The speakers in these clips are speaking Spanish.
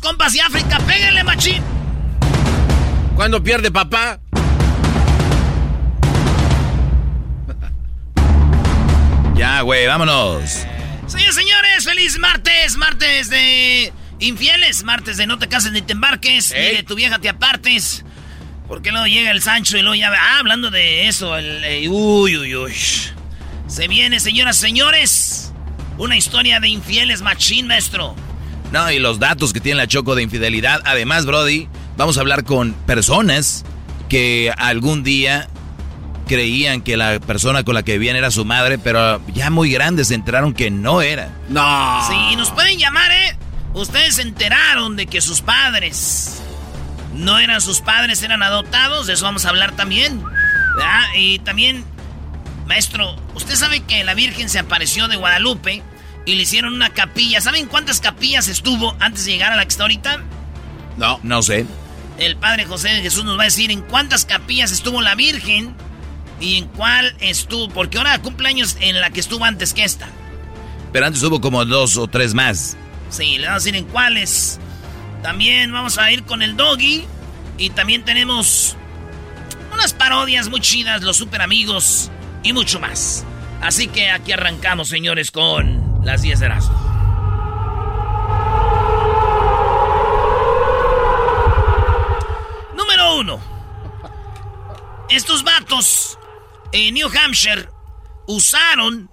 compas de África, péguenle, machín. ¿Cuándo pierde papá? Ya, güey, vámonos. Señores, señores, feliz martes, martes de infieles, martes de no te cases ni te embarques, ni de tu vieja te apartes. Porque luego llega el Sancho y luego ya... Ah, hablando de eso, el... eh, uy, uy, uy. Se viene, señoras, señores, una historia de infieles machín, maestro. No, y los datos que tiene la Choco de infidelidad. Además, Brody, vamos a hablar con personas que algún día creían que la persona con la que vivían era su madre, pero ya muy grandes se enteraron que no era. No. Sí, nos pueden llamar, ¿eh? Ustedes se enteraron de que sus padres no eran sus padres, eran adoptados. De eso vamos a hablar también. ¿verdad? Y también, maestro, usted sabe que la Virgen se apareció de Guadalupe y le hicieron una capilla. ¿Saben cuántas capillas estuvo antes de llegar a la que está ahorita? No. No sé. El Padre José de Jesús nos va a decir en cuántas capillas estuvo la Virgen y en cuál estuvo. Porque ahora cumpleaños en la que estuvo antes que esta. Pero antes hubo como dos o tres más. Sí, le vamos a decir en cuáles. También vamos a ir con el doggy. Y también tenemos unas parodias muy chidas, los super amigos y mucho más. Así que aquí arrancamos, señores, con las 10 de Erasmo. Número uno. Estos vatos en New Hampshire usaron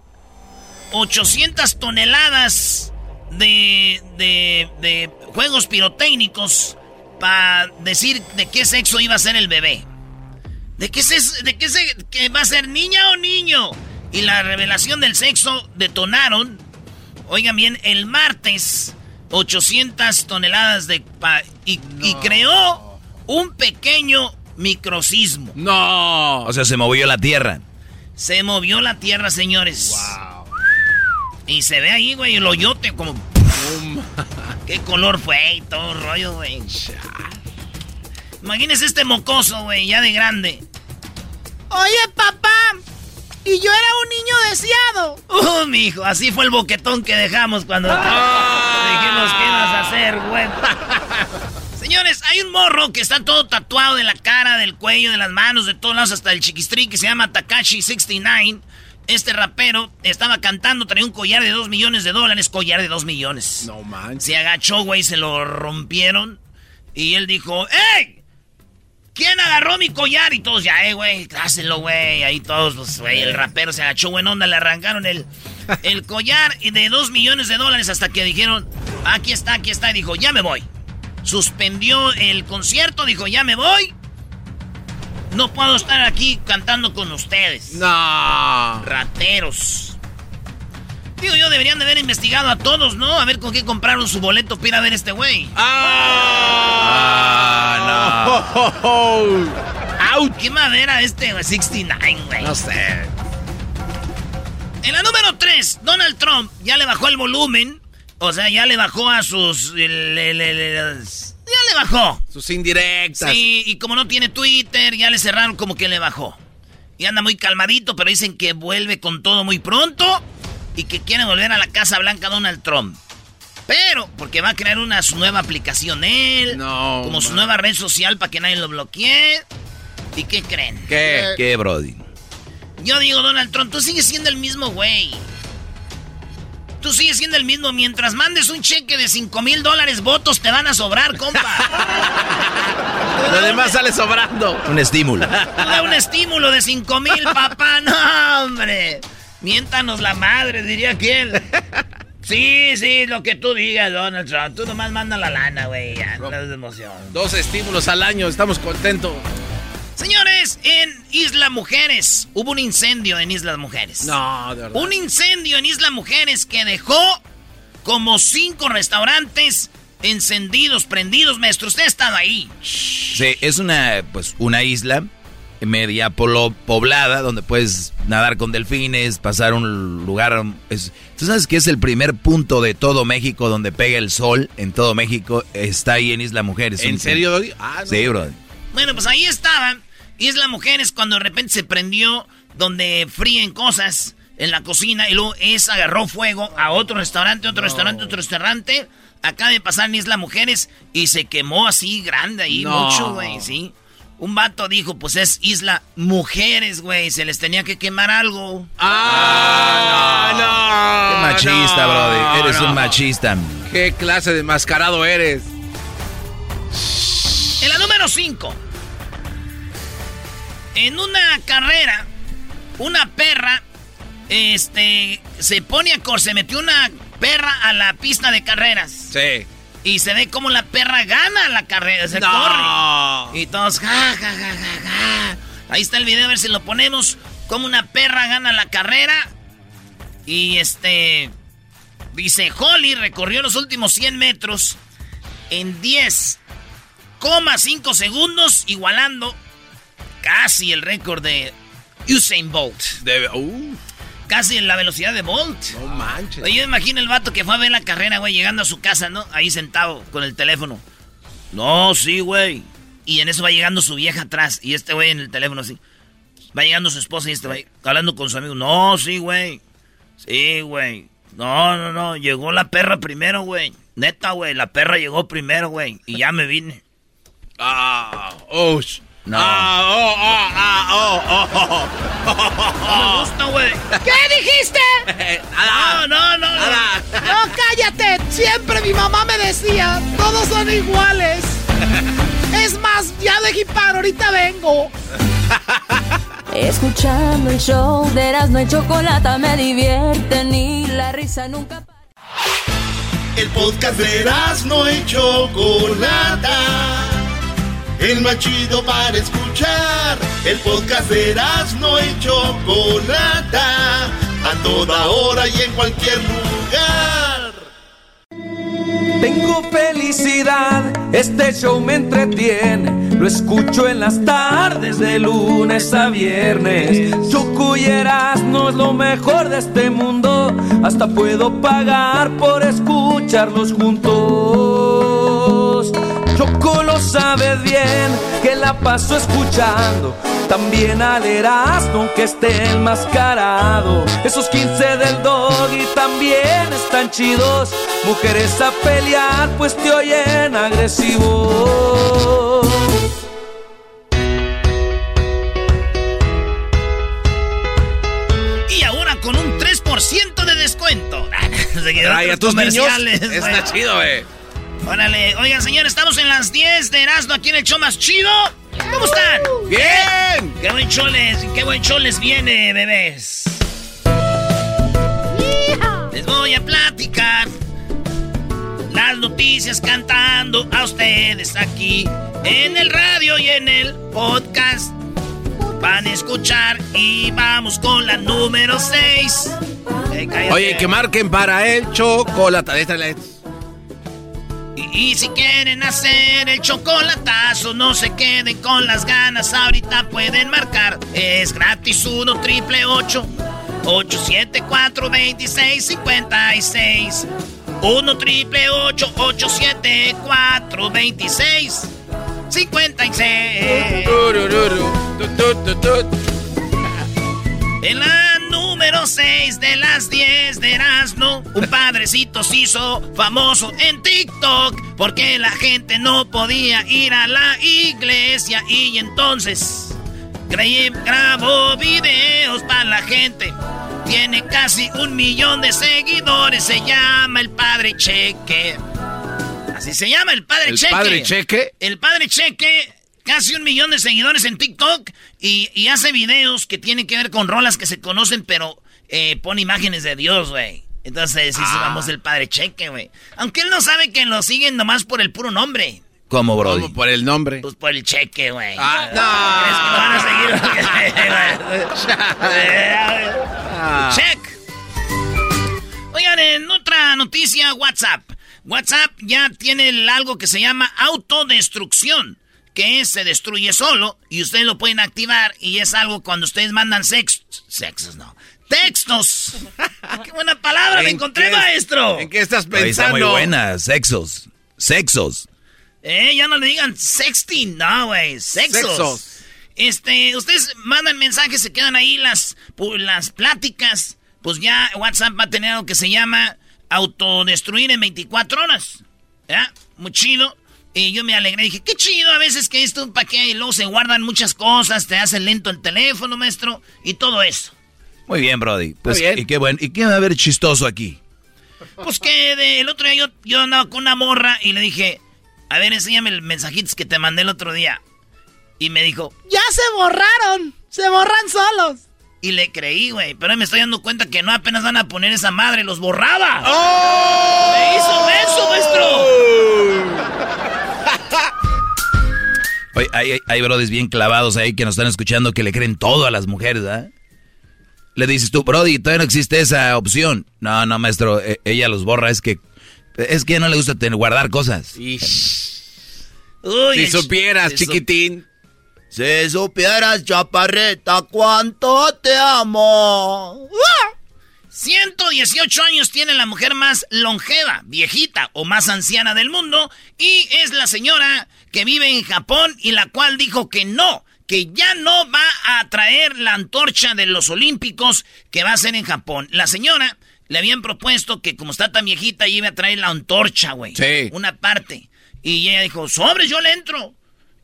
800 toneladas de, de, de juegos pirotécnicos para decir de qué sexo iba a ser el bebé. ¿De qué, se, de qué se, que va a ser niña o niño? Y la revelación del sexo detonaron, oigan bien, el martes 800 toneladas de... pa- y, y creó un pequeño microsismo. No. O sea, se movió la tierra. Se movió la tierra, señores. Y se ve ahí, güey, el hoyote como... ¿Qué color fue y todo el rollo, güey? Imagínese este mocoso, güey, ya de grande. Oye, papá, y yo era un niño deseado. Uh, mi hijo, así fue el boquetón que dejamos cuando dijimos que ibas a hacer, güey. Señores, hay un morro que está todo tatuado de la cara, del cuello, de las manos, de todos lados, hasta el chiquistrín que se llama Takashi 69. Este rapero estaba cantando, traía un collar de 2 millones de dólares, collar de 2 millones. No manches. Se agachó, güey, se lo rompieron. Y él dijo, ¡Ey! ¿Quién agarró mi collar? Y todos ya, eh, güey, dáselo, güey. Ahí todos, pues, güey, el rapero se agachó, buena onda, le arrancaron el, el collar de 2 millones de dólares hasta que dijeron, aquí está, aquí está. Y dijo, ya me voy. suspendió el concierto, dijo, ya me voy. No puedo estar aquí cantando con ustedes. No. Rateros. Digo, yo deberían de haber investigado a todos, ¿no? A ver con qué compraron su boleto para ir a ver este güey. ¡Ah! no. ¿Qué madera este 69, güey? No sé. En la número 3, Donald Trump ya le bajó el volumen. O sea, ya le bajó a sus... ya le bajó. Sus indirectas. Sí, y como no tiene Twitter, ya le cerraron como que le bajó. Y anda muy calmadito, pero dicen que vuelve con todo muy pronto y que quiere volver a la Casa Blanca Donald Trump. Pero, porque va a crear una su nueva aplicación él, No, como su nueva red social para que nadie lo bloquee. ¿Y qué creen? ¿Qué? ¿Qué, Brody? Yo digo, Donald Trump, tú sigues siendo el mismo güey. Tú sigues siendo el mismo. Mientras mandes un cheque de 5 mil dólares, votos te van a sobrar, compa. Lo demás sale sobrando. Un estímulo. Tú da un estímulo de 5 mil, papá. No, hombre. Miéntanos la madre, diría aquel. Sí, sí, lo que tú digas, Donald Trump. Tú nomás manda la lana, güey. Ya, no es emoción. Dos estímulos al año, estamos contentos. Señores, en Isla Mujeres hubo un incendio en Isla Mujeres. No, de verdad. Un incendio en Isla Mujeres que dejó como cinco restaurantes encendidos, prendidos. Maestro, usted estaba ahí. Sí, es una, pues, una isla media polo- poblada donde puedes nadar con delfines, pasar un lugar... es- Tú sabes que es el primer punto de todo México donde pega el sol en todo México. Está ahí en Isla Mujeres. ¿En serio? Ah, no. Sí, bro. Bueno, pues ahí estaban. Isla Mujeres cuando de repente se prendió donde fríen cosas en la cocina y luego esa agarró fuego a otro restaurante, otro restaurante, otro restaurante. Acaba de pasar en Isla Mujeres y se quemó así grande ahí, No. mucho, güey, ¿sí? Un vato dijo, pues es Isla Mujeres, güey, se les tenía que quemar algo. Ah, no. Qué machista, no, brody. Eres no. un machista. ¿Qué clase de mascarado eres? En la número 5. En una carrera, una perra, este, se pone a cor, se metió una perra a la pista de carreras. Sí. Y se ve como la perra gana la carrera, se No. corre. Y todos, ja, ja, ja, ja, ja. Ahí está el video, a ver si lo ponemos. Como una perra gana la carrera. Y este. Dice, Holly recorrió los últimos 100 metros en 10,5 segundos, igualando casi el récord de Usain Bolt. Debe- uh, Casi la velocidad de Bolt. no manches. Oye, yo imagino el vato que fue a ver la carrera, güey, llegando a su casa, ¿no? Ahí sentado con el teléfono. No, sí, güey. Y en eso va llegando su vieja atrás. Y este güey en el teléfono así. Va llegando su esposa y este güey hablando con su amigo. No, sí, güey. Sí, güey. No, no, no. Llegó la perra primero, güey. Neta, güey. La perra llegó primero, güey. Y ya me vine. Ah, oh, No. Ah, oh, ah, ah, oh, oh, oh, oh, oh, me gusta, güey. ¿Qué dijiste? Nada. No, no, no. no. Nada. No, cállate. Siempre mi mamá me decía, todos son iguales. Es más, ya dejé para, ahorita vengo. Escuchando el show de Erasmo y Chocolata me divierte ni la risa nunca para. El podcast de no y Chocolata. El más chido para escuchar. El podcast de no y Chocolata. A toda hora y en cualquier lugar. Tengo felicidad, este show me entretiene. Lo escucho en las tardes de lunes a viernes. Choco y Erasmo es lo mejor de este mundo. Hasta puedo pagar por escucharlos juntos. Choco lo sabe bien, que la paso escuchando. También al Erasmo que esté enmascarado. Esos 15 del dog y también están chidos. Mujeres a pelear, pues te oyen agresivo. Y ahora con un 3% de descuento. Ay, a tus niños. comerciales, güey. Está chido, güey. Órale, oigan, señores, estamos en las 10 de Erasmo aquí en el show más chido. ¿Cómo están? ¡Bien! ¡Qué buen show les, qué buen show les viene, bebés! Les voy a platicar la las noticias cantando a ustedes aquí en el radio y en el podcast. Van a escuchar y vamos con la número 6. Oye, que marquen para el chocolate. Y, y si quieren hacer el chocolatazo, no se queden con las ganas. Ahorita pueden marcar. Es gratis 1 triple 874 2656 1 triple 874 26 56. En la número 6 de las 10 de Erasmo, un padrecito se hizo famoso en TikTok porque la gente no podía ir a la iglesia y entonces grabó videos para la gente. Tiene casi un millón de seguidores, se llama el Padre Cheque. Así se llama el Padre ¿El Cheque. Padre Cheque? El Padre Cheque, casi un millón de seguidores en TikTok y, y hace videos que tienen que ver con rolas que se conocen, pero eh, pone imágenes de Dios, güey. Entonces, sí, Ah. vamos el Padre Cheque, güey. Aunque él no sabe que lo siguen nomás por el puro nombre. ¿Cómo, Brody? Como por el nombre. Pues por el cheque, güey. Ah, ¿Crees que lo van a seguir? Check. Oigan, en otra noticia, WhatsApp. WhatsApp ya tiene algo que se llama autodestrucción, que es, se destruye solo y ustedes lo pueden activar y es algo cuando ustedes mandan sextos, sexos no, textos. ¡Qué buena palabra me ¿En encontré, qué- maestro! ¿En qué estás pensando? está muy buena. Sexos. Sexos. Eh, ya no le digan sexting, no, güey, sexos. Sexos. Este, ustedes mandan mensajes, se quedan ahí las, pu- las pláticas. Pues ya WhatsApp va a tener algo que se llama autodestruir en 24 horas. ¿Ya? Muy chido. Y yo me alegré, dije, qué chido a veces que esto, ¿para qué? Y luego se guardan muchas cosas, te hacen lento el teléfono, maestro, y todo eso. Muy bien, Brody. Pues, bien. ¿y qué, bueno. ¿Y qué va a haber chistoso aquí? Pues que de- el otro día yo, yo andaba con una morra y le dije, a ver, enséñame el mensajitos que te mandé el otro día. Y me dijo, Ya se borraron. Se borran solos. Y le creí, güey. Pero me estoy dando cuenta que no apenas van a poner esa madre, los borraba. ¡Oh! ¡Me hizo eso, maestro! Oye, hay, hay, hay brodis bien clavados ahí que nos están escuchando que le creen todo a las mujeres, ¿ah? Le dices tú, Brody, todavía no existe esa opción. No, no, maestro, e- ella los borra, es que... Es que no le gusta tener, guardar cosas. Uy, Si supieras, si su- chiquitín. Si supieras, chaparreta, cuánto te amo. 118 años tiene la mujer más longeva, viejita o más anciana del mundo y es la señora que vive en Japón y la cual dijo que no, que ya no va a traer la antorcha de los Olímpicos que va a ser en Japón. La señora le habían propuesto que como está tan viejita iba a traer la antorcha, güey. Sí. Una parte. Y ella dijo, sobres, yo le entro.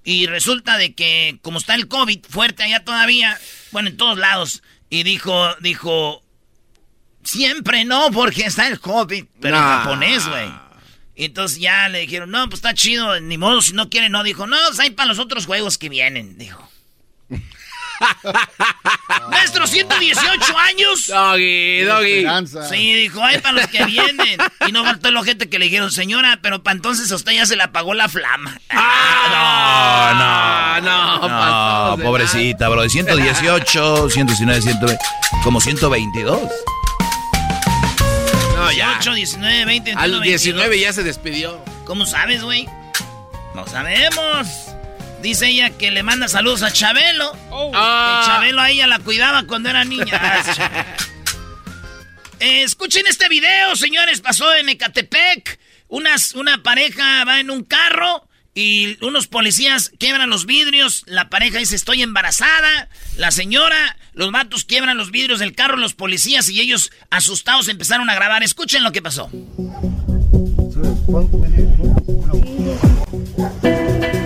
Y resulta de que como está el COVID fuerte allá todavía, bueno, en todos lados, y dijo, dijo, Siempre no, porque está el COVID, pero en japonés, güey. Y entonces ya le dijeron, no, pues está chido, ni modo, si no quiere, no. Dijo, no, pues hay para los otros juegos que vienen, dijo. Maestro, 118 años. Doggy, doggy. Sí, dijo, hay para los que vienen. Y no faltó el ojete que le dijeron, señora, pero para entonces a usted ya se le apagó la flama. Ah, no, no, No, de pobrecita, Brody. 118, 119, 120, como 122. Nada. No, ya. 18, 19, 20, A los 21, 19 ya se despidió. ¿Cómo sabes, güey? No sabemos. Dice ella que le manda saludos a Chabelo. Ah. Que Chabelo a ella la cuidaba cuando era niña. Ah. Eh, escuchen este video, señores. Pasó en Ecatepec. Unas, una pareja va en un carro y unos policías quiebran los vidrios. La pareja dice, estoy embarazada. La señora, los vatos quiebran los vidrios del carro, los policías y ellos asustados empezaron a grabar. Escuchen lo que pasó.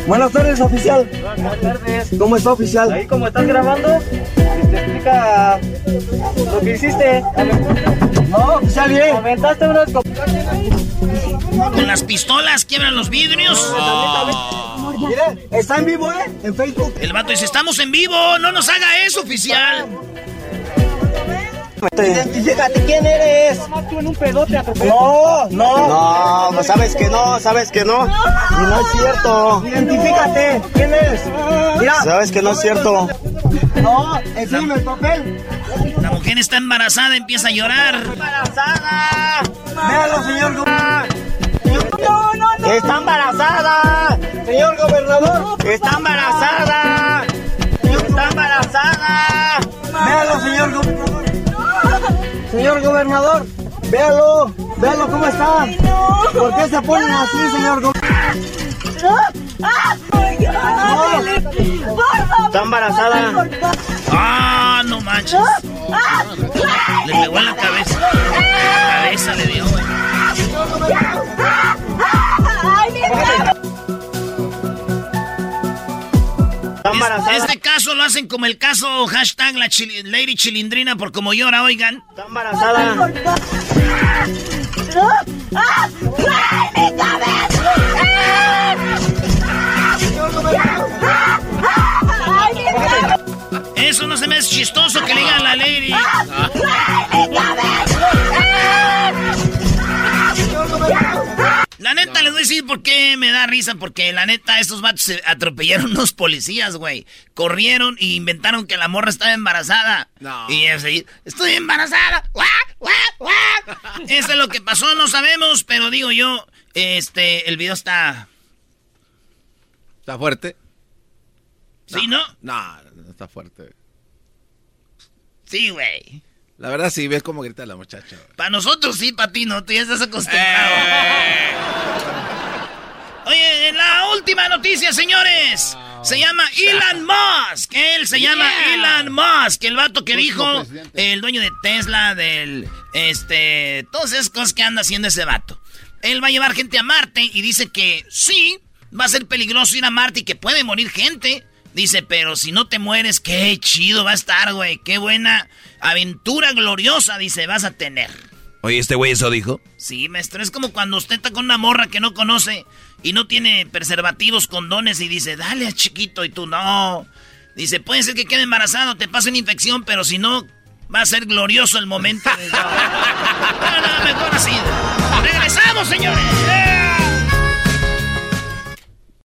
Buenas tardes, oficial. Buenas tardes. ¿Cómo está, oficial? Ahí, como estás grabando, te explica lo que hiciste. No, oficial, bien. Aventaste unas Con las pistolas quiebran los vidrios. Mire, está en vivo, ¿eh? En Facebook. El vato dice, estamos en vivo, no nos haga eso, oficial. Identifícate, ¿quién eres? No, no. No, pues sabes que no, sabes que no. Y no es cierto. Identifícate, ¿quién eres? Mira. Sabes que no es cierto. No, encima el papel. La mujer está embarazada, empieza a llorar. ¡Embarazada! Véalo, señor. No, no, no. ¡Está embarazada! Señor gobernador, está embarazada. Está embarazada. Véalo, señor gobernador. Señor gobernador, véalo, véalo cómo está. ¿Por qué se ponen así, señor gobernador? Está embarazada. Ah, no manches. Le pegó en la cabeza. La cabeza le dio, güey. Está embarazada. Este caso lo hacen como el caso hashtag la chili- Lady Chilindrina por como llora, oigan. Está embarazada. Eso no se me hace chistoso que le digan a la Lady. La neta, les voy a decir por qué me da risa. Porque la neta, estos vatos se atropellaron unos policías, güey. Corrieron y inventaron que la morra estaba embarazada. No. Y así, estoy embarazada. ¡Guau, guau, guau! Eso es lo que pasó, no sabemos. Pero digo yo, este, el video está... ¿Está fuerte? ¿Sí, no? No, no está fuerte. Sí, güey. La verdad sí, ves cómo grita la muchacha. Para nosotros sí, para ti no, tú ya estás acostumbrado. Oye, en la última noticia, señores. Se llama Elon Musk. Él se llama Elon Musk. El vato que dijo, el dueño de Tesla, del, este, todas esas cosas que anda haciendo ese vato. Él va a llevar gente a Marte y dice que sí, va a ser peligroso ir a Marte y que puede morir gente. Dice, pero si no te mueres, qué chido va a estar, güey. Qué buena aventura gloriosa, dice, vas a tener. Oye, ¿este güey eso dijo? Sí, maestro, es como cuando usted está con una morra que no conoce y no tiene preservativos, condones y dice, dale a chiquito y tú no. Dice, puede ser que quede embarazado, te pase una infección, pero si no, va a ser glorioso el momento. no, no, mejor así. ¡Regresamos, señores!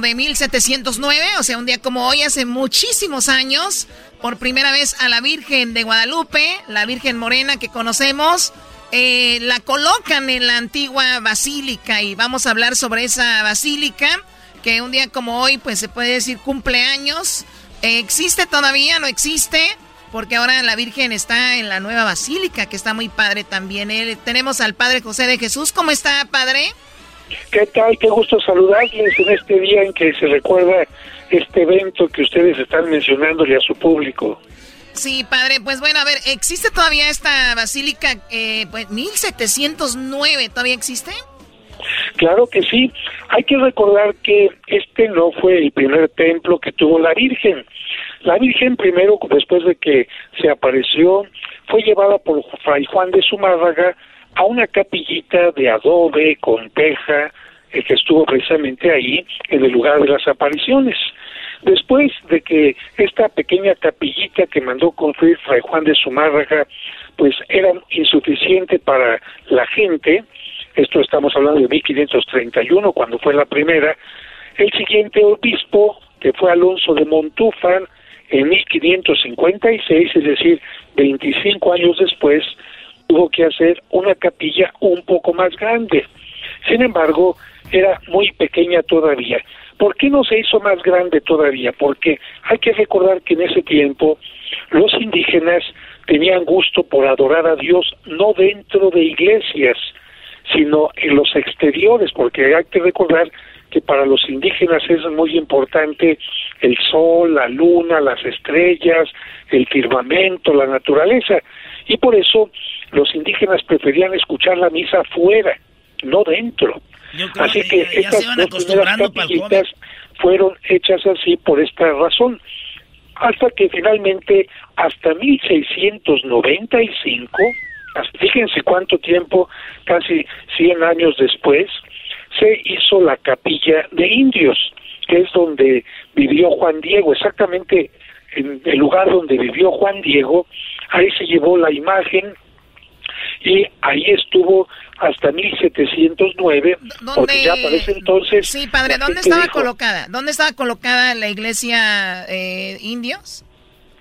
de 1709, o sea, un día como hoy, hace muchísimos años, por primera vez a la Virgen de Guadalupe, la Virgen Morena que conocemos, eh, la colocan en la antigua basílica y vamos a hablar sobre esa basílica, que un día como hoy, pues se puede decir cumpleaños. ¿Existe todavía? ¿No existe? Porque ahora la Virgen está en la nueva basílica, que está muy padre también. Eh, tenemos al Padre José de Jesús. ¿Cómo está, Padre? ¿Qué tal? Qué gusto saludarles en este día en que se recuerda este evento que ustedes están mencionándole a su público. Sí, padre, pues bueno, a ver, ¿existe todavía esta basílica? Eh, pues 1709, ¿todavía existe? Claro que sí. Hay que recordar que este no fue el primer templo que tuvo la Virgen. La Virgen primero, después de que se apareció, fue llevada por Fray Juan de Zumárraga a una capillita de adobe con teja eh, que estuvo precisamente ahí en el lugar de las apariciones. Después de que esta pequeña capillita que mandó construir Fray Juan de Zumárraga, pues era insuficiente para la gente, esto estamos hablando de 1531, cuando fue la primera, el siguiente obispo, que fue Alonso de Montúfar, en 1556, es decir, 25 años después, tuvo que hacer una capilla un poco más grande. Sin embargo, era muy pequeña todavía. ¿Por qué no se hizo más grande todavía? Porque hay que recordar que en ese tiempo los indígenas tenían gusto por adorar a Dios no dentro de iglesias, sino en los exteriores, porque hay que recordar que para los indígenas es muy importante el sol, la luna, las estrellas, el firmamento, la naturaleza. Y por eso los indígenas preferían escuchar la misa fuera, no dentro. Así que, estas dos primeras capillitas fueron hechas así por esta razón. Hasta que finalmente, hasta 1695, fíjense cuánto tiempo, casi 100 años después, se hizo la capilla de indios, que es donde vivió Juan Diego, exactamente en el lugar donde vivió Juan Diego, ahí se llevó la imagen y ahí estuvo hasta 1709, porque ya para ese entonces... Sí, padre, ¿dónde estaba colocada? ¿Dónde estaba colocada la iglesia eh, indios?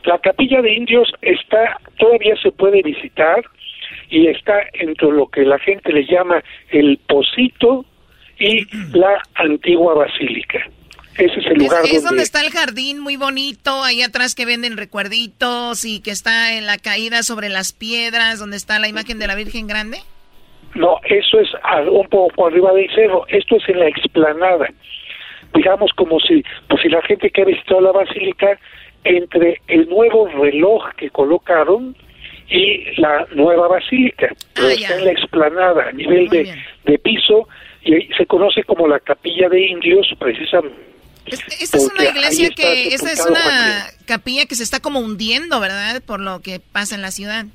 La capilla de indios está, todavía se puede visitar y está entre lo que la gente le llama el Pocito y la antigua basílica. Ese es el lugar es, donde... está el jardín muy bonito, ahí atrás que venden recuerditos y que está en la caída sobre las piedras, donde está la imagen de la Virgen Grande. No, eso es un poco arriba del cerro, esto es en la explanada. Digamos como si, pues si la gente que ha visitado la basílica, entre el nuevo reloj que colocaron y la nueva basílica, ah, está en la explanada, a nivel de, de piso, y se conoce como la capilla de indios, precisamente esta es una iglesia que, esta es una capilla que se está como hundiendo, ¿verdad? Por lo que pasa en la ciudad.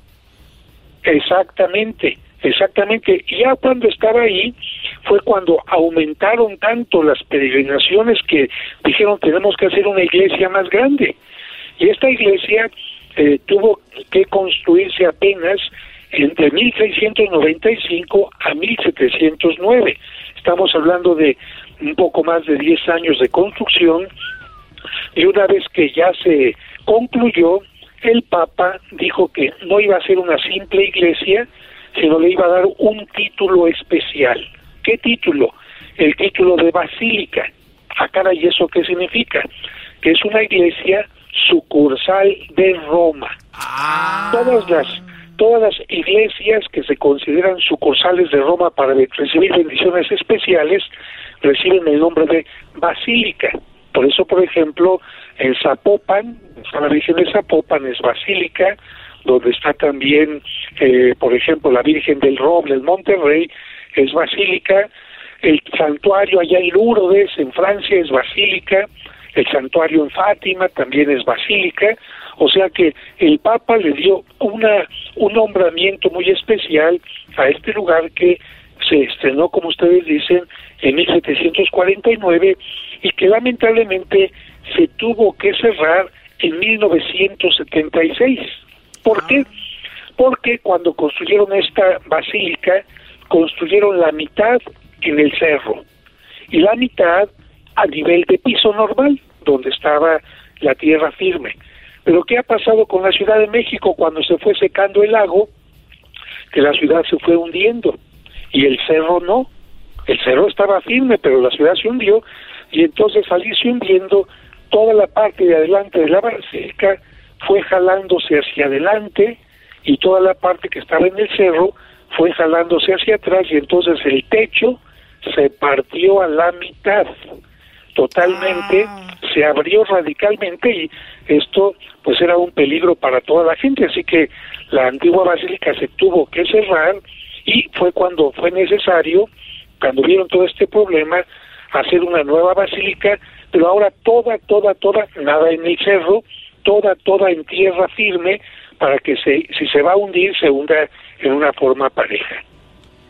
Exactamente, exactamente. Y ya cuando estaba ahí fue cuando aumentaron tanto las peregrinaciones que dijeron tenemos que hacer una iglesia más grande. Y esta iglesia eh, tuvo que construirse apenas entre 1695 a 1709. Estamos hablando de un poco más de 10 años de construcción y una vez que ya se concluyó, el Papa dijo que no iba a ser una simple iglesia, sino le iba a dar un título especial. ¿Qué título? El título de basílica. Ah, ¿y eso qué significa? Que es una iglesia sucursal de Roma. Ah. Todas las todas las iglesias que se consideran sucursales de Roma para recibir bendiciones especiales reciben el nombre de basílica. Por eso, por ejemplo, en Zapopan, la Virgen de Zapopan es basílica, donde está también, eh, por ejemplo, la Virgen del Roble, el Monterrey, es basílica, el santuario allá en Lourdes, en Francia, es basílica, el santuario en Fátima también es basílica, o sea que el Papa le dio una, un nombramiento muy especial a este lugar que se estrenó, como ustedes dicen, en 1749 y que lamentablemente se tuvo que cerrar en 1976. ¿Por qué? Porque cuando construyeron esta basílica, construyeron la mitad en el cerro y la mitad a nivel de piso normal, donde estaba la tierra firme. Pero ¿qué ha pasado con la Ciudad de México cuando se fue secando el lago? Que la ciudad se fue hundiendo y el cerro no. El cerro estaba firme, pero la ciudad se hundió y entonces al irse hundiendo, toda la parte de adelante de la basílica fue jalándose hacia adelante y toda la parte que estaba en el cerro fue jalándose hacia atrás y entonces el techo se partió a la mitad totalmente, ah. se abrió radicalmente y esto pues era un peligro para toda la gente, así que la antigua basílica se tuvo que cerrar y fue cuando fue necesario, cuando vieron todo este problema, hacer una nueva basílica, pero ahora toda, toda, toda, nada en el cerro, toda, toda en tierra firme, para que se, si se va a hundir, se hunda en una forma pareja.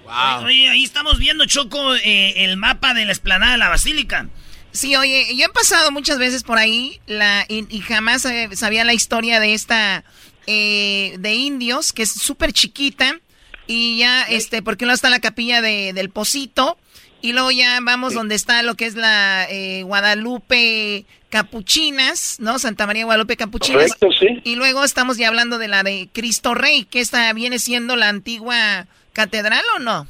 Wow. Oye, ahí estamos viendo, Choco, eh, el mapa de la esplanada de la basílica. Sí, oye, yo he pasado muchas veces por ahí la, y, jamás sabía la historia de esta eh, de indios, que es súper chiquita. Y ya, este, porque no está la capilla de, del Pocito. Y luego ya vamos donde está lo que es la eh, Guadalupe Capuchinas, ¿no? Santa María Guadalupe Capuchinas. Y luego estamos ya hablando de la de Cristo Rey, que esta viene siendo la antigua catedral o no?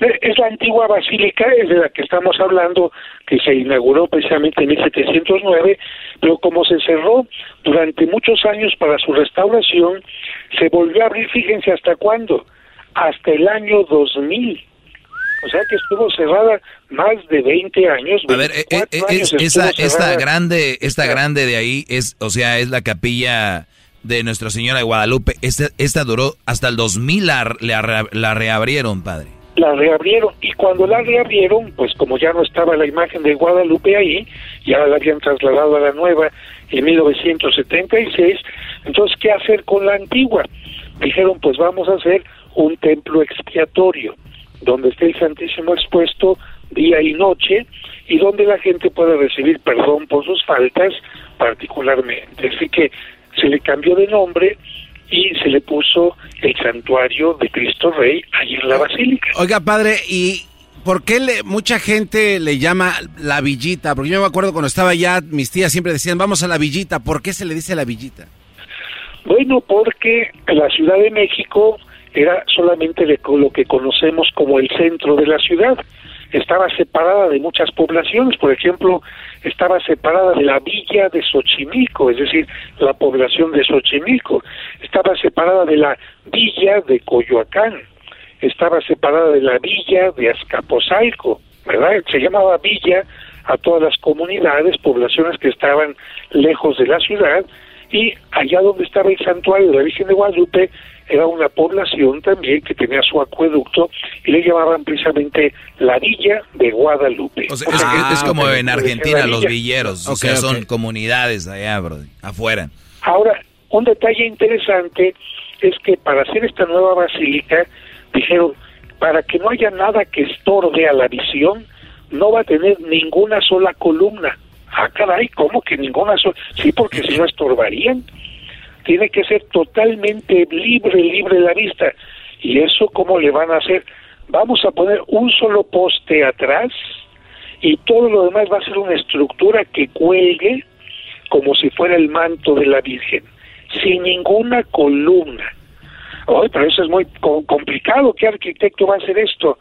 Eh, es la antigua basílica, es de la que estamos hablando, que se inauguró precisamente en 1709, pero como se cerró durante muchos años para su restauración, se volvió a abrir, fíjense hasta cuándo, hasta el año 2000. O sea que estuvo cerrada más de 20 años. A ver, eh, eh, esa, esta grande, esta grande de ahí es, o sea, es la capilla de Nuestra Señora de Guadalupe. Esta, esta duró hasta el 2000, la, la, reabrieron, padre. La reabrieron y cuando la reabrieron, pues como ya no estaba la imagen de Guadalupe ahí, ya la habían trasladado a la nueva en 1976, entonces, ¿qué hacer con la antigua? Dijeron, pues vamos a hacer un templo expiatorio, donde esté el Santísimo expuesto día y noche y donde la gente pueda recibir perdón por sus faltas particularmente. Así que se le cambió de nombre y se le puso el santuario de Cristo Rey ahí en la basílica. Oiga, padre, ¿y por qué le, mucha gente le llama la villita? Porque yo me acuerdo cuando estaba allá, mis tías siempre decían, vamos a la villita. ¿Por qué se le dice la villita? Bueno, porque la Ciudad de México era solamente lo que conocemos como el centro de la ciudad. Estaba separada de muchas poblaciones, por ejemplo, estaba separada de la villa de Xochimilco, es decir, la población de Xochimilco, estaba separada de la villa de Coyoacán, estaba separada de la villa de Azcapotzalco, ¿verdad? Se llamaba villa a todas las comunidades, poblaciones que estaban lejos de la ciudad, y allá donde estaba el santuario de la Virgen de Guadalupe era una población también que tenía su acueducto y le llamaban precisamente la Villa de Guadalupe. es, como en Argentina los villeros, o sea, son comunidades allá, bro, afuera. Ahora, un detalle interesante es que para hacer esta nueva basílica, dijeron, para que no haya nada que estorbe a la visión, no va a tener ninguna sola columna. Ah, caray, ¿cómo que ninguna sola? Sí, porque si no estorbarían tiene que ser totalmente libre, libre la vista. ¿Y eso cómo le van a hacer? Vamos a poner un solo poste atrás y todo lo demás va a ser una estructura que cuelgue como si fuera el manto de la Virgen, sin ninguna columna. Ay, pero eso es muy complicado. ¿Qué arquitecto va a hacer esto?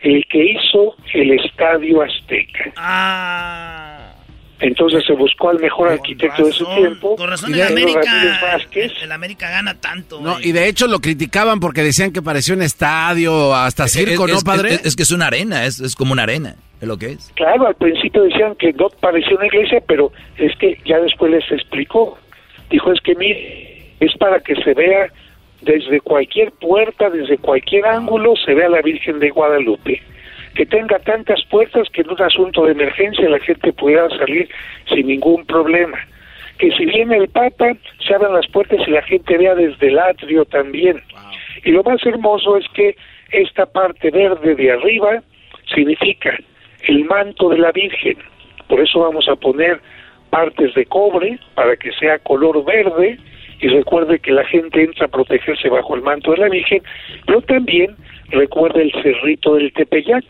El que hizo el Estadio Azteca. Ah. Entonces se buscó al mejor arquitecto de su tiempo. Con razón, el América, el, América gana tanto. No, y de hecho lo criticaban porque decían que parecía un estadio, hasta circo, ¿no, padre? Es, que es una arena, es, como una arena, es lo que es. Claro, al principio decían que no parecía una iglesia, pero es que ya después les explicó. Dijo, es que mire, es para que se vea desde cualquier puerta, desde cualquier ángulo, se vea la Virgen de Guadalupe que tenga tantas puertas que en un asunto de emergencia la gente pueda salir sin ningún problema. Que si viene el Papa, se abran las puertas y la gente vea desde el atrio también. Y lo más hermoso es que esta parte verde de arriba significa el manto de la Virgen. Por eso vamos a poner partes de cobre para que sea color verde y recuerde que la gente entra a protegerse bajo el manto de la Virgen, pero también recuerda el cerrito del Tepeyac.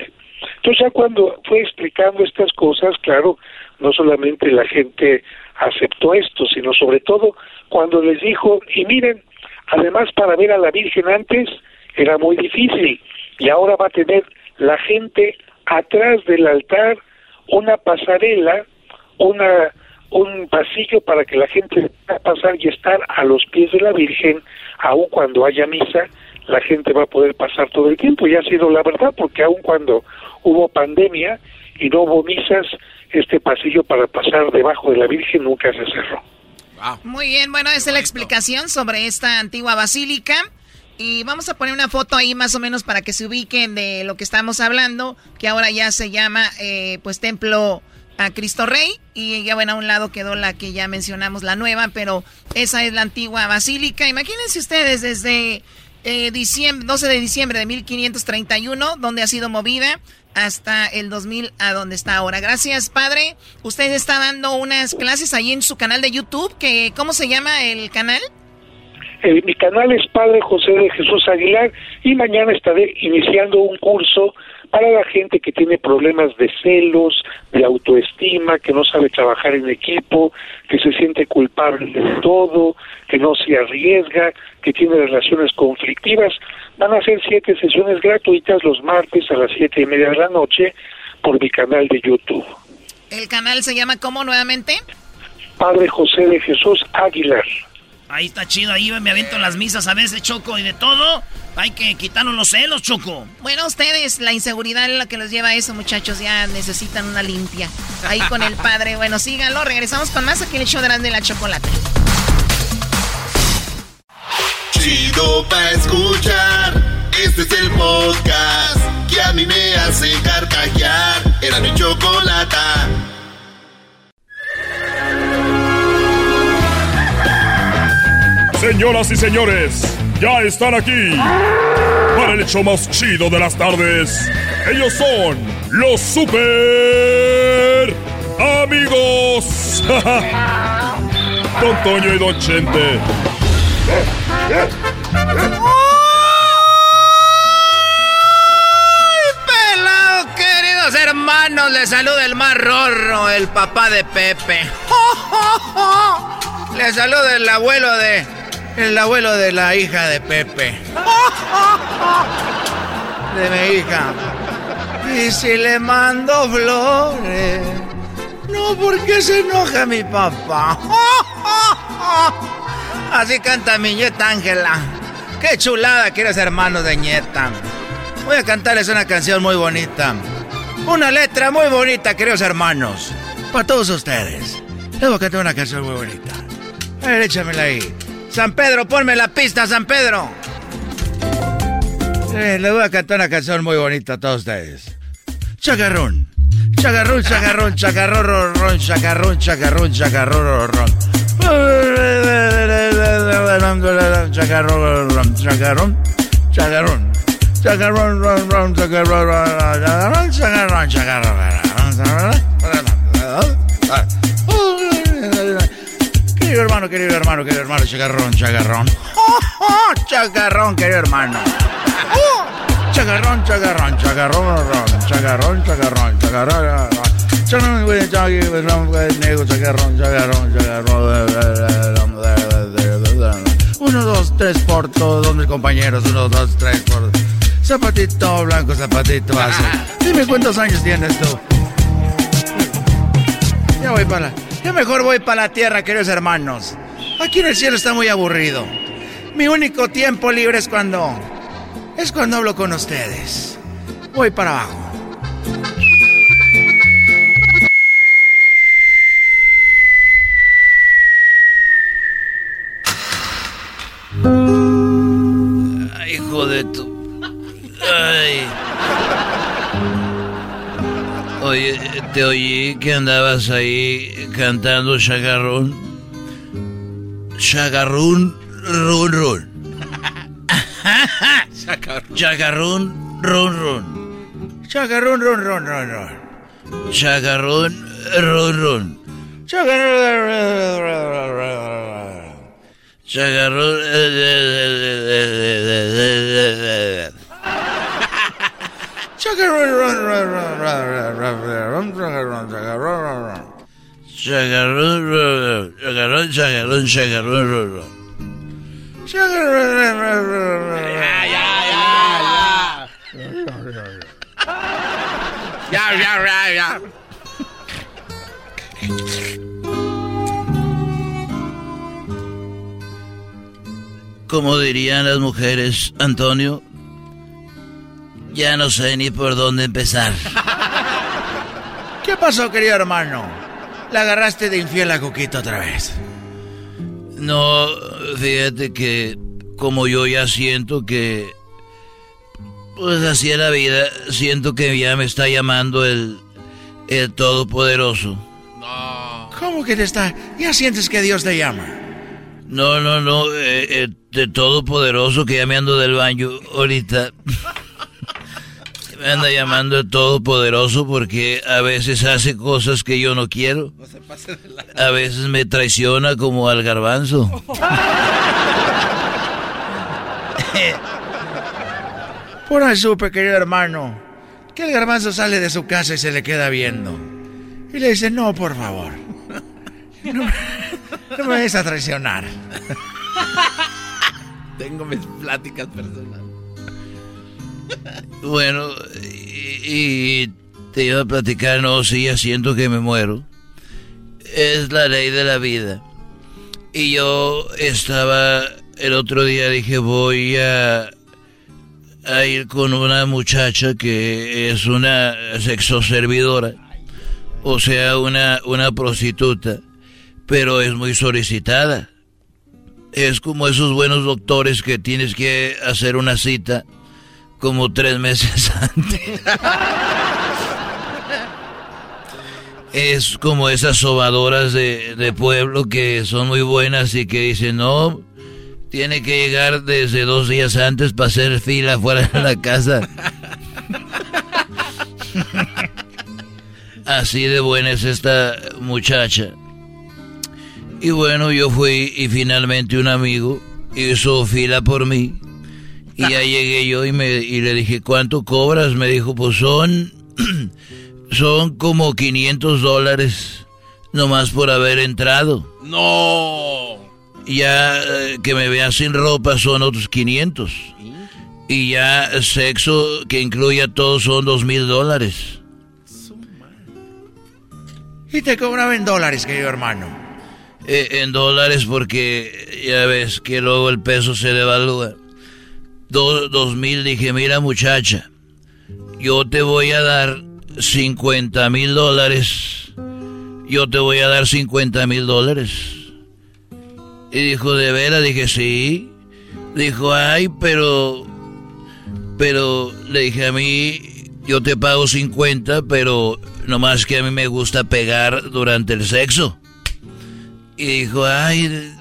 Entonces ya cuando fue explicando estas cosas, claro, no solamente la gente aceptó esto, sino sobre todo cuando les dijo, y miren, además para ver a la Virgen antes era muy difícil, y ahora va a tener la gente atrás del altar una pasarela, una un pasillo para que la gente pueda pasar y estar a los pies de la Virgen, aun cuando haya misa, la gente va a poder pasar todo el tiempo y ha sido la verdad porque aun cuando hubo pandemia y no hubo misas, este pasillo para pasar debajo de la Virgen nunca se cerró. Muy bien, bueno, esa es la explicación sobre esta antigua basílica. Y vamos a poner una foto ahí más o menos para que se ubiquen de lo que estamos hablando, que ahora ya se llama eh, pues Templo a Cristo Rey. Y ya bueno, a un lado quedó la que ya mencionamos, la nueva, pero esa es la antigua basílica. Imagínense ustedes desde eh, diciembre, 12 de diciembre de 1531, donde ha sido movida hasta el 2000 a donde está ahora. Gracias, padre. Usted está dando unas clases ahí en su canal de YouTube, que ¿cómo se llama el canal? Eh, mi canal es Padre José de Jesús Aguilar y mañana estaré iniciando un curso para la gente que tiene problemas de celos, de autoestima, que no sabe trabajar en equipo, que se siente culpable de todo, que no se arriesga, que tiene relaciones conflictivas. Van a ser siete sesiones gratuitas los martes a las siete y media de la noche por mi canal de YouTube. ¿El canal se llama cómo nuevamente? Padre José de Jesús Aguilar. Ahí está chido, ahí me aviento las misas a veces, Choco, y de todo. Hay que quitarnos los celos, Choco. Bueno, ustedes, la inseguridad es lo que los lleva a eso, muchachos. Ya necesitan una limpia. Ahí con el padre. Bueno, síganlo. Regresamos con más aquí en el show de la chocolate. chido pa' escuchar. Este es el podcast que a mí me hace carcajear. Era mi chocolata. Señoras y señores, ya están aquí para el hecho más chido de las tardes. Ellos son los super amigos. Don Toño y Don Chente. pelado, queridos hermanos! Les saluda el más el papá de Pepe. Les saluda el abuelo de... El abuelo de la hija de Pepe. De mi hija. Y si le mando flores... No, porque se enoja mi papá. Así canta mi nieta Ángela. Qué chulada, queridos hermanos de nieta. Voy a cantarles una canción muy bonita. Una letra muy bonita, queridos hermanos. Para todos ustedes. Les voy a cantar una canción muy bonita. A ver, échamela ahí. San Pedro, ponme la pista, San Pedro. Eh, les voy a cantar una canción muy bonita a todos ustedes. Chacarrón. Chacarrón, chacarrón, chacarrón, ron, chacarrón, chacarrón, chacarrón, ron. Chacarrón, chacarrón, chacarrón. Chacarrón, ron, ron, chacarrón, chacarrón, chacarrón, chacarrón. Querido hermano, querido hermano, querido hermano, chacarrón, chacarrón. Chacarrón, querido hermano. Chacarrón, chacarrón, chacarrón, chacarrón, chacarrón, chacarrón. Chacarrón, güey, chacarrón, güey, negro, chacarrón, chacarrón, chacarrón. Uno, dos, tres por todos mis compañeros. Uno, dos, tres por. Zapatito blanco, zapatito azul. Dime cuántos años tienes tú. Ya voy para. Ya mejor voy para la tierra, queridos hermanos. Aquí en el cielo está muy aburrido. Mi único tiempo libre es cuando. Es cuando hablo con ustedes. Voy para abajo. Ay, hijo de tu. Ay. Oye, te oí que andabas ahí cantando chagarrón. Chagarrón, run, run. Chagarrón, run, run. Chagarrón, run, run, run, run. Chagarrón, run, run. Chagarrón. Chagarrón, Como dirían las mujeres, Antonio, ya no sé ni por dónde empezar. ¿Qué pasó, querido hermano? ¿La agarraste de infiel a Coquito otra vez? No, fíjate que como yo ya siento que... Pues así es la vida, siento que ya me está llamando el, el Todopoderoso. ¿Cómo que te está? ¿Ya sientes que Dios te llama? No, no, no, eh, eh, de Todopoderoso que ya me ando del baño ahorita. Anda llamando el Todopoderoso porque a veces hace cosas que yo no quiero. A veces me traiciona como al garbanzo. Por ahí supe, querido hermano, que el garbanzo sale de su casa y se le queda viendo. Y le dice, no, por favor. No, me- no me vayas a traicionar. Tengo mis pláticas personales. Bueno, y, te iba a platicar, no, sí, ya siento que me muero. Es la ley de la vida. Y yo estaba, el otro día dije, voy a, ir con una muchacha que es una sexoservidora. O sea, una, una prostituta. Pero es muy solicitada. es como esos buenos doctores que tienes que hacer una cita como tres meses antes. es como esas sobadoras de, de, pueblo que son muy buenas y que dicen, no, tiene que llegar desde dos días antes para hacer fila fuera de la casa. Así de buena es esta muchacha. Y bueno, yo fui y finalmente un amigo hizo fila por mí. Y ya llegué yo y, me, y le dije, ¿cuánto cobras? Me dijo, pues son, son como 500 dólares nomás por haber entrado. No. Ya eh, que me vea sin ropa son otros 500. Y ya sexo que incluya todo son dos mil dólares. Y te cobraba en dólares, querido hermano. Eh, en dólares porque ya ves que luego el peso se devalúa. Dos mil dije, mira muchacha, yo te voy a dar 50 mil dólares. Yo te voy a dar 50 mil dólares. Y dijo, ¿de veras? Dije, sí. Dijo, ay, pero... Pero le dije a mí, yo te pago 50, pero nomás que a mí me gusta pegar durante el sexo. Y dijo, ay,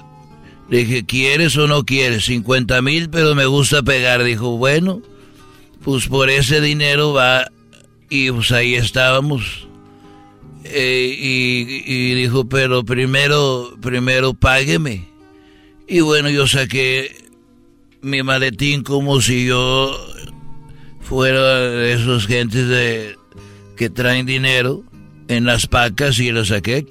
le dije, ¿quieres o no quieres? 50 mil, pero me gusta pegar. Dijo, bueno, pues por ese dinero va. Y pues ahí estábamos. Eh, y, dijo, pero primero, primero págueme. Y bueno, yo saqué mi maletín como si yo fuera de esos gentes de que traen dinero en las pacas y lo saqué.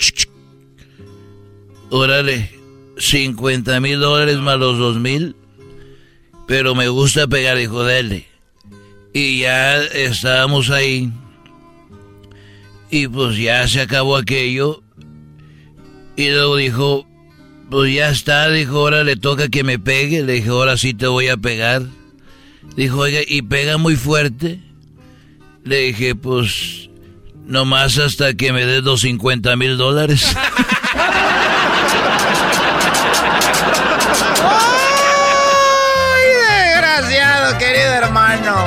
Órale, 50 mil dólares más los dos mil. Pero me gusta pegar, hijo de Y ya estábamos ahí. Y pues ya se acabó aquello. Y luego dijo, pues ya está, dijo, ahora le toca que me pegue. Le dije, ahora sí te voy a pegar. Dijo, oiga, ¿y pega muy fuerte? Le dije, pues, nomás hasta que me des los 50 mil dólares. hermano!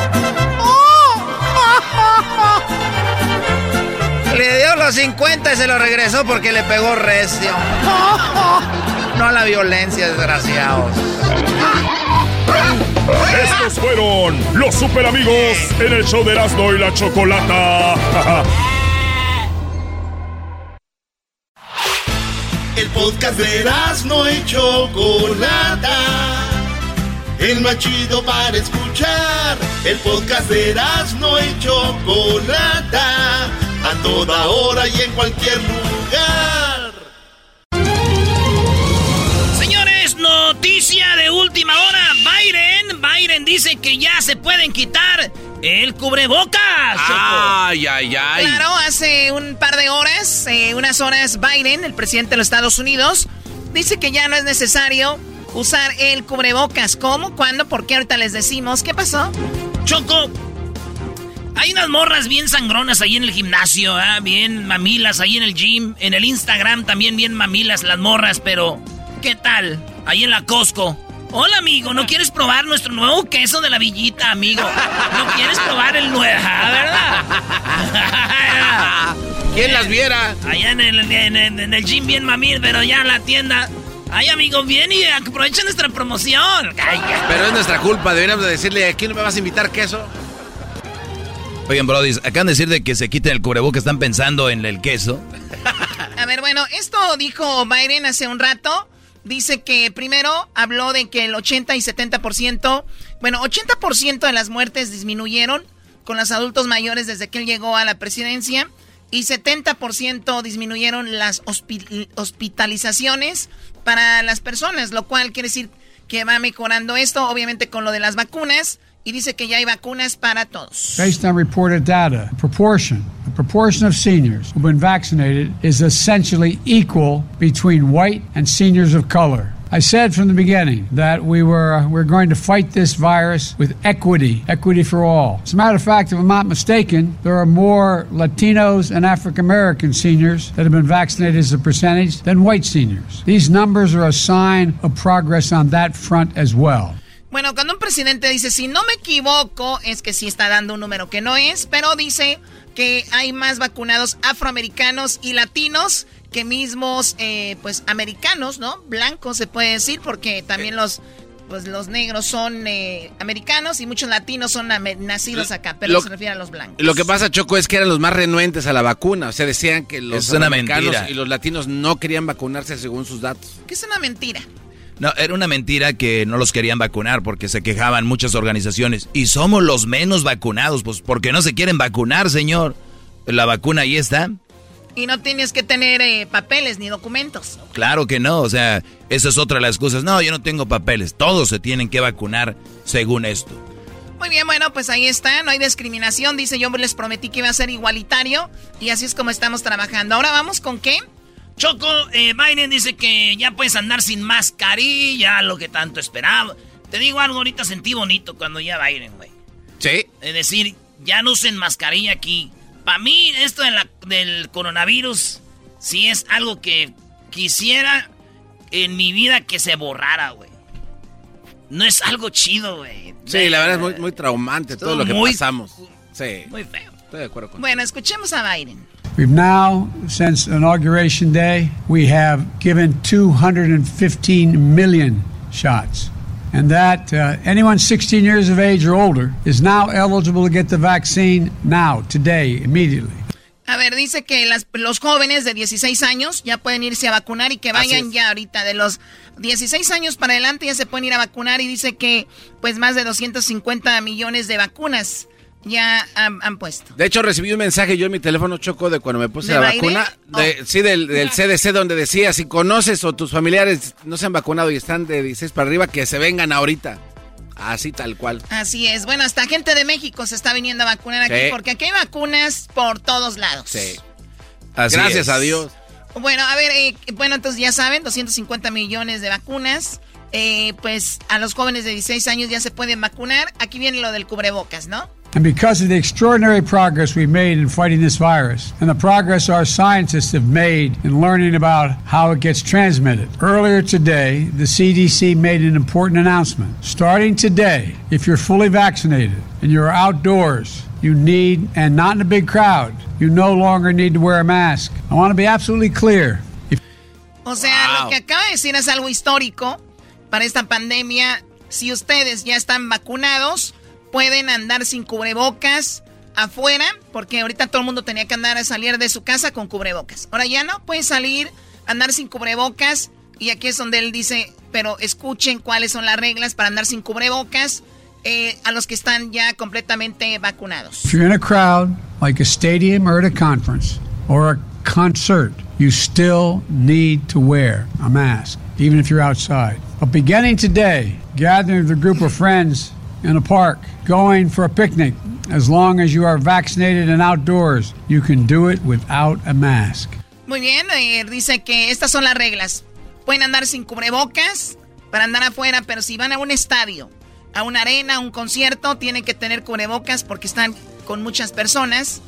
Le dio los 50 y se lo regresó porque le pegó recio. No a la violencia, desgraciados. Estos fueron los super amigos en el show de Erasmo y la Chocolata. El podcast de Erasmo y Chocolata. El más chido para escuchar. El podcast de Erasmo y Chocolata. A toda hora y en cualquier lugar. Señores, noticia de última hora. Biden, Biden dice que ya se pueden quitar el cubrebocas. Ay, ay, ay. Claro, hace un par de horas, eh, unas horas, Biden, el presidente de los Estados Unidos, dice que ya no es necesario usar el cubrebocas. ¿Cómo? ¿Cuándo? ¿Por qué? Ahorita les decimos. ¿Qué pasó? Choco, hay unas morras bien sangronas ahí en el gimnasio, ¿ah? bien mamilas ahí en el gym, en el Instagram también bien mamilas las morras, pero ¿qué tal? Ahí en la Costco. Hola, amigo, ¿no quieres probar nuestro nuevo queso de la villita, amigo? ¿No quieres probar el nuevo, verdad? ¿Quién las viera? Allá en el, en, el, en el gym bien mamil, pero ya en la tienda. Ay, amigo, bien y aprovecha nuestra promoción. Pero es nuestra culpa, deberíamos de decirle, ¿aquí no me vas a invitar queso? Oigan, Brody, acaban de decir de que se quiten el cubreboca, están pensando en el queso. A ver, bueno, esto dijo Biden hace un rato. Dice que primero habló de que el 80 y 70%, bueno, 80% de las muertes disminuyeron con los adultos mayores desde que él llegó a la presidencia y 70% disminuyeron las hospitalizaciones para las personas, lo cual quiere decir que va mejorando esto, obviamente con lo de las vacunas y dice que ya hay vacunas para todos. Based on reported data, proportion, the proportion of seniors who've been vaccinated is essentially equal between white and seniors of color. I said from the beginning that we were we're going to fight this virus with equity, equity for all. As a matter of fact, if I'm not mistaken, there are more Latinos and African American seniors that have been vaccinated as a percentage than white seniors. These numbers are a sign of progress on that front as well. Bueno, cuando un presidente dice, si no me equivoco, es que sí está dando un número que no es, pero dice que hay más vacunados afroamericanos y latinos que mismos, eh, pues, americanos, ¿no? Blancos se puede decir, porque también los, pues, los negros son eh, americanos y muchos latinos son nacidos acá, pero se refiere a los blancos. Lo que pasa, Choco, es que eran los más renuentes a la vacuna. O sea, decían que los americanos y los latinos no querían vacunarse según sus datos. ¿Qué es una mentira? No, era una mentira que no los querían vacunar porque se quejaban muchas organizaciones. Y somos los menos vacunados, pues porque no se quieren vacunar, señor. La vacuna ahí está. Y no tienes que tener eh, papeles ni documentos. Claro que no, o sea, esa es otra de las excusas. No, yo no tengo papeles. Todos se tienen que vacunar según esto. Muy bien, bueno, pues ahí está, no hay discriminación. Dice, yo les prometí que iba a ser igualitario y así es como estamos trabajando. Ahora vamos con qué? Choco, eh, Biden dice que ya puedes andar sin mascarilla, lo que tanto esperaba. Te digo algo, ahorita sentí bonito cuando ya Biden, güey. Sí. Es decir, ya no usen mascarilla aquí. Para mí, esto del coronavirus, sí es algo que quisiera en mi vida que se borrara, güey. No es algo chido, güey. Sí, la verdad es muy, muy traumante todo, lo que pasamos. Sí. Muy feo. Estoy de acuerdo con Bueno, escuchemos a Biden. We've now, since Inauguration Day, we have given 215 million shots. And that uh, anyone 16 years of age or older is now eligible to get the vaccine now, today, immediately. A ver, dice que las, los jóvenes de 16 años ya pueden irse a vacunar y que vayan ya ahorita. De los 16 años para adelante ya se pueden ir a vacunar y dice que pues más de 250 millones de vacunas ya han, puesto. De hecho, recibí un mensaje yo en mi teléfono choco de cuando me puse la vacuna. De, Sí, del, del, CDC donde decía, si conoces o tus familiares no se han vacunado y están de 16 para arriba, que se vengan ahorita. Así tal cual. Así es. Bueno, hasta gente de México se está viniendo a vacunar aquí porque aquí hay vacunas por todos lados. Sí. Gracias a Dios. Bueno, a ver, eh, bueno, entonces ya saben, 250 millones de vacunas. Eh, pues a los jóvenes de 16 años ya se pueden vacunar. Aquí viene lo del cubrebocas, ¿no? And because of the extraordinary progress we've made in fighting this virus, and the progress our scientists have made in learning about how it gets transmitted, earlier today, the CDC made an important announcement. Starting today, if you're fully vaccinated and you're outdoors, you need, and not in a big crowd, you no longer need to wear a mask. I want to be absolutely clear. If o sea, wow. lo que acaba de decir es algo histórico para esta pandemia. Si ustedes ya están vacunados, pueden andar sin cubrebocas afuera, porque ahorita todo el mundo tenía que andar a salir de su casa con cubrebocas. Ahora ya no, pueden salir, andar sin cubrebocas, y aquí es donde él dice, pero escuchen cuáles son las reglas para andar sin cubrebocas eh, a los que están ya completamente vacunados. If you're in a crowd, like a stadium or at a conference or a concert, you still need to wear a mask, even if you're outside. But beginning today, gathering with a group of friends in a park, going for a picnic, as long as you are vaccinated and outdoors, you can do it without a mask. Muy bien, eh, dice que estas son las reglas. Pueden andar sin cubrebocas para andar afuera, pero si van a un estadio, a una arena, a un concierto, tienen que tener cubrebocas porque están con muchas personas.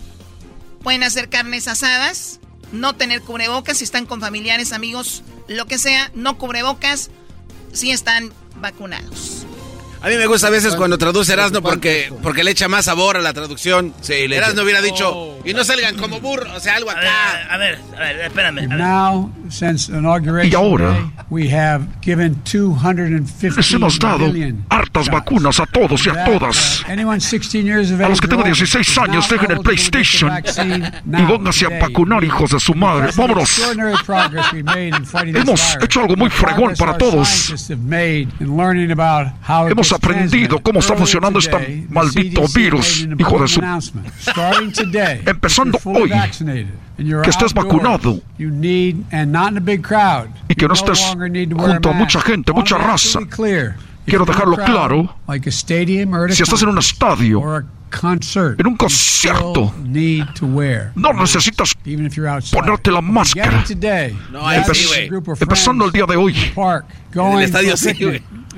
Pueden hacer carnes asadas, no tener cubrebocas si están con familiares, amigos, lo que sea, no cubrebocas si están vacunados. A mí me gusta a veces cuando traduce Erasmo porque, porque le echa más sabor a la traducción. Sí, le Erasmo hubiera dicho, oh. y no salgan como burro, o sea, algo acá. A ver, a ver, espérame. A ver. Now, since inauguration y ahora, we have given 250 les hemos dado hartas vacunas a todos y a todas. A los que tengan 16 años, dejen el PlayStation y pónganse a vacunar, hijos de su madre. Vámonos. Hemos hecho algo muy fregón para todos. Hemos aprendido cómo está funcionando este maldito virus, hijo de su... Empezando hoy, que estés vacunado y que no estés junto a mucha gente, mucha raza. Quiero dejarlo claro, si estás en un estadio concert, en un concierto, no necesitas ponerte la máscara. No. Empezando el día de hoy. En el estadio sí,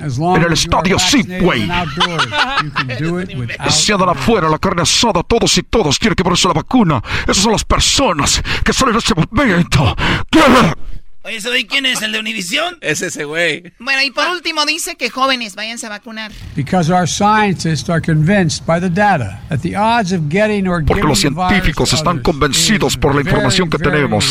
En el estadio sí, güey. Deseadan afuera la carne asada, todos y todos quieren que ponerse la vacuna. Esas son las personas que salen en este momento. Oye, ¿ese quién es? ¿El de Univisión? Es ese güey. Bueno, y por último dice que jóvenes, váyanse a vacunar. Because our scientists are convinced by the data that the odds of getting or Porque los científicos están convencidos por la información que tenemos.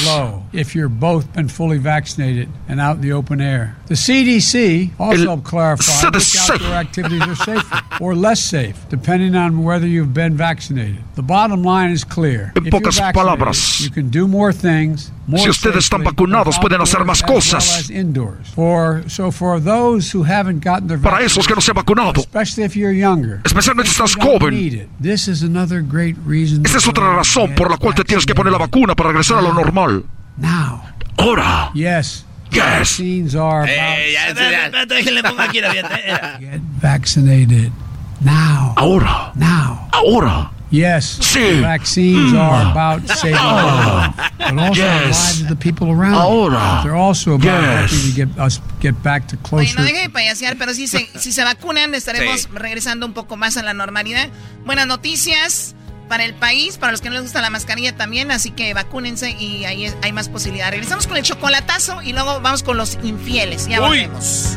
If you're both been fully vaccinated and out in the open air. The CDC also clarified which outdoor activities are safer or less safe, depending on whether you've been vaccinated. The bottom line is clear. En pocas palabras, si ustedes están vacunados, pueden hacer más cosas. Para esos que no se han vacunado, especialmente si estás joven, esa es otra razón por la cual te tienes que poner la vacuna para regresar a lo normal. Ahora. Yes. Yes. Get vaccinated. Now. Ahora. Now. Ahora. Yes, sí. vaccines are mm. about saving lives, but also yes. the lives of the people around. Ahora. They're also about yes. helping to get us get back to closer. Oye, no deje de payasear, pero si se, si se vacunan estaremos sí. regresando un poco más a la normalidad. Buenas noticias para el país, para los que no les gusta la mascarilla también, así que vacúnense y ahí hay más posibilidad. Regresamos con el chocolatazo y luego vamos con los infieles. Ya volvemos.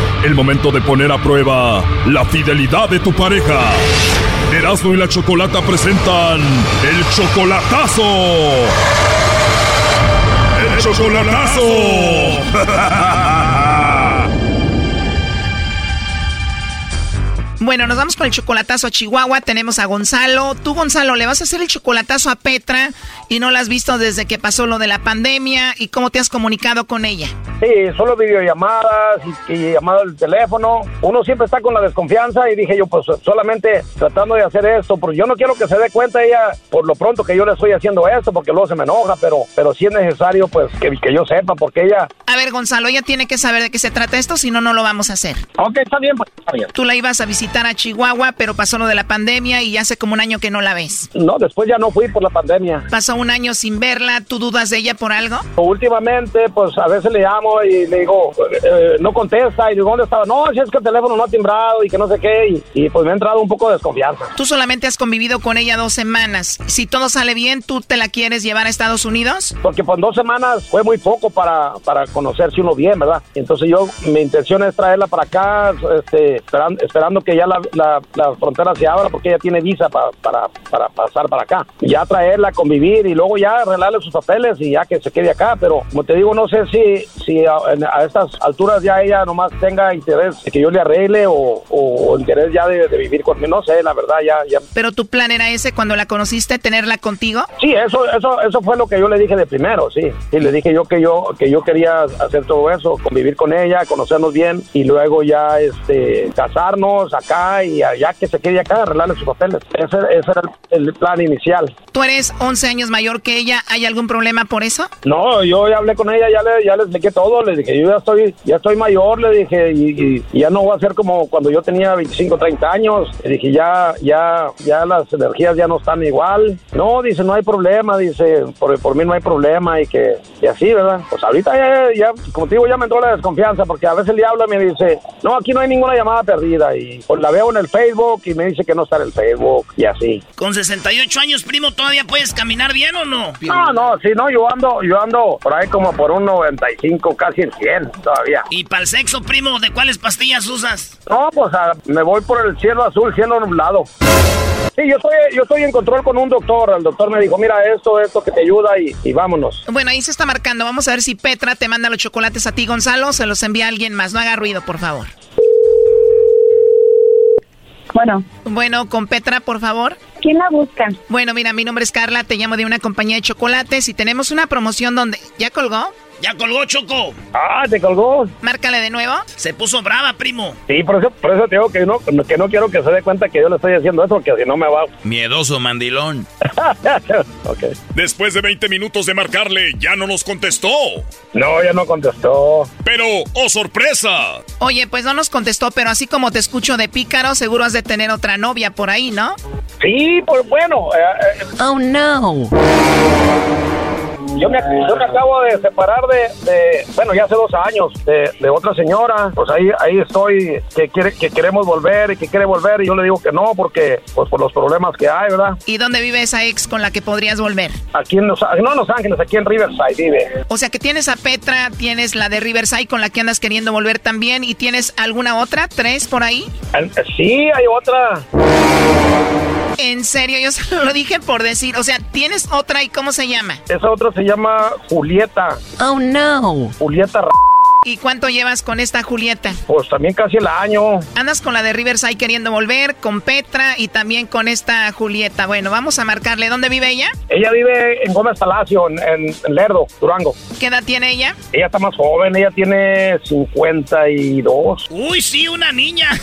El momento de poner a prueba la fidelidad de tu pareja. Erasmo y la Chocolata presentan El Chocolatazo. El Chocolatazo. Bueno, nos vamos con el chocolatazo a Chihuahua. Tenemos a Gonzalo. Tú, Gonzalo, le vas a hacer el chocolatazo a Petra y no la has visto desde que pasó lo de la pandemia. ¿Y cómo te has comunicado con ella? Sí, solo videollamadas y, y llamado al teléfono. Uno siempre está con la desconfianza y dije yo, pues solamente tratando de hacer esto, porque yo no quiero que se dé cuenta ella por lo pronto que yo le estoy haciendo esto, porque luego se me enoja, pero, pero sí es necesario pues que, que yo sepa, porque ella... A ver, Gonzalo, ella tiene que saber de qué se trata esto, si no, no lo vamos a hacer. Ok, está bien, pues está bien. Tú la ibas a visitar a Chihuahua, pero pasó lo de la pandemia y hace como un año que no la ves. No, después ya no fui por la pandemia. Pasó un año sin verla, ¿tú dudas de ella por algo? Últimamente, pues a veces le llamo y le digo, eh, no contesta y digo, ¿dónde estaba? No, si es que el teléfono no ha timbrado y que no sé qué y, pues me ha entrado un poco de desconfianza. Tú solamente has convivido con ella dos semanas. Si todo sale bien, ¿tú te la quieres llevar a Estados Unidos? Porque pues dos semanas fue muy poco para, para conocerse uno bien, ¿verdad? Entonces yo, mi intención es traerla para acá, este, esperando, esperando que ya la, la, frontera se abra porque ella tiene visa para, para pasar para acá. Ya traerla, convivir y luego ya arreglarle sus papeles y ya que se quede acá. Pero como te digo, no sé si, si a, estas alturas ya ella nomás tenga interés de que yo le arregle o, interés ya de, vivir conmigo. No sé, la verdad, ya, ya. Pero tu plan era ese cuando la conociste, tenerla contigo? Sí, eso, eso, eso fue lo que yo le dije de primero, sí. Y le dije yo que yo, que yo quería hacer todo eso, convivir con ella, conocernos bien y luego ya este casarnos acá y ya que se quede acá, arreglarle sus papeles. Ese, ese era el, plan inicial. ¿Tú eres 11 años mayor que ella? ¿Hay algún problema por eso? No, yo ya hablé con ella, ya le, ya le expliqué todo. Le dije, yo ya estoy, ya estoy mayor, le dije, y, ya no voy a ser como cuando yo tenía 25, 30 años. Le dije, ya, ya, ya las energías ya no están igual. No, dice, no hay problema, dice, por, por mí no hay problema y que, y así, ¿verdad? Pues ahorita ya, ya, como te digo, ya me entró la desconfianza porque a veces le habla y me dice, no, aquí no hay ninguna llamada perdida y pues la veo en el Facebook y me dice que no está en el Facebook y así. Con 68 años, primo, ¿todavía puedes caminar bien o no? No, no, sí, no, yo ando, yo ando por ahí como por un 95, casi en 100 todavía. ¿Y para el sexo, primo, de cuáles pastillas usas? No, pues me voy por el cielo azul, cielo nublado. Sí, yo estoy, yo estoy en control con un doctor. El doctor me dijo, mira, esto, esto que te ayuda y, y, vámonos. Bueno, ahí se está marcando. Vamos a ver si Petra te manda los chocolates a ti, Gonzalo. Se los envía alguien más. No haga ruido, por favor. Bueno. Bueno, con Petra, por favor. ¿Quién la busca? Bueno, mira, mi nombre es Carla, te llamo de una compañía de chocolates y tenemos una promoción donde... ¿Ya colgó? Ya colgó, Choco. Ah, ¿te colgó? Márcale de nuevo. Se puso brava, primo. Sí, por eso, por eso te digo que no, que no quiero que se dé cuenta que yo le estoy haciendo eso, porque si no me va. Miedoso mandilón. ok. Después de 20 minutos de marcarle, ya no nos contestó. No, ya no contestó. Pero, ¡oh sorpresa! Oye, pues no nos contestó, pero así como te escucho de pícaro, seguro has de tener otra novia por ahí, ¿no? Sí, pues bueno. eh, eh, Oh, no. Yo me, yo me acabo de separar de, de- bueno, ya hace dos años, de, de otra señora. Pues ahí ahí estoy, que quiere que queremos volver y que quiere volver. Y yo le digo que no, porque, pues por los problemas que hay, ¿verdad? ¿Y dónde vive esa ex con la que podrías volver? Aquí en Los, no en Los Ángeles, aquí en Riverside vive. O sea que tienes a Petra, tienes la de Riverside con la que andas queriendo volver también y tienes alguna otra, tres por ahí. Sí, hay otra. En serio, yo solo lo dije por decir, o sea, tienes otra y cómo se llama. Esa otra se llama Julieta. Oh no. Julieta R- ¿Y cuánto llevas con esta Julieta? Pues también casi el año. Andas con la de Riverside queriendo volver, con Petra y también con esta Julieta. Bueno, vamos a marcarle. ¿Dónde vive ella? Ella vive en Gómez Palacio, en, en- en Lerdo, Durango. ¿Qué edad tiene ella? Ella está más joven, ella tiene 52. Uy, sí, una niña.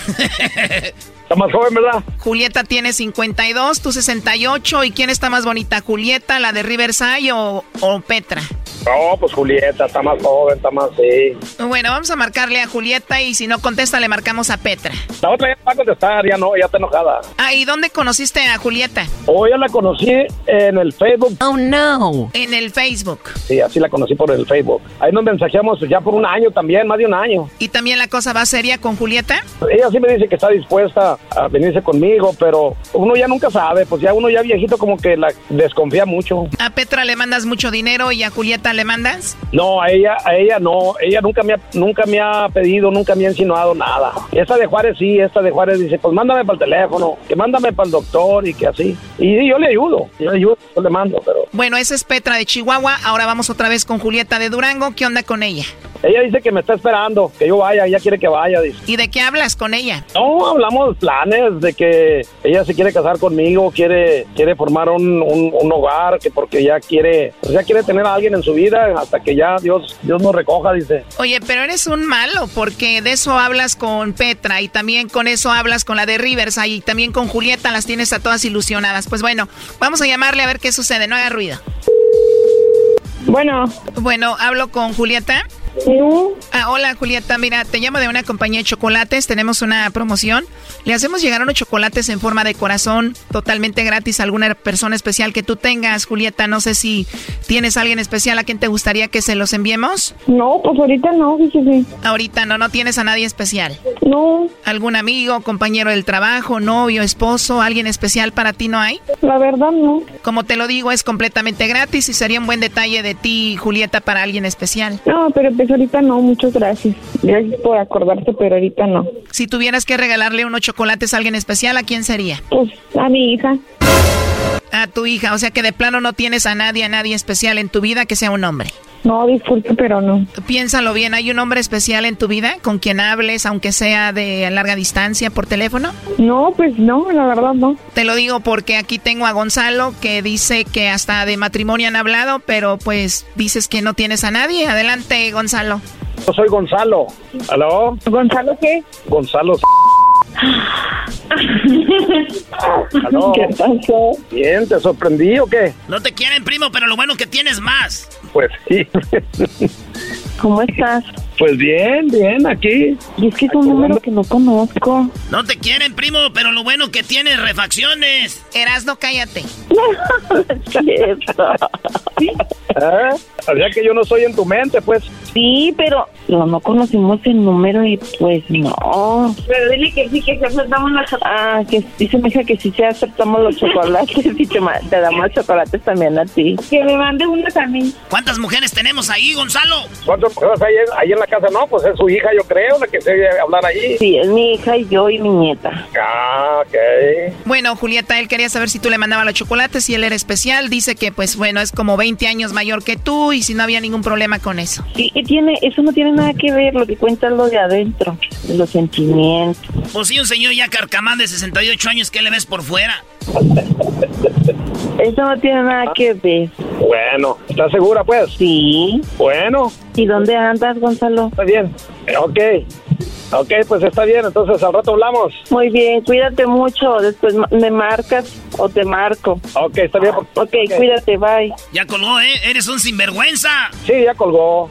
Está más joven, ¿verdad? Julieta tiene 52, tú 68. ¿Y quién está más bonita, Julieta, la de Riverside o, o Petra? No, pues Julieta está más joven, está más, sí. Bueno, vamos a marcarle a Julieta y si no contesta le marcamos a Petra. La otra ya va a contestar, ya no, ya está enojada. Ah, ¿y dónde conociste a Julieta? Hoy ya la conocí en el Facebook. Oh, no. En el Facebook. Sí, así la conocí por el Facebook. Ahí nos mensajeamos ya por un año también, más de un año. ¿Y también la cosa va seria con Julieta? Ella sí me dice que está dispuesta a venirse conmigo, pero uno ya nunca sabe, pues ya uno ya viejito como que la desconfía mucho. ¿A Petra le mandas mucho dinero y a Julieta le mandas? No, a ella, a ella no, ella nunca me ha, nunca me ha pedido, nunca me ha insinuado nada. Esta de Juárez sí, esta de Juárez dice, pues mándame para el teléfono, que mándame para el doctor y que así. Y yo le ayudo, yo le ayudo, yo le mando, pero Bueno, esa es Petra de Chihuahua. Ahora vamos otra vez con Julieta de Durango. ¿Qué onda con ella? ella dice que me está esperando, que yo vaya, ella quiere que vaya, dice. ¿Y de qué hablas con ella? No, hablamos planes de que ella se quiere casar conmigo, quiere quiere formar un, un- un hogar, que porque ya quiere, pues ya quiere tener a alguien en su vida hasta que ya Dios Dios nos recoja, dice. Oye, pero eres un malo porque de eso hablas con Petra y también con eso hablas con la de Rivers y también con Julieta las tienes a todas ilusionadas. Pues bueno, vamos a llamarle a ver qué sucede. No haga ruido. Bueno. Bueno, hablo con Julieta. No. Ah, hola Julieta, mira, te llamo de una compañía de chocolates, tenemos una promoción. Le hacemos llegar unos chocolates en forma de corazón totalmente gratis a alguna persona especial que tú tengas, Julieta. No sé si tienes a alguien especial a quien te gustaría que se los enviemos. No, pues ahorita no, fíjese. Ahorita no, no tienes a nadie especial. No. ¿Algún amigo, compañero del trabajo, novio, esposo, alguien especial para ti no hay? La verdad no. Como te lo digo, es completamente gratis y sería un buen detalle de ti, Julieta, para alguien especial. No, pero pues ahorita no, muchas gracias. Gracias por acordarte, pero ahorita no. Si tuvieras que regalarle unos chocolates a alguien especial, ¿a quién sería? Pues a mi hija. A tu hija, o sea que de plano no tienes a nadie, a nadie especial en tu vida que sea un hombre. No, disculpe, pero no. Piénsalo bien, ¿hay un hombre especial en tu vida con quien hables, aunque sea de larga distancia por teléfono? No, pues no, la verdad no. Te lo digo porque aquí tengo a Gonzalo que dice que hasta de matrimonio han hablado, pero pues dices que no tienes a nadie. Adelante, Gonzalo. Yo soy Gonzalo. ¿Aló? ¿Gonzalo qué? Gonzalo. ¿Aló? ¿Qué pasó? Bien, ¿te sorprendí o qué? No te quieren, primo, pero lo bueno que tienes más. Pues sí. ¿Cómo estás? Pues bien, bien, aquí. Y es que es un número que no conozco. No te quieren, primo, pero lo bueno que tienes refacciones. Erasno, cállate. ¿Eh? O sea que yo no soy en tu mente, pues. Sí, pero no, no conocimos el número y pues no. Pero dile que sí, que sí aceptamos los chocolates. Ah, que dice mi hija que sí, sí aceptamos los chocolates y te, te damos chocolates también a ti. Que me mande uno también. ¿Cuántas mujeres tenemos ahí, Gonzalo? ¿Cuántas mujeres hay en- ahí en la casa? No, pues es su hija, yo creo, la que se hablar allí. Sí, es mi hija y yo y mi nieta. Ah, ok. Bueno, Julieta, él quería saber si tú le mandabas los chocolates y él era especial. Dice que, pues bueno, es como 20 años mayor que tú y si no había ningún problema con eso. Sí, que tiene, eso no tiene nada que ver, lo que cuenta es lo de adentro, los sentimientos. Pues sí, un señor ya carcamán de 68 años, ¿qué le ves por fuera? Eso no tiene nada que ver. Bueno, ¿estás segura pues? Sí. Bueno. ¿Y dónde andas, Gonzalo? Está bien. Ok. Ok, pues está bien, entonces al rato hablamos. Muy bien, cuídate mucho. Después me marcas o te marco. Ok, está bien. Ok, okay. cuídate, bye. Ya colgó, ¿eh? Eres un sinvergüenza. Sí, ya colgó.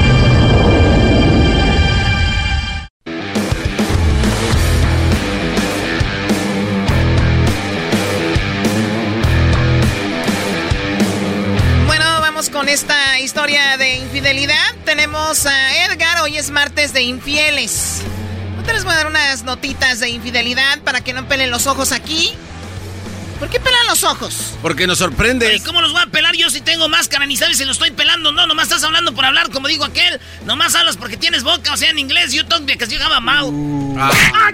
con esta historia de infidelidad. Tenemos a Edgar, hoy es martes de infieles. ¿No les voy a dar unas notitas de infidelidad para que no pelen los ojos aquí? ¿Por qué pelan los ojos? Porque nos sorprende. ¿Y cómo los voy a pelar yo si tengo máscara ni sabes si lo estoy pelando? No, nomás estás hablando por hablar, como digo aquel. Nomás hablas porque tienes boca, o sea, en inglés, you talk because you have a mouth. Ah.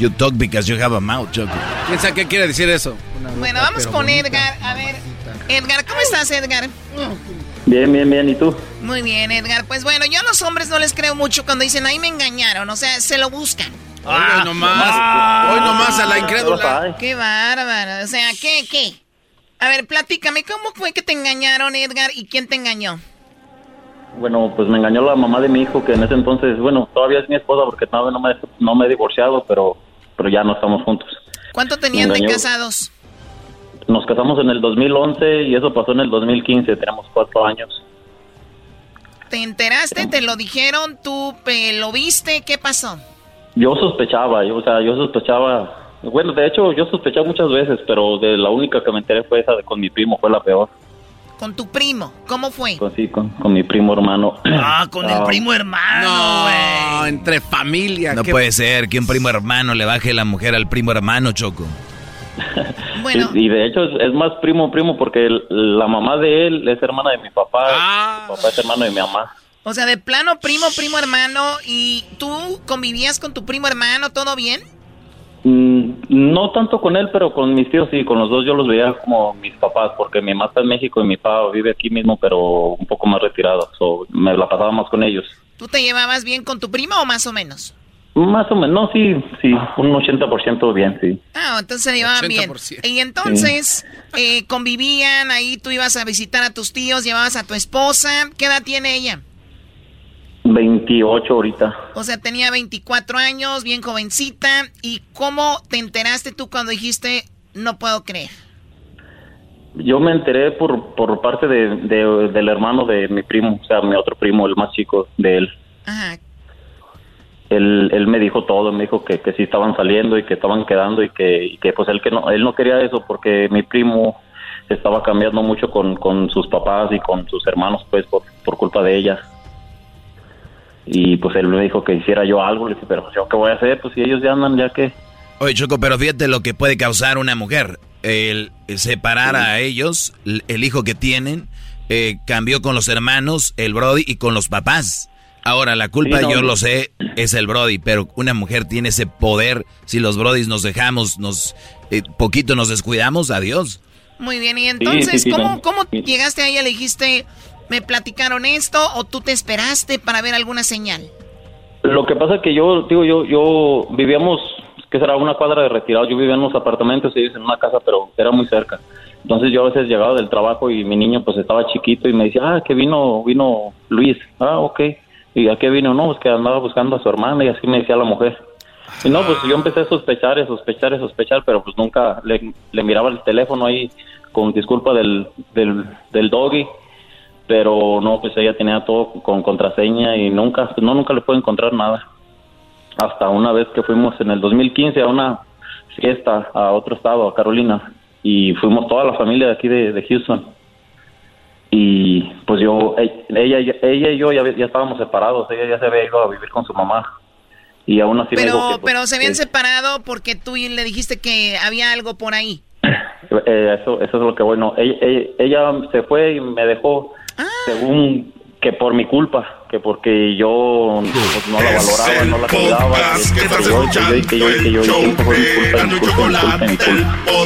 You talk because you have a mouth, Choco. Piensa qué quiere decir eso. bueno, vamos con Edgar. A ver, Edgar, ¿cómo estás, Edgar? Bien, bien, bien. ¿Y tú? Muy bien, Edgar. Pues bueno, yo a los hombres no les creo mucho cuando dicen, ahí me engañaron. O sea, se lo buscan. Ah, hoy nomás. hoy nomás a la incrédula. Qué bárbaro. O sea, ¿qué, qué? A ver, platícame, ¿cómo fue que te engañaron, Edgar? ¿Y quién te engañó? Bueno, pues me engañó la mamá de mi hijo, que en ese entonces, bueno, todavía es mi esposa porque todavía no me, no me he divorciado, pero, pero ya no estamos juntos. ¿Cuánto tenían de casados? Nos casamos en el 2011 y eso pasó en el 2015, tenemos cuatro años. ¿Te enteraste? ¿Te lo dijeron? ¿Tú lo viste? ¿Qué pasó? Yo sospechaba, yo, o sea, yo sospechaba, bueno, de hecho yo sospechaba muchas veces, pero de la única que me enteré fue esa de con mi primo, fue la peor. ¿Con tu primo? ¿Cómo fue? Con, sí, con, mi primo hermano. Ah, con el ah. primo hermano, No, entre familia. No puede ser que un primo hermano le baje la mujer al primo hermano, Choco. Bueno. Y, de hecho es, más primo, primo, porque la mamá de él es hermana de mi papá. Ah. Mi papá es hermano de mi mamá. O sea, de plano primo, primo hermano. ¿Y tú convivías con tu primo hermano? ¿Todo bien? Mm, no tanto con él, pero con mis tíos sí, con los dos yo los veía como mis papás, porque mi mamá está en México y mi papá vive aquí mismo, pero un poco más retirado. So, me la pasaba más con ellos. ¿Tú te llevabas bien con tu primo o más o menos? Más o menos, no, sí, sí, un 80% bien, sí. Ah, entonces se llevaban bien. Y entonces eh, convivían, ahí tú ibas a visitar a tus tíos, llevabas a tu esposa. ¿Qué edad tiene ella? 28 ahorita. O sea, tenía 24 años, bien jovencita. ¿Y cómo te enteraste tú cuando dijiste, no puedo creer? Yo me enteré por, por parte de, del hermano de mi primo, o sea, mi otro primo, el más chico de él. Ajá él, él me dijo todo, me dijo que, que sí estaban saliendo y que estaban quedando y que, que pues él que no, él no quería eso porque mi primo estaba cambiando mucho con, con sus papás y con sus hermanos pues por, por culpa de ella. Y pues él me dijo que hiciera yo algo, le dije, pero yo qué voy a hacer, pues si ellos ya andan, ya que... Oye Choco, pero fíjate lo que puede causar una mujer, el, separar a ellos, el, hijo que tienen, eh, cambió con los hermanos, el Brody y con los papás. Ahora, la culpa, yo lo sé, es el Brody, pero una mujer tiene ese poder. Si los Brodys nos dejamos, nos eh, poquito nos descuidamos, adiós. Muy bien, y entonces, ¿cómo, ¿cómo llegaste ahí? ¿Le dijiste, me platicaron esto o tú te esperaste para ver alguna señal? Lo que pasa es que yo, digo, yo, yo vivíamos, que será una cuadra de retirado, yo vivía en unos apartamentos y ellos en una casa, pero era muy cerca. Entonces yo a veces llegaba del trabajo y mi niño pues estaba chiquito y me decía, ah, que vino, vino Luis. Ah, ok ¿Y a qué vino? No, pues que andaba buscando a su hermana y así me decía la mujer. Y no, pues yo empecé a sospechar y sospechar y sospechar, pero pues nunca le, miraba el teléfono ahí con disculpa del, del, doggy. Pero no, pues ella tenía todo con contraseña y nunca, no, nunca le pude encontrar nada. Hasta una vez que fuimos en el 2015 a una fiesta a otro estado, a Carolina, y fuimos toda la familia de aquí de Houston y pues yo, ella, ella y yo ya, estábamos separados, ella ya se había ido a vivir con su mamá. Y aún así pero, me que, pues, Pero se habían separado porque tú le dijiste que había algo por ahí. Eh, eso, eso es lo que bueno. Ella, ella, se fue y me dejó, ah. según que por mi culpa. Que porque yo pues, no la valoraba, no la cuidaba, que, que, yo, que yo, que yo, que yo, que yo, fue mi culpa, mi culpa, mi culpa, mi culpa.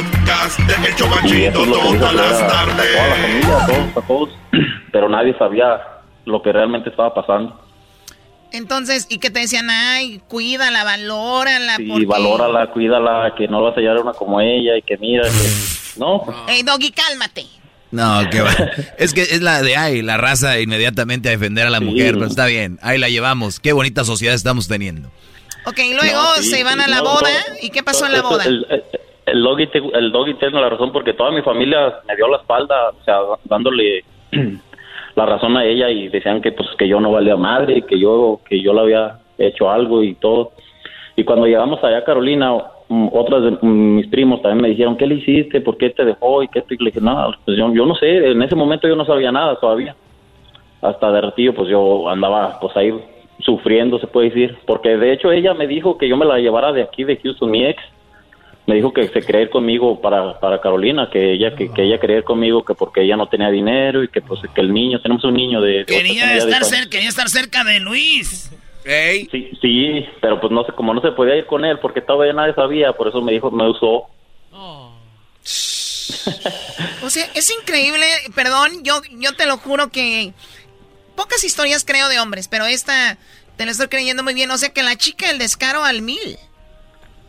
Y eso es lo que hizo a toda la familia, a todos, a todos, pero nadie sabía lo que realmente estaba pasando. Entonces, ¿y qué te decían? Ay, cuídala, valórala. Sí, porque... valórala, cuídala, que no vas a hallar una como ella y que mira, que... No. Ey, Doggy, cálmate. No, que va. Es que es la de ay, la raza inmediatamente a defender a la mujer, pero está bien, ahí la llevamos. Qué bonita sociedad estamos teniendo. Ok, y luego se van a la boda. ¿Y qué pasó en la boda? El, el, el, doggy, el doggy tiene la razón porque toda mi familia me dio la espalda, o sea, dándole la razón a ella y decían que pues que yo no valía madre, que yo que yo le había hecho algo y todo. Y cuando llegamos allá a Carolina, otras de mm, mis primos también me dijeron, ¿qué le hiciste? ¿Por qué te dejó? Y que le dije, no, pues yo, yo no sé, en ese momento yo no sabía nada todavía. Hasta derretido, pues yo andaba pues ahí sufriendo, se puede decir. Porque de hecho ella me dijo que yo me la llevara de aquí, de Houston, mi ex me dijo que se quería ir conmigo para, para Carolina, que ella que, que, ella quería ir conmigo que porque ella no tenía dinero y que pues que el niño, tenemos un niño de... quería, estar cerca, quería estar cerca de Luis. Sí, sí, pero pues no sé, como no se podía ir con él porque todavía nadie sabía, por eso me dijo, me usó. Oh. o sea, es increíble, perdón, yo, yo te lo juro que pocas historias creo de hombres, pero esta te la estoy creyendo muy bien, o sea que la chica el descaro al mil.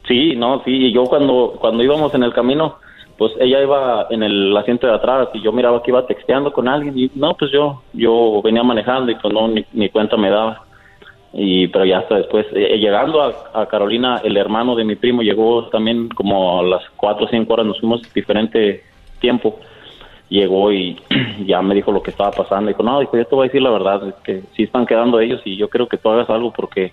Sí, no, sí, y yo cuando, cuando íbamos en el camino, pues ella iba en el asiento de atrás y yo miraba que iba texteando con alguien y no, pues yo, yo venía manejando y pues no, ni, cuenta me daba. Y, pero ya hasta después, eh, llegando a, Carolina, el hermano de mi primo llegó también como a las cuatro o cinco horas, nos fuimos diferente tiempo. Llegó y ya me dijo lo que estaba pasando. Dijo, no, dijo, yo te voy a decir la verdad, es que sí están quedando ellos y yo creo que tú hagas algo porque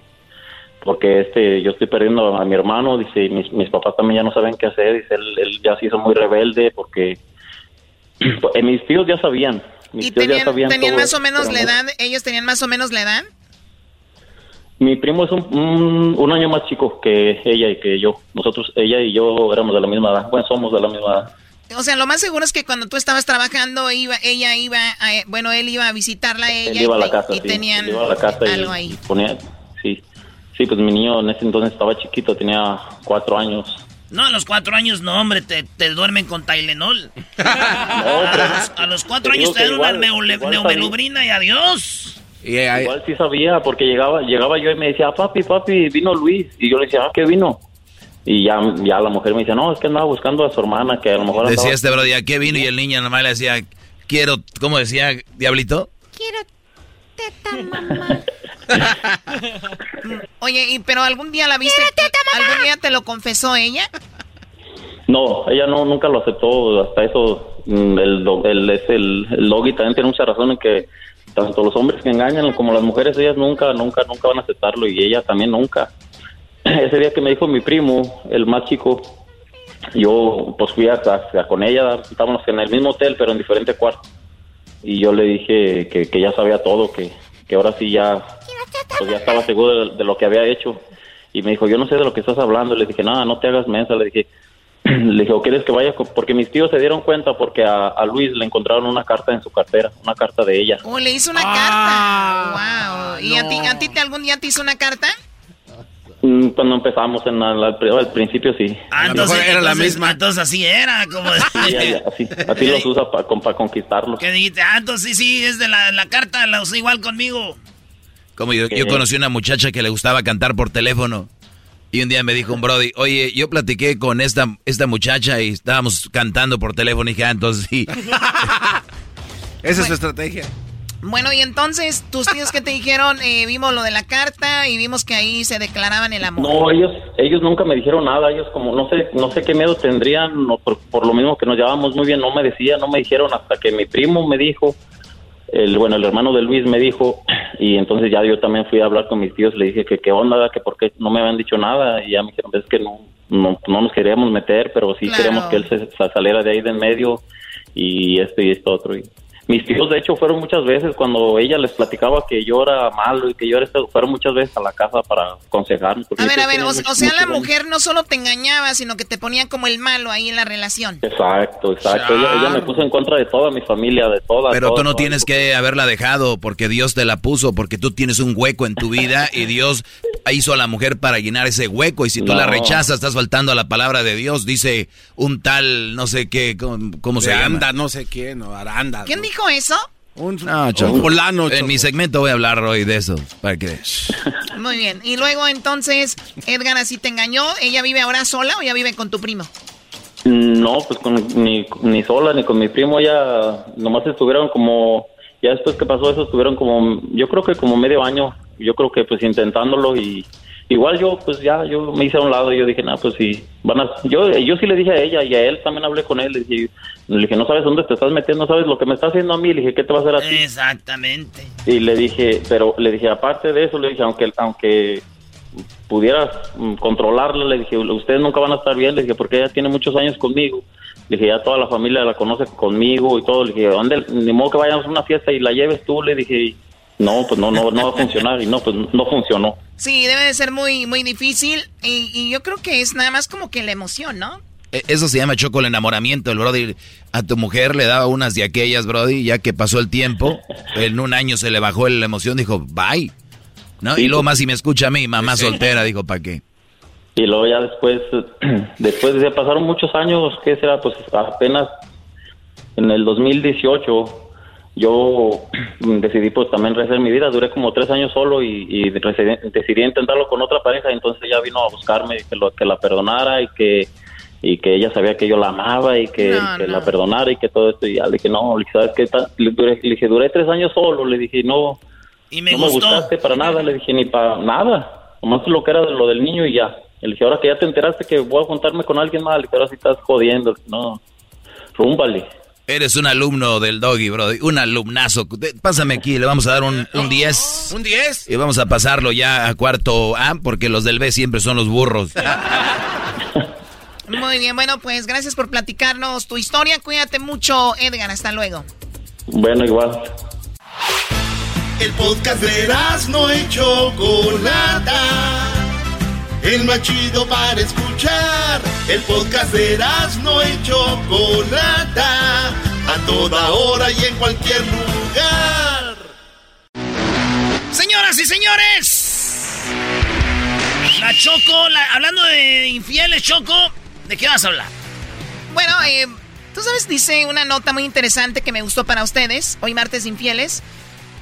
porque este yo estoy perdiendo a mi hermano, dice, mis, mis papás también ya no saben qué hacer, dice, él, ya se hizo muy rebelde porque eh, mis tíos ya sabían. Mis ¿Y tenían, tenían más o menos la edad? ¿Ellos tenían más o menos la edad? Mi primo es un, un, año más chico que ella y que yo. Nosotros, ella y yo éramos de la misma edad. Bueno, somos de la misma edad. O sea, lo más seguro es que cuando tú estabas trabajando, iba, ella iba, a, bueno, él iba a visitarla a ella. iba a la casa, y tenían algo ahí. Ponía, sí. Sí, pues mi niño en ese entonces estaba chiquito, tenía cuatro años. No, a los cuatro años no, hombre, te, te duermen con Tylenol. no, a, los, cuatro años te dan una neumelubrina y adiós. Igual sí sabía, porque llegaba llegaba yo y me decía, papi, papi, vino Luis. Y yo le decía, ah, ¿qué vino? Y ya, ya la mujer me decía, no, es que andaba buscando a su hermana, que a lo mejor... Decía este bro, ¿qué vino? Y el niño nomás le decía, quiero, ¿cómo decía, Diablito? Quiero teta, mamá. Oye, ¿y, pero algún día la viste? ¿Algún día te lo confesó ella? No, ella no nunca lo aceptó. Hasta eso, mm, el, el, el, el Logi también tiene mucha razón en que tanto los hombres que engañan como las mujeres, ellas nunca, nunca, nunca van a aceptarlo y ella también nunca. Ese día que me dijo mi primo, el más chico, yo pues fui a, con ella, estábamos en el mismo hotel pero en diferente cuarto. Y yo le dije que, ya sabía todo, que, que ahora sí ya pues ya estaba seguro de, lo que había hecho. Y me dijo, yo no sé de lo que estás hablando. Le dije, nada, no te hagas mensa. Le dije, le dije, ¿o quieres que vaya? Porque mis tíos se dieron cuenta porque a, Luis le encontraron una carta en su cartera, una carta de ella. Oh, le hizo una ah, carta. Wow. ¿Y a ti, a ti te, algún día te hizo una carta? Mm, cuando empezamos en al, principio sí. Ah, entonces era la misma. Entonces así era, como así, así los usa para conquistarlos. Que dijiste, ah, entonces sí, sí, es de la, la carta, la usé igual conmigo. Como yo, yo conocí una muchacha que le gustaba cantar por teléfono. Y un día me dijo un Brody, oye, yo platiqué con esta, esta muchacha y estábamos cantando por teléfono. Y dije, ah, entonces sí. Esa es su estrategia. Bueno, y entonces, tus tíos que te dijeron, eh, vimos lo de la carta y vimos que ahí se declaraban el amor. No, ellos, ellos nunca me dijeron nada. Ellos como no sé, no sé qué miedo tendrían, por, por, lo mismo que nos llevábamos muy bien, no me decían, no me dijeron hasta que mi primo me dijo el bueno el hermano de Luis me dijo y entonces ya yo también fui a hablar con mis tíos le dije que qué onda que por qué no me habían dicho nada. Y ya me dijeron es que no no, nos queríamos meter pero sí queríamos que él se, saliera de ahí de en medio y esto y esto otro y mis tíos, de hecho, fueron muchas veces cuando ella les platicaba que yo era malo y que yo era esto, fueron muchas veces a la casa para aconsejarme. A ver, a ver, o, sea, la mujer no solo te engañaba, sino que te ponía como el malo ahí en la relación. Exacto, exacto. Ella, me puso en contra de toda mi familia, de toda. Pero tú no tienes que haberla dejado porque Dios te la puso, porque tú tienes un hueco en tu vida y Dios hizo a la mujer para llenar ese hueco y si tú la rechazas estás faltando a la palabra de Dios. Dice un tal, no sé qué, ¿cómo, se llama? no sé quién, o Aranda. ¿Quién dijo eso? Un, no, En mi segmento voy a hablar hoy de eso. ¿Para qué? Muy bien. Y luego entonces, Edgar así te engañó. ¿Ella vive ahora sola o ya vive con tu primo? No, pues ni, ni sola ni con mi primo. Ya nomás estuvieron como. Ya después que pasó eso, estuvieron como. Yo creo que como medio año. Yo creo que pues intentándolo y igual yo pues ya yo me hice a un lado y yo dije, "No, pues sí, van a yo yo sí le dije a ella y a él también hablé con él, le dije, le dije, "No sabes dónde te estás metiendo, no sabes lo que me está haciendo a mí." Le dije, "¿Qué te va a hacer a ti?" Exactamente. Y le dije, pero le dije, aparte de eso, le dije, aunque aunque pudieras mm, controlarla, le dije, ustedes nunca van a estar bien, le dije, porque ella tiene muchos años conmigo. Le dije, ya toda la familia la conoce conmigo y todo. Le dije, ¿dónde? Ni modo que vayamos a una fiesta y la lleves tú. Le dije, no, pues no, no, no va a funcionar. Y no, pues no funcionó. Sí, debe de ser muy, muy difícil. Y, yo creo que es nada más como que la emoción, ¿no? E, eso se llama choco el enamoramiento. El Brody a tu mujer le daba unas de aquellas, Brody, ya que pasó el tiempo, en un año se le bajó la emoción, dijo, bye. ¿No? y luego más si me escucha a mí, mamá soltera, dijo, ¿para qué? Y luego ya después, después de pasaron muchos años, ¿qué será? Pues apenas en el 2018 yo decidí pues también rehacer mi vida, duré como tres años solo y, decidí, intentarlo con otra pareja, entonces ella vino a buscarme que, lo, que la perdonara y que y que ella sabía que yo la amaba y que, la perdonara y que todo esto y ya le dije no, le dije, ¿sabes qué? Le, duré, le dije, duré tres años solo, le dije, no, ¿Y me no me gustaste para nada, le dije, ni para nada, nomás lo que era de lo del niño y ya. Le dije, ahora que ya te enteraste que voy a juntarme con alguien más, le dije, ahora sí estás jodiendo, no, rúmbale. Eres un alumno del doggy, bro. Un alumnazo. Pásame aquí, le vamos a dar un 10. ¿Un 10? Y vamos a pasarlo ya a cuarto A, porque los del B siempre son los burros. Muy bien, bueno, pues gracias por platicarnos tu historia. Cuídate mucho, Edgar. Hasta luego. Bueno, igual. El podcast de no hecho Chocolata el más chido para escuchar. El podcast de no y Chocolata, a toda hora y en cualquier lugar. Señoras y señores, la Choco, hablando de infieles, Choco, ¿de qué vas a hablar? Bueno, eh, tú sabes, dice una nota muy interesante que me gustó para ustedes, hoy martes infieles.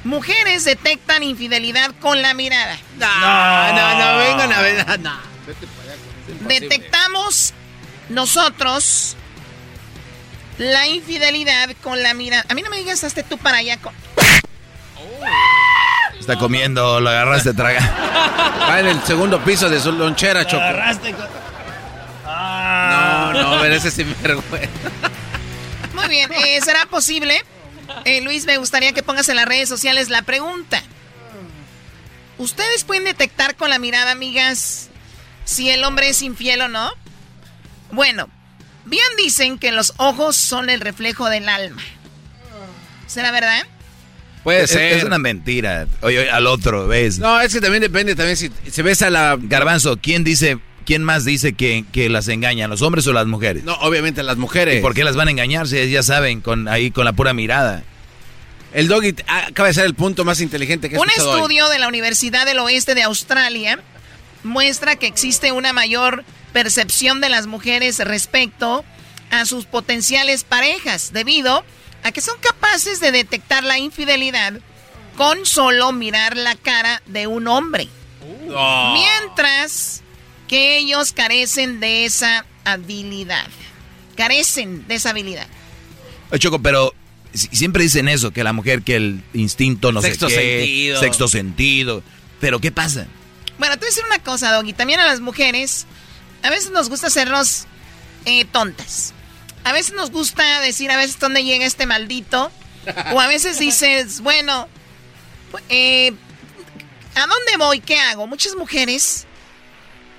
Mujeres detectan infidelidad con la mirada. No, no, no, vengan a ver. No. Detectamos nosotros la infidelidad con la mirada. A mí no me digas, hazte tú para allá con. Está comiendo, lo agarraste, traga. Va en el segundo piso de su lonchera, Choco. agarraste con... No, no, merece sin vergüenza. Muy bien, eh, ¿será posible? Eh, Luis, me gustaría que pongas en las redes sociales la pregunta. ¿Ustedes pueden detectar con la mirada, amigas, si el hombre es infiel o no? Bueno, bien dicen que los ojos son el reflejo del alma. ¿Será verdad? Puede ser. Es una mentira. Oye, al otro, ¿ves? No, es que también depende, también si se ves a la... Garbanzo, ¿quién dice, quién más dice que, que, las engañan, los hombres o las mujeres? No, obviamente las mujeres. ¿Y por qué las van a engañar si ya saben, con, ahí con la pura mirada? El doggy acaba de ser el punto más inteligente que he Un estudio de la Universidad del Oeste de Australia muestra que existe una mayor percepción de las mujeres respecto a sus potenciales parejas, debido a que son capaces de detectar la infidelidad con solo mirar la cara de un hombre. Oh. Mientras que ellos carecen de esa habilidad. Carecen de esa habilidad. Choco, pero siempre dicen eso, que la mujer, que el instinto no sexto sé qué, sentido. sexto sentido. Pero ¿qué pasa? Bueno, te voy a decir una cosa, Doggy. También a las mujeres, a veces nos gusta hacernos eh, tontas. A veces nos gusta decir a veces dónde llega este maldito. o a veces dices, bueno, eh, ¿a dónde voy? ¿Qué hago? Muchas mujeres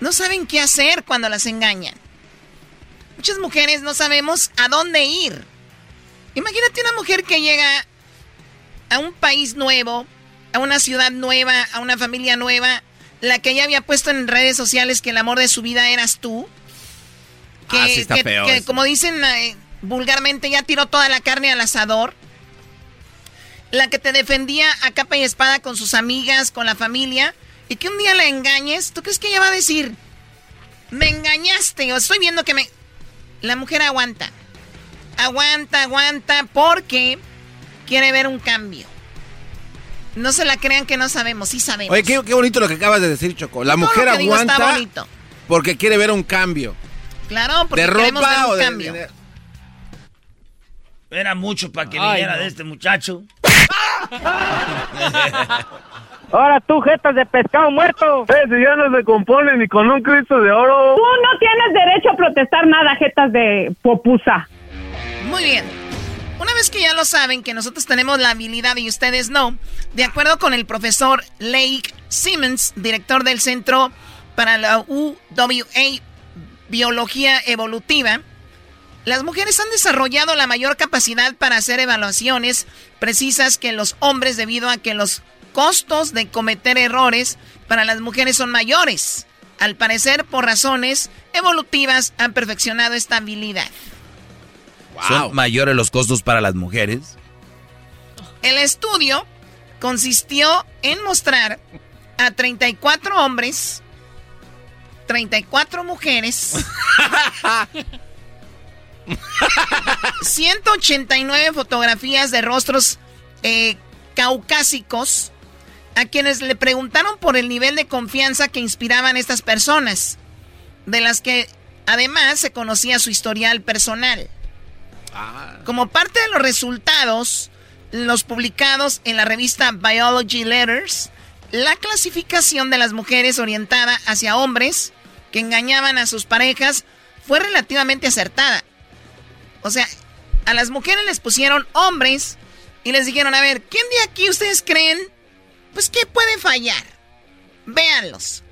no saben qué hacer cuando las engañan. Muchas mujeres no sabemos a dónde ir. Imagínate una mujer que llega a un país nuevo, a una ciudad nueva, a una familia nueva, la que ella había puesto en redes sociales que el amor de su vida eras tú. Que, ah, sí está feo que como dicen eh, vulgarmente, ya tiró toda la carne al asador. La que te defendía a capa y espada con sus amigas, con la familia, y que un día la engañes, ¿tú crees que ella va a decir? Me engañaste, o estoy viendo que me... La mujer aguanta. Aguanta, aguanta, porque quiere ver un cambio. No se la crean que no sabemos, sí sabemos. Oye, qué, bonito lo que acabas de decir, Choco. La mujer aguanta porque quiere ver un cambio. Claro, porque de queremos ver un cambio. Era mucho para que viniera de este muchacho. Ahora tú, jetas de pescado muerto. Eh, si ya no se compone ni con un Cristo de oro. Tú no tienes derecho a protestar nada, jetas de popusa. Muy bien. Una vez que ya lo saben, que nosotros tenemos la habilidad y ustedes no, de acuerdo con el profesor Lake Simmons, director del Centro para la UWA Biología Evolutiva, las mujeres han desarrollado la mayor capacidad para hacer evaluaciones precisas que los hombres debido a que los costos de cometer errores para las mujeres son mayores. Al parecer, por razones evolutivas, han perfeccionado esta habilidad. ¿Son mayores los costos para las mujeres? El estudio consistió en mostrar a 34 hombres, 34 mujeres, 189 fotografías de rostros eh, caucásicos a quienes le preguntaron por el nivel de confianza que inspiraban estas personas, de las que además se conocía su historial personal. Ah. Como parte de los resultados, los publicados en la revista Biology Letters, la clasificación de las mujeres orientada hacia hombres que engañaban a sus parejas fue relativamente acertada. O sea, a las mujeres les pusieron hombres y les dijeron, a ver, ¿quién de aquí ustedes creen? Pues que puede fallar. Véanlos.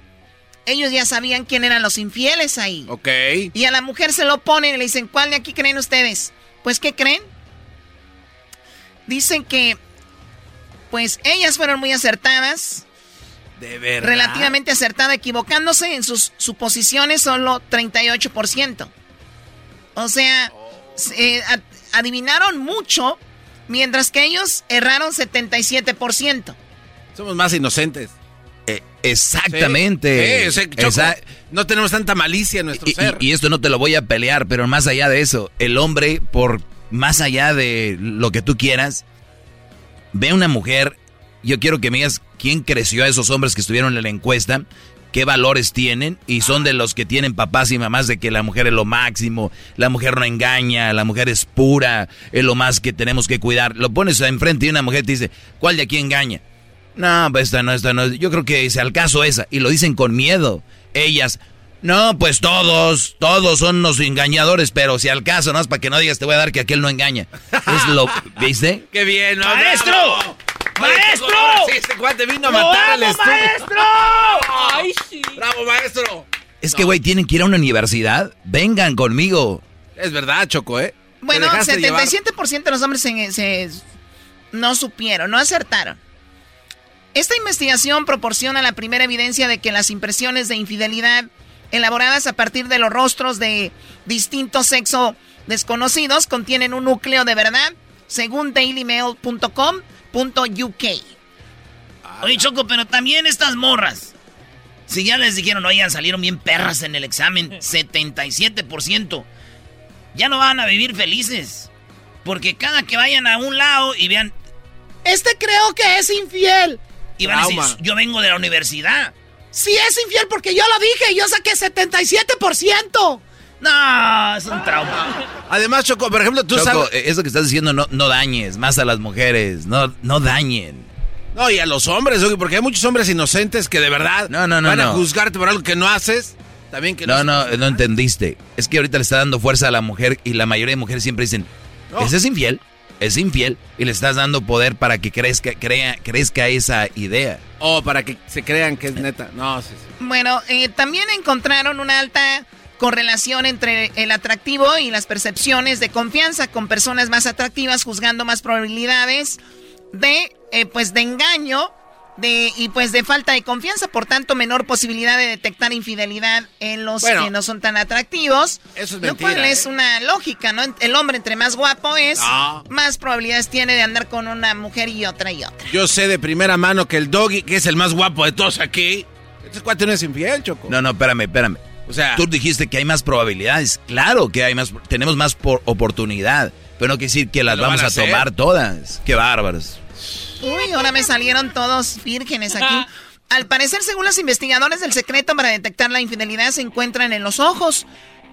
Ellos ya sabían quién eran los infieles ahí. Ok. Y a la mujer se lo ponen y le dicen, ¿cuál de aquí creen ustedes? Pues, ¿qué creen? Dicen que, pues, ellas fueron muy acertadas. De verdad. Relativamente acertada, equivocándose en sus suposiciones solo 38%. O sea, eh, adivinaron mucho, mientras que ellos erraron 77%. Somos más inocentes. Eh, exactamente. no tenemos tanta malicia en nuestro ser. Y, esto no te lo voy a pelear, pero más allá de eso, el hombre, por más allá de lo que tú quieras, ve a una mujer. Yo quiero que me digas quién creció a esos hombres que estuvieron en la encuesta qué valores tienen y son de los que tienen papás y mamás de que la mujer es lo máximo, la mujer no engaña, la mujer es pura, es lo más que tenemos que cuidar. Lo pones enfrente y una mujer te dice, ¿cuál de aquí engaña? No, pues esta no, esta no. Yo creo que se al caso esa. Y lo dicen con miedo. Ellas, no, pues todos, todos son los engañadores, pero si al caso, no es para que no digas, te voy a dar que aquel no engaña. Es lo, ¿viste? ¡Qué bien! ¡Maestro! ¡Maestro! Sí, este cuate vino a matar maestro! ¡Ay, sí! ¡Bravo, maestro! Es que, güey, tienen que ir a una universidad. Vengan conmigo. Es verdad, Choco, ¿eh? Bueno, 77% de los hombres se, no supieron, no acertaron. Esta investigación proporciona la primera evidencia de que las impresiones de infidelidad elaboradas a partir de los rostros de distintos sexo desconocidos contienen un núcleo de verdad, según dailymail.com .uk. Oye, Choco, pero también estas morras. Si ya les dijeron, oigan, salieron bien perras en el examen, 77%. Ya no van a vivir felices. Porque cada que vayan a un lado y vean... Este creo que es infiel. Y van a decir, yo vengo de la universidad. Sí es infiel porque yo lo dije, yo saqué 77%. No, es un trauma. Además, Choco, por ejemplo, tú Choco, sabes... eso que estás diciendo, no, no dañes más a las mujeres, no, no dañen. No, y a los hombres, porque hay muchos hombres inocentes que de verdad no, no, no, van a juzgarte por algo que no haces. También que no, no, no, no entendiste. Es que ahorita le está dando fuerza a la mujer y la mayoría de mujeres siempre dicen, ese es infiel, es infiel. Y le estás dando poder para que crezca, crea, crezca esa idea. O para que se crean que es neta. No, sí, sí. Bueno, eh, también encontraron una alta correlación entre el atractivo y las percepciones de confianza con personas más atractivas juzgando más probabilidades de, eh, pues, de engaño de, y pues de falta de confianza, por tanto menor posibilidad de detectar infidelidad en los que no son tan atractivos. Eso es lo cual es ¿eh? una lógica, ¿no? El hombre entre más guapo es, más probabilidades tiene de andar con una mujer y otra y otra. Yo sé de primera mano que el doggy, que es el más guapo de todos aquí, este cuate no es infiel, Choco. No, no, espérame, espérame. O sea, tú dijiste que hay más probabilidades. Claro que hay más, tenemos más por oportunidad, pero no quiere decir que las vamos a, tomar todas. Qué bárbaros. Uy, ahora me salieron todos vírgenes aquí. Al parecer, según los investigadores, el secreto para detectar la infidelidad se encuentran en los ojos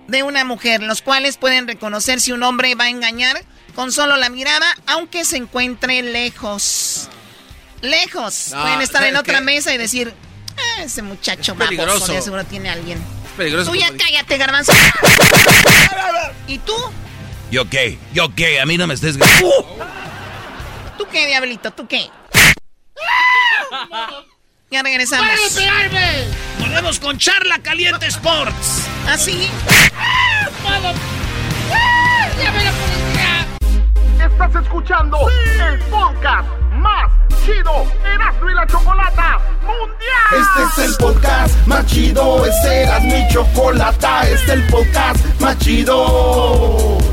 de una mujer, los cuales pueden reconocer si un hombre va a engañar con solo la mirada, aunque se encuentre lejos. Lejos. pueden estar en otra mesa y decir, ah, ese muchacho baboso, seguro tiene alguien. peligroso. Tú ya cállate, garbanzo. ¿Y tú? ¿Yo qué? ¿Yo qué? A mí no me estés... ¿Tú qué, diablito? ¿Tú qué? ya regresamos. Volvemos con Charla Caliente Sports. ¿Así? Estás escuchando el podcast más chido Erasmo y la Chocolata Mundial. Este es el podcast más chido, este era mi chocolata, este es el podcast más chido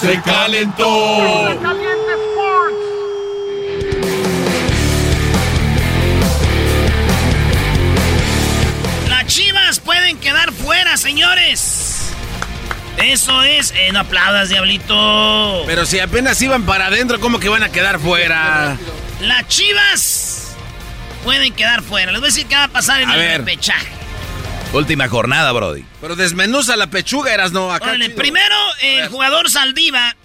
Se calentó. Las chivas pueden quedar fuera, señores. Eso es, eh, no aplaudas, diablito. Pero si apenas iban para adentro, ¿cómo que van a quedar fuera? Las chivas pueden quedar fuera. Les voy a decir qué va a pasar en el pechaje. Última jornada, Brody. Pero desmenuza la pechuga, eras no acá. primero, el jugador Saldiva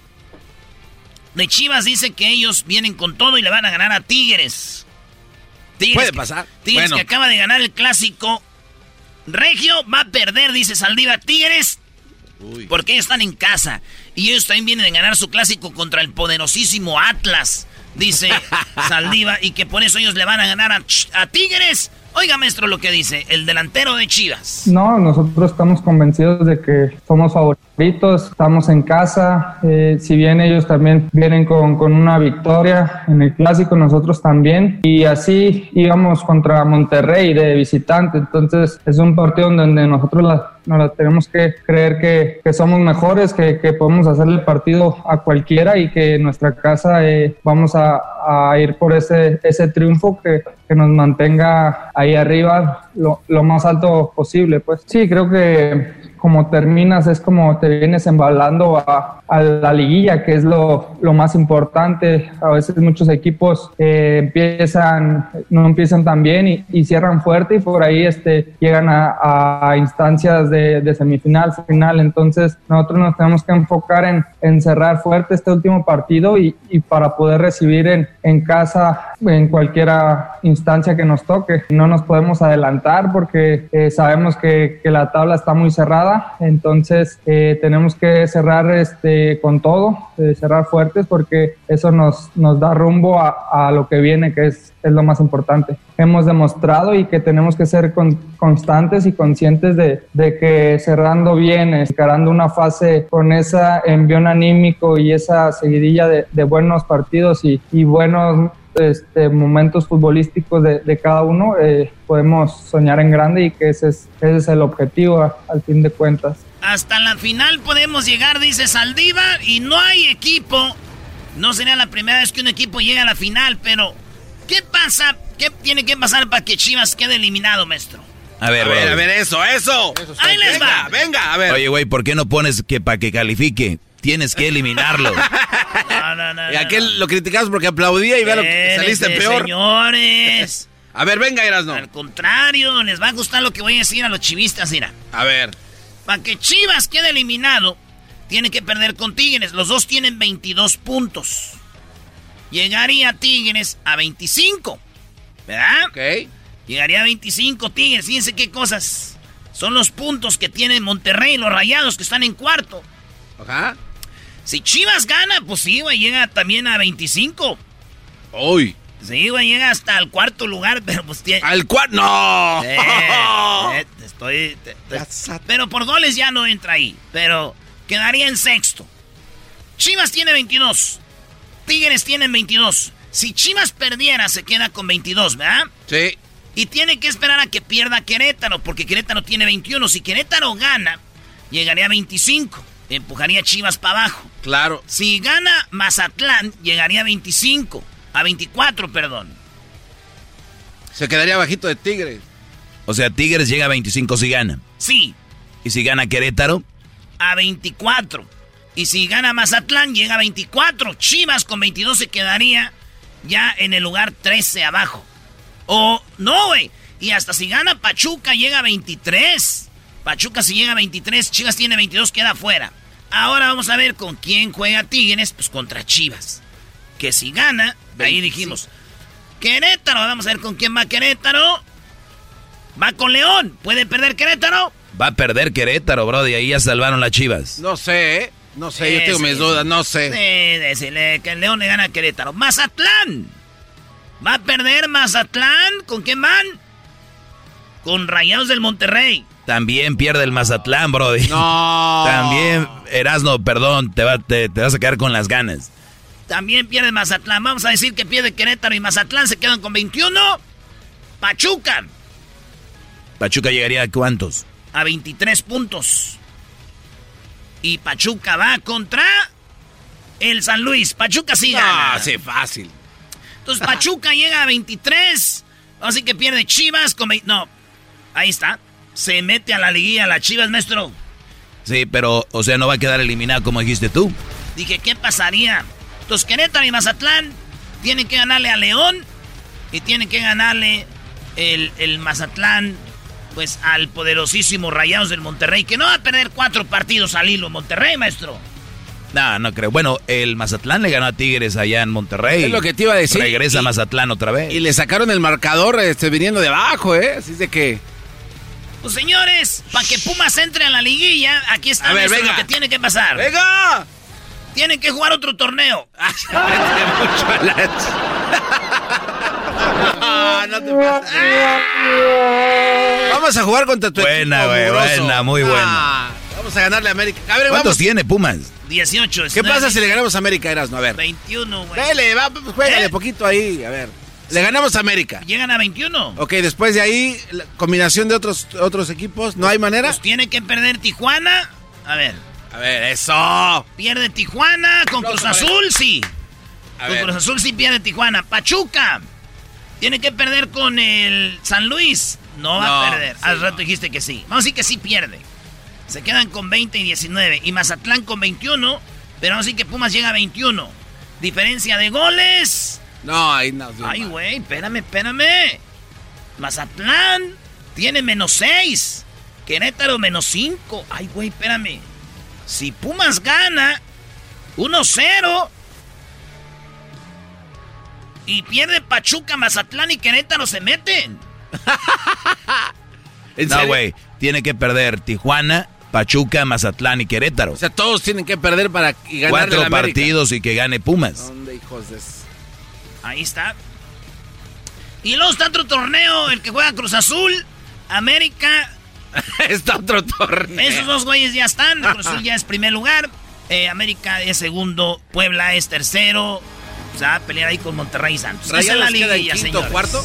de Chivas dice que ellos vienen con todo y le van a ganar a Tigres. Puede pasar. Tigres que acaba de ganar el clásico. Regio va a perder, dice Saldiva. Tigres, porque ellos están en casa. Y ellos también vienen a ganar su clásico contra el poderosísimo Atlas, dice Saldiva. Y que por eso ellos le van a ganar a Tigres. Oiga, maestro, lo que dice el delantero de Chivas. No, nosotros estamos convencidos de que somos favoritos, estamos en casa. Eh, si bien ellos también vienen con, con, una victoria en el clásico, nosotros también. Y así íbamos contra Monterrey de visitante. Entonces es un partido donde nosotros la, nos tenemos que creer que, somos mejores, que, que, podemos hacer el partido a cualquiera y que en nuestra casa eh, vamos a, a, ir por ese, ese triunfo que, que nos mantenga ahí arriba lo, lo, más alto posible. Pues sí, creo que como terminas es como te vienes embalando a, a la liguilla, que es lo, lo, más importante. A veces muchos equipos eh, empiezan, no empiezan tan bien y, y, cierran fuerte y por ahí este, llegan a, a instancias de, de, semifinal, final. Entonces nosotros nos tenemos que enfocar en, en cerrar fuerte este último partido y, y para poder recibir en, en casa en cualquier instancia que nos toque. No nos podemos adelantar porque eh, sabemos que, que, la tabla está muy cerrada, entonces eh, tenemos que cerrar este, con todo, eh, cerrar fuertes porque eso nos, nos da rumbo a, a lo que viene, que es, es, lo más importante. Hemos demostrado y que tenemos que ser con, constantes y conscientes de, de, que cerrando bien, encarando una fase con ese envión anímico y esa seguidilla de, de buenos partidos y, y buenos este, momentos futbolísticos de, de cada uno, eh, podemos soñar en grande y que ese es, ese es el objetivo a, al fin de cuentas. Hasta la final podemos llegar, dice Saldívar, y no hay equipo No sería la primera vez que un equipo llega a la final, pero ¿qué pasa? ¿Qué tiene que pasar para que Chivas quede eliminado, maestro? A ver, a ver, a ver, eso, eso. Ahí les venga, va. Venga, a ver. Oye, güey, ¿por qué no pones que para que califique? Tienes que eliminarlo. No, no, no. y aquel lo criticamos porque aplaudía y vea lo que saliste peor. Señores. A ver, venga, Erasno. Al contrario, les va a gustar lo que voy a decir a los chivistas, mira. A ver. Para que Chivas quede eliminado, tiene que perder con Tigres. Los dos tienen 22 puntos. Llegaría Tigres a 25. ¿Verdad? Ok. Llegaría a 25 Tigres. Fíjense qué cosas. Son los puntos que tienen Monterrey, los rayados que están en cuarto. Ajá. Si Chivas gana, pues sí, güey, llega también a 25. Uy. Sí, güey, llega hasta el cuarto lugar, pero pues tiene... ¡Al cuarto! ¡No! Eh, eh, estoy... te- te- pero por goles ya no entra ahí. Pero quedaría en sexto. Chivas tiene 22. Tigres tienen 22. Si Chivas perdiera, se queda con 22, ¿verdad? Sí. Y tiene que esperar a que pierda Querétaro, porque Querétaro tiene 21. Si Querétaro gana, llegaría a 25. Empujaría a Chivas para abajo. Claro. Si gana Mazatlán, llegaría a 25. A 24, perdón. Se quedaría bajito de Tigres. O sea, Tigres llega a 25 si gana. Sí, Y si gana Querétaro, a 24. Y si gana Mazatlán, llega a 24. Chivas con 22 se quedaría ya en el lugar 13 abajo. O, no, güey. Y hasta si gana Pachuca, llega a 23. Pachuca si llega a 23, Chivas tiene 22, queda fuera. Ahora vamos a ver con quién juega Tigres, pues contra Chivas. Que si gana, ahí dijimos. Querétaro, vamos a ver con quién va Querétaro. Va con León. ¿Puede perder Querétaro? va a perder Querétaro, bro. Y ahí ya salvaron las chivas. No sé, ¿eh? No sé, yo tengo sí, mis dudas, no sé. Sí, decirle que el León le gana a Querétaro. Mazatlán. Va a perder Mazatlán. ¿Con quién van? Con Rayados del Monterrey. También pierde el Mazatlán, bro. No. También, Erasno, perdón, te, va- te- te vas a quedar con las ganas. También pierde Mazatlán. Vamos a decir que pierde Querétaro y Mazatlán se quedan con 21. Pachuca Pachuca llegaría a cuántos? a 23 puntos. Y Pachuca va contra el San Luis. Pachuca sí gana. Ah, sí, fácil. Entonces Pachuca llega a 23. Así que pierde Chivas con... No, ahí está. Se mete a la liguilla la Chivas, maestro. Sí, pero, o sea, no va a quedar eliminado como dijiste tú. Dije, ¿qué pasaría? Entonces Querétaro y Mazatlán tienen que ganarle a León y tienen que ganarle el, el Mazatlán, pues al poderosísimo Rayados del Monterrey, que no va a perder cuatro partidos al hilo Monterrey, maestro. No, no creo. Bueno, el Mazatlán le ganó a Tigres allá en Monterrey. Es lo que te iba a decir. Regresa Y- a Mazatlán otra vez. Y le sacaron el marcador este, viniendo de abajo, ¿eh? Así de que... Pues señores, para que Pumas entre a la liguilla, aquí está A ver, venga. lo que tiene que pasar. ¡Venga! Tienen que jugar otro torneo. Ah, no te pases. Vamos a jugar contra tu Buena, equipo buena, muy buena. Ah, vamos a ganarle a América. A ver, ¿Cuántos vamos. tiene Pumas? 18. ¿Qué pasa si le ganamos a América, Erasmo? A ver. 21, güey. Dele, va, juégale ¿Eh? poquito ahí. A ver. Le ganamos a América. Llegan a 21. Ok, después de ahí, la combinación de otros, otros equipos. ¿No hay manera? Pues tiene que perder Tijuana. A ver. A ver, eso. Pierde Tijuana con Cruz Azul, sí. A con ver. Cruz Azul sí pierde Tijuana. Pachuca. Tiene que perder con el San Luis. No va No, a perder. sí, Al rato dijiste que sí. Vamos a decir que sí pierde. Se quedan con 20 y 19. Y Mazatlán con 21. Pero vamos a decir que Pumas llega a 21. Diferencia de goles. No, ahí no. Ay, güey, espérame, espérame. Mazatlán tiene menos 6. Querétaro menos 5. Ay, güey, espérame. Si Pumas gana 1-0 y pierde Pachuca, Mazatlán y Querétaro se meten. ¿En No, güey. Tiene que perder Tijuana, Pachuca, Mazatlán y Querétaro. O sea, todos tienen que perder para ganar Cuatro la partidos y que gane Pumas. ¿Dónde, hijos de... Ahí está. Y luego está otro torneo, el que juega Cruz Azul, América. Está otro torneo. Esos dos güeyes ya están. Cruz Azul ya es primer lugar. eh, América es segundo. Puebla es tercero. O sea, va a pelear ahí con Monterrey y Santos. Esa es la queda en liguilla, quinto, señores. cuarto.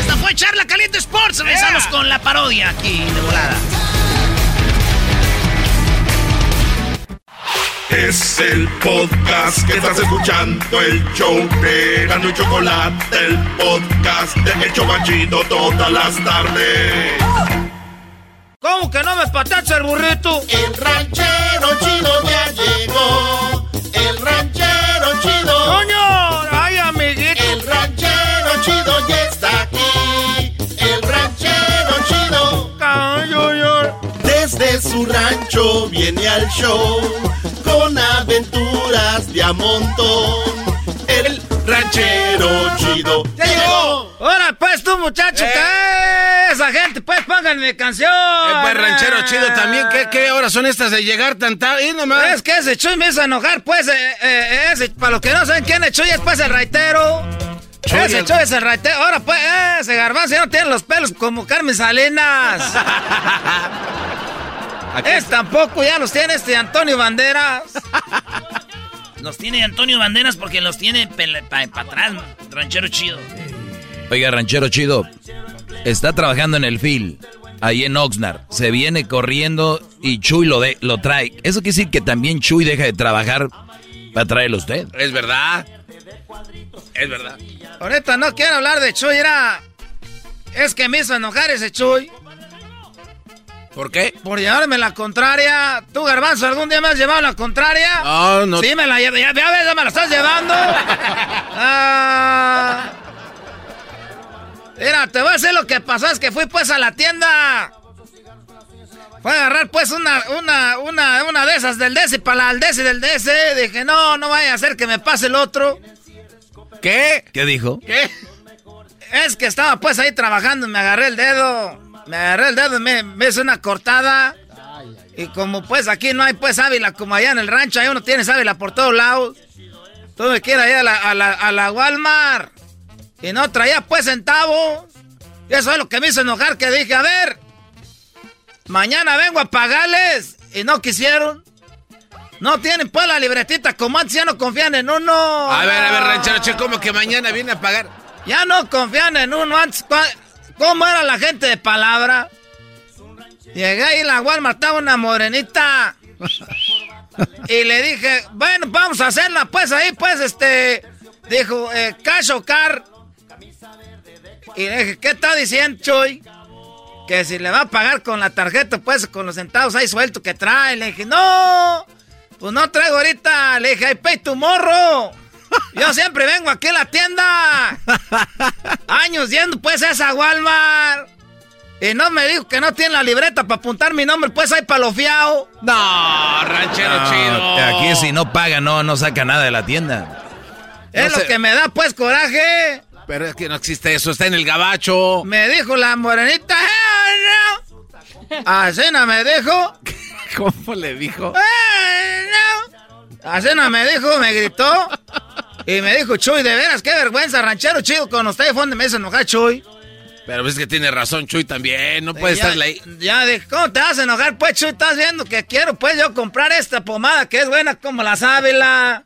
Esta fue Charla Caliente Sports. Regresamos con la parodia aquí de volada. Es el podcast que estás escuchando, el show de Gano y Chocolate, el podcast de Hecho Banchito todas las tardes. ¿Cómo que no me patacha el burrito? El ranchero chido ya llegó. El ranchero chido. ¡Coño! ¡Ay, amiguito! El ranchero chido ya está aquí. El ranchero chido. Desde su rancho viene al show con aventuras de a montón. El ranchero chido ¡Ya llegó! Ahora pues tú, muchacho, Eh. ¿qué? Esa gente, pues pónganme canción. Eh, pues, ranchero chido también. ¿Qué, ¿Qué horas son estas de llegar tan tarde? Y nomás. Es que ese Chuy me hizo enojar, pues, eh, eh, ese, para los que no saben quién es Chuy, es pues el raitero. Chuy, ese el- Chuy es el raitero. Ahora pues, eh, ese garbanzo ya no tiene los pelos como Carmen Salinas. es tampoco, ya los tiene este Antonio Banderas. Los tiene Antonio Banderas porque los tiene para atrás, ranchero chido. Oiga, ranchero chido, está trabajando en el FIL, ahí en Oxnard. Se viene corriendo y Chuy lo, de, lo trae. Eso quiere decir que también Chuy deja de trabajar para traerlo a usted. Es verdad. Es verdad. Ahorita no quiero hablar de Chuy, era... Es que me hizo enojar ese Chuy. ¿Por qué? Por llevarme la contraria. ¿Tú, Garbanzo, algún día me has llevado la contraria? No, no. Sí, me la llevo. Ya, ya ves, ya me la estás llevando. Ah. Mira, te voy a decir lo que pasó. Es que fui pues a la tienda. Fue a agarrar pues una, una, una, una de esas del DS para la DS del DS. Dije, no, no vaya a hacer que me pase el otro. ¿Qué? ¿Qué dijo? ¿Qué? Es que estaba pues ahí trabajando y me agarré el dedo. Me agarré el dedo y me, me hice una cortada. Y como pues aquí no hay pues ávila como allá en el rancho, ahí uno tiene ávila por todos lados. Tuve que ir ahí a la, a la, a la Walmart. Y no traía pues centavos. Y eso es lo que me hizo enojar, que dije, a ver, mañana vengo a pagarles. Y no quisieron. No tienen pues la libretita, como antes ya no confían en uno. A ver, a ver, ranchero chido, como que mañana viene a pagar. Ya no confían en uno antes. ¿Cómo era la gente de palabra? Llegué ahí en la Walmart, estaba una morenita. Y le dije, bueno, vamos a hacerla, pues ahí, pues, este. Dijo, eh, cash o car. Y le dije, ¿qué está diciendo, Choy? Que si le va a pagar con la tarjeta, pues, con los centavos ahí suelto que trae. Le dije, no, pues no traigo ahorita. Le dije, I pay tu morro. Yo siempre vengo aquí a la tienda. Años yendo pues a esa Walmart. Y no me dijo que no tiene la libreta para apuntar mi nombre, pues ahí para lo fiao. No, ranchero No, chido. Aquí si no paga, no, no saca nada de la tienda. Es No lo sé. que me da pues coraje. Pero es que no existe eso, está en el gabacho. Me dijo la morenita. "Eh, no". Así no me dijo. ¿Cómo le dijo? "Eh, no". Así no me dijo, me gritó. Y me dijo, Chuy, de veras, qué vergüenza, ranchero chido con usted. Fue donde me hizo enojar, Chuy. Pero es que tiene razón, Chuy, también. No puede estar ahí. Ya dije, ¿cómo te vas a enojar, pues, Chuy? Estás viendo que quiero, pues, yo comprar esta pomada que es buena como la sábila.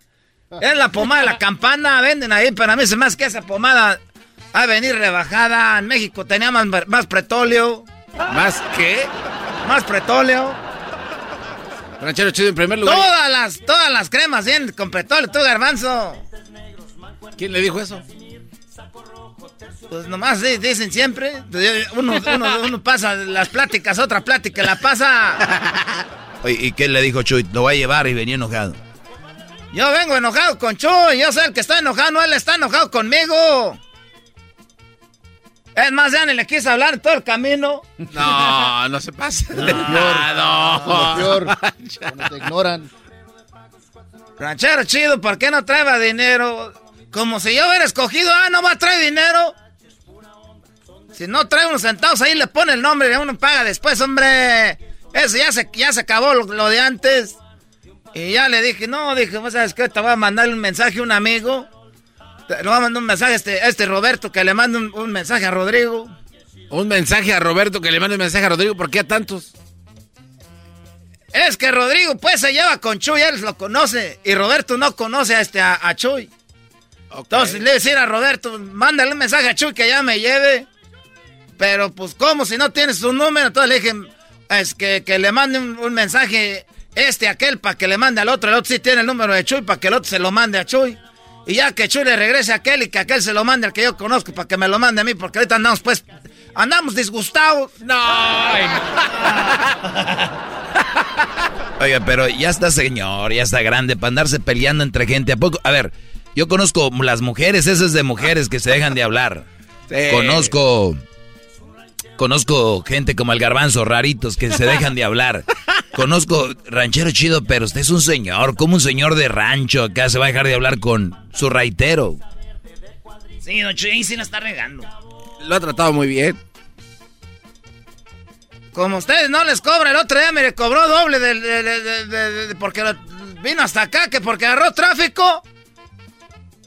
Es la pomada de la campana, venden ahí, pero a mí se hace que esa pomada va a venir rebajada. En México tenía más, más pretóleo. ¿Más qué? Más pretóleo. Ranchero chido, en primer lugar. Todas las, todas las cremas vienen con pretóleo, tú, garbanzo. ¿Quién le dijo eso? Pues nomás di- dicen siempre. Uno, uno- uno pasa las pláticas, otra plática la pasa. Oye, ¿y qué le dijo Chuy? Lo va a llevar y venía enojado. Yo vengo enojado con Chuy, yo soy el que está enojado, no él está enojado conmigo. Es más, ya ni le quise hablar en todo el camino. No, no se pasa. No. no. Lo peor, cuando te ignoran. Ranchero chido, ¿por qué no traeba dinero? Como si yo hubiera escogido, ah, no va a traer dinero. Si no trae unos centavos, ahí le pone el nombre y uno paga después, hombre. Eso ya se, ya se acabó lo, lo de antes. Y ya le dije, no, dije, ¿vos sabes qué? Te voy a mandar un mensaje a un amigo. Le voy a mandar un mensaje a este, a este Roberto, que le mande un, un mensaje a Rodrigo. Un mensaje a Roberto que le mande un mensaje a Rodrigo. ¿Por qué a tantos? Es que Rodrigo, pues, se lleva con Chuy, él lo conoce. Y Roberto no conoce a, este, a, a Chuy. Entonces le voy a decir a Roberto, mándale un mensaje a Chuy que ya me lleve. Pero, pues, ¿cómo? Si no tienes su número. Entonces le dije, es que, que le mande un, un mensaje este, aquel, para que le mande al otro. El otro sí tiene el número de Chuy, para que el otro se lo mande a Chuy. Y ya que Chuy le regrese a aquel y que aquel se lo mande al que yo conozco, para que me lo mande a mí, porque ahorita andamos, pues, andamos disgustados. No. Oiga, pero ya está señor, ya está grande para andarse peleando entre gente. ¿A poco? A ver, yo conozco las mujeres, esas de mujeres que se dejan de hablar. Conozco. Conozco gente como el garbanzo, raritos, que se dejan de hablar. Conozco ranchero chido, pero usted es un señor, como un señor de rancho acá se va a dejar de hablar con su raitero. Sí, don Chuy, sí la está regando. Lo ha tratado muy bien. Como ustedes no les cobra, el otro día me le cobró doble de, porque vino hasta acá, que porque agarró tráfico.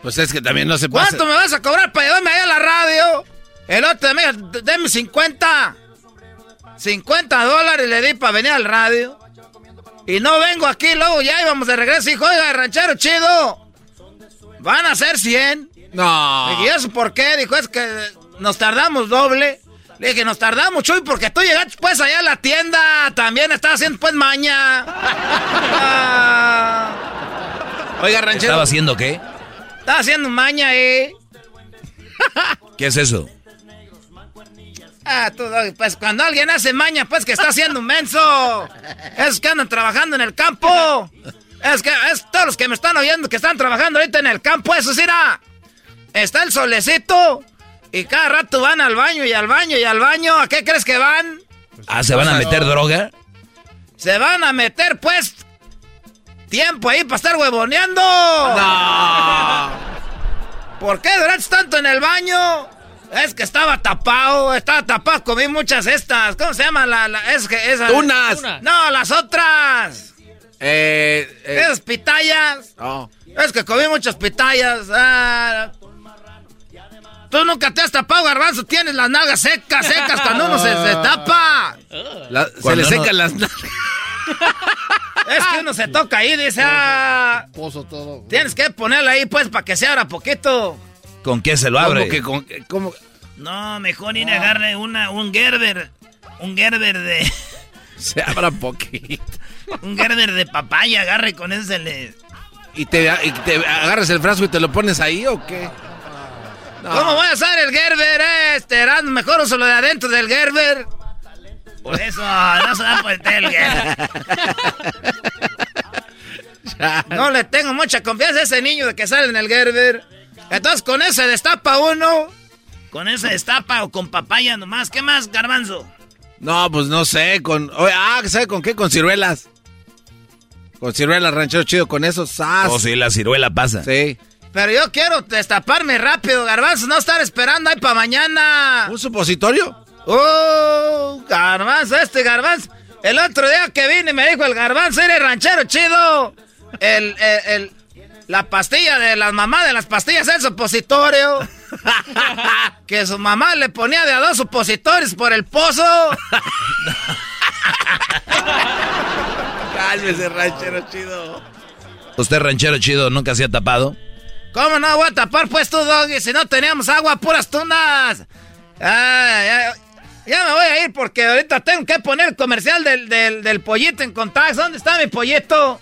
Pues es que también no se puede. ¿Cuánto me vas a cobrar para llevarme allá a la radio? El otro día, deme 50. 50 dólares le di para venir al radio. Y no vengo aquí, luego ya íbamos de regreso. Y oiga, ranchero chido. Van a ser 100. No. ¿y eso por qué? Dijo, es que nos tardamos doble. Le dije, nos tardamos, Chuy, porque tú llegaste pues allá a la tienda. También estás haciendo pues maña. Oiga, ranchero. ¿Estaba haciendo qué? Estaba haciendo maña, eh. ¿Qué es eso? Ah, tú, pues cuando alguien hace maña, pues que está haciendo un menso. Es que andan trabajando en el campo. Es que es todos los que me están oyendo que están trabajando ahorita en el campo, eso sí, Está el solecito y cada rato van al baño y al baño y al baño. ¿A qué crees que van? Ah, ¿se van a meter droga? Se van a meter, pues, tiempo ahí para estar huevoneando. No. ¿Por qué duraste tanto en el baño? Es que estaba tapado, estaba tapado, comí muchas estas. ¿Cómo se llama la, es que esas? Tunas. No, las otras. Eh, eh. Esas pitayas. Oh. Es que comí muchas pitayas. Ah. Tú nunca te has tapado, garbanzo. Tienes las nalgas secas, secas cuando uno se, tapa. se le secan las nalgas. Es que uno se toca ahí, dice, ah, Pozo todo. Tienes que ponerla ahí, pues, para que se abra poquito. ¿Con qué se lo abre? ¿Cómo que con, No, mejor ir a agarre una, un Gerber. Un Gerber de. Se abra poquito. un Gerber de papaya, agarre con ese le. ¿Y te, ¿Y te agarras el frasco y te lo pones ahí o qué? ¿Cómo voy a usar el Gerber? Este, era mejor uso lo de adentro del Gerber. Por eso no se da por el Gerber. no le tengo mucha confianza a ese niño de que sale en el Gerber. Entonces con ese destapa uno. Con ese destapa o con papaya nomás. ¿Qué más, garbanzo? No, pues no sé, con... Ah, ¿sabe con qué? Con ciruelas. Con ciruelas, ranchero chido, con esos sas. Oh, sí, la ciruela pasa. Sí. Pero yo quiero destaparme rápido, garbanzo, no estar esperando ahí para mañana. ¿Un supositorio? ¡Oh! Garbanzo, este garbanzo. El otro día que vine me dijo el garbanzo, eres ranchero chido. El, el, el la pastilla de las mamás de las pastillas el supositorio. que su mamá le ponía de a dos supositorios por el pozo. Cálmese, ranchero chido. ¿Usted, ranchero chido, nunca se ha tapado? ¿Cómo no voy a tapar, pues tú, Doggy? Si no teníamos agua, puras tunas. ya, me voy a ir porque ahorita tengo que poner el comercial del, del pollito en contacto. ¿Dónde está mi pollito?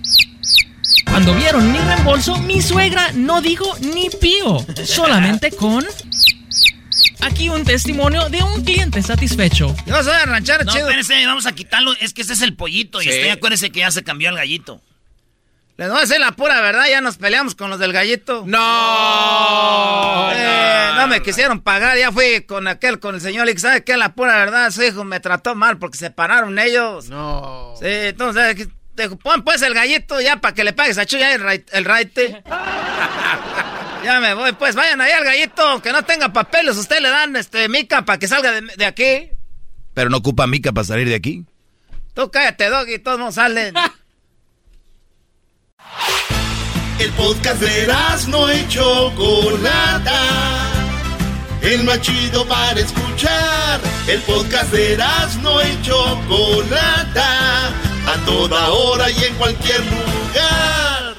cuando vieron mi reembolso, mi suegra no dijo ni pío, solamente con Aquí un testimonio de un cliente satisfecho. Yo soy ranchero no, espérese, vamos a quitarlo. Es que ese es el pollito. Y usted acuérdese que ya se cambió el gallito. Les voy a decir la pura verdad, ya nos peleamos con los del gallito. No, eh, no, me quisieron pagar, ya fui con aquel, con el señor y ¿sabe qué? La pura verdad, su hijo me trató mal porque se pararon ellos. No. Sí, entonces, pon pues el gallito ya para que le pagues a Chuya el, el raite. Ya me voy, pues vayan ahí al gallito, que no tenga papeles, usted le dan este mica para que salga de, aquí. Pero no ocupa mica para salir de aquí. Tú cállate, Doggy, todos no salen. El podcast de no y Chocolata. El más chido para escuchar. El podcast de no y Chocolata. A toda hora y en cualquier lugar.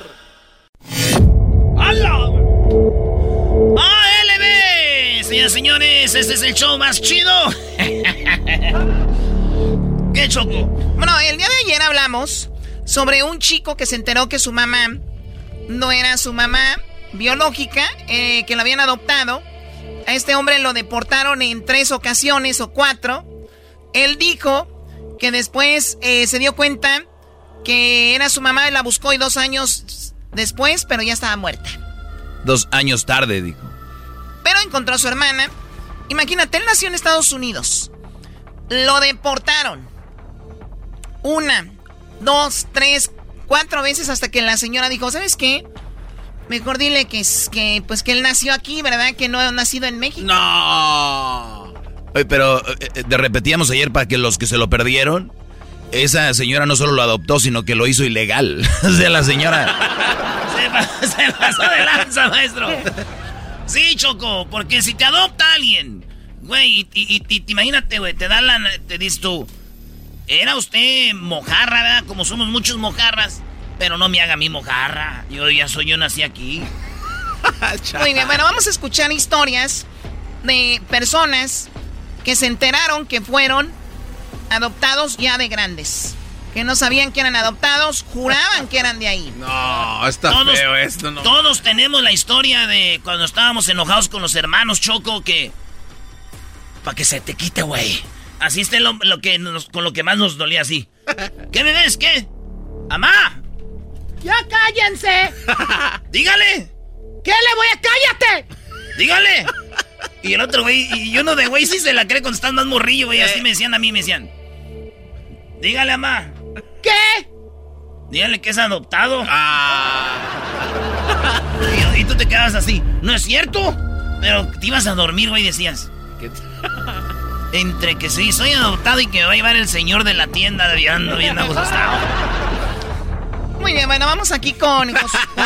¡Hala! ¡ALB! Señoras y señores, este es el show más chido. ¿Qué choco? Bueno, el día de ayer hablamos sobre un chico que se enteró que su mamá no era su mamá biológica, eh, que lo habían adoptado. A este hombre lo deportaron en tres ocasiones o cuatro. Él dijo que después eh, se dio cuenta que era su mamá y la buscó y dos años después, pero ya estaba muerta. Dos años tarde, dijo. Pero encontró a su hermana. Imagínate, él nació en Estados Unidos. Lo deportaron. Una, dos, tres, cuatro veces hasta que la señora dijo, ¿sabes qué? Mejor dile que, que, pues que él nació aquí, ¿verdad? Que no ha nacido en México. No. pero eh, eh, de repetíamos ayer para que los que se lo perdieron, esa señora no solo lo adoptó, sino que lo hizo ilegal. o sea, la señora... se, pasó de lanza, maestro. Sí, Choco, porque si te adopta alguien, güey, y, y, imagínate, güey, te da la... Te dices tú, era usted mojarra, ¿verdad? Como somos muchos mojarras. Pero no me haga mi mojarra. Yo ya soy, yo nací aquí. Muy bien, bueno, vamos a escuchar historias de personas que se enteraron que fueron adoptados ya de grandes. Que no sabían que eran adoptados, juraban que eran de ahí. No, está feo esto, no. Todos tenemos la historia de cuando estábamos enojados con los hermanos Choco que... Para que se te quite, güey. Así está lo, que con lo que más nos dolía así. ¿Qué me ves? ¿Qué? ¡Amá! ¡Ya cállense! ¡Dígale! ¿Qué le voy a cállate? ¡Dígale! Y el otro güey, y uno de güey sí se la cree cuando están más morrillo, güey. Así me decían a mí, me decían. Dígale, amá. ¿Qué? Dígale que es adoptado. Ah. Y, y, tú te quedabas así. ¿No es cierto? Pero te ibas a dormir, güey, decías. ¿Qué entre que sí, soy adoptado y que me va a llevar el señor de la tienda de ando bien ajustado. Muy bien, bueno, vamos aquí con,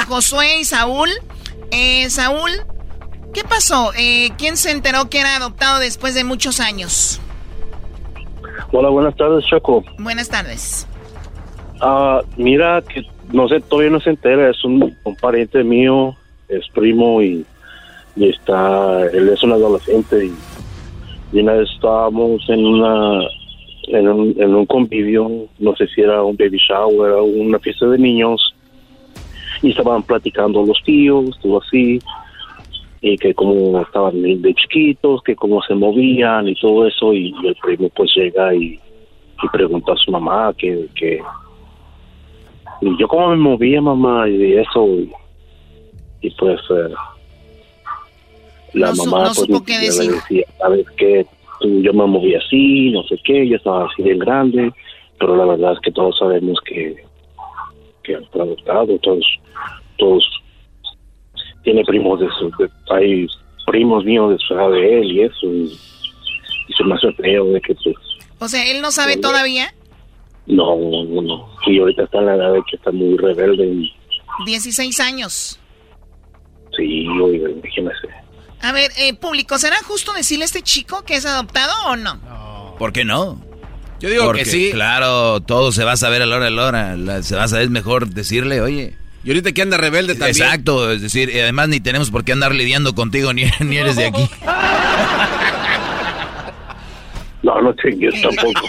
Josué y Saúl. Eh, Saúl, ¿qué pasó? Eh, ¿Quién se enteró que era adoptado después de muchos años? Hola, buenas tardes, Choco. Buenas tardes. Ah, mira, que no sé, todavía no se entera, es un, pariente mío, es primo y, y, está, él es un adolescente y y una vez estábamos en una en un, en un convivio, no sé si era un baby shower o una fiesta de niños, y estaban platicando los tíos, todo así, y que como estaban de chiquitos, que cómo se movían y todo eso, y, el primo pues llega y, y pregunta a su mamá que, que y yo cómo me movía mamá y eso, y, pues... Eh, la mamá pues, decir. decía, sabes que yo me moví así, no sé qué, yo estaba así bien grande, pero la verdad es que todos sabemos que que han adoptado, todos, todos tiene primos de su, hay primos míos de su edad de él y eso, y, se me hace feo de que pues, O sea, ¿él no sabe todavía? No, no, no, y ahorita está en la edad de que está muy rebelde. Y... 16 años. Sí, oiga, imagínese. A ver, eh, público, ¿será justo decirle a este chico que es adoptado o no? ¿Por qué no? Yo digo que sí. Claro, todo se va a saber a la hora de la hora. se va a saber, mejor decirle, oye. Y ahorita que anda rebelde también. Exacto, es decir, además ni tenemos por qué andar lidiando contigo ni, ni eres de aquí. No, no chingues tampoco.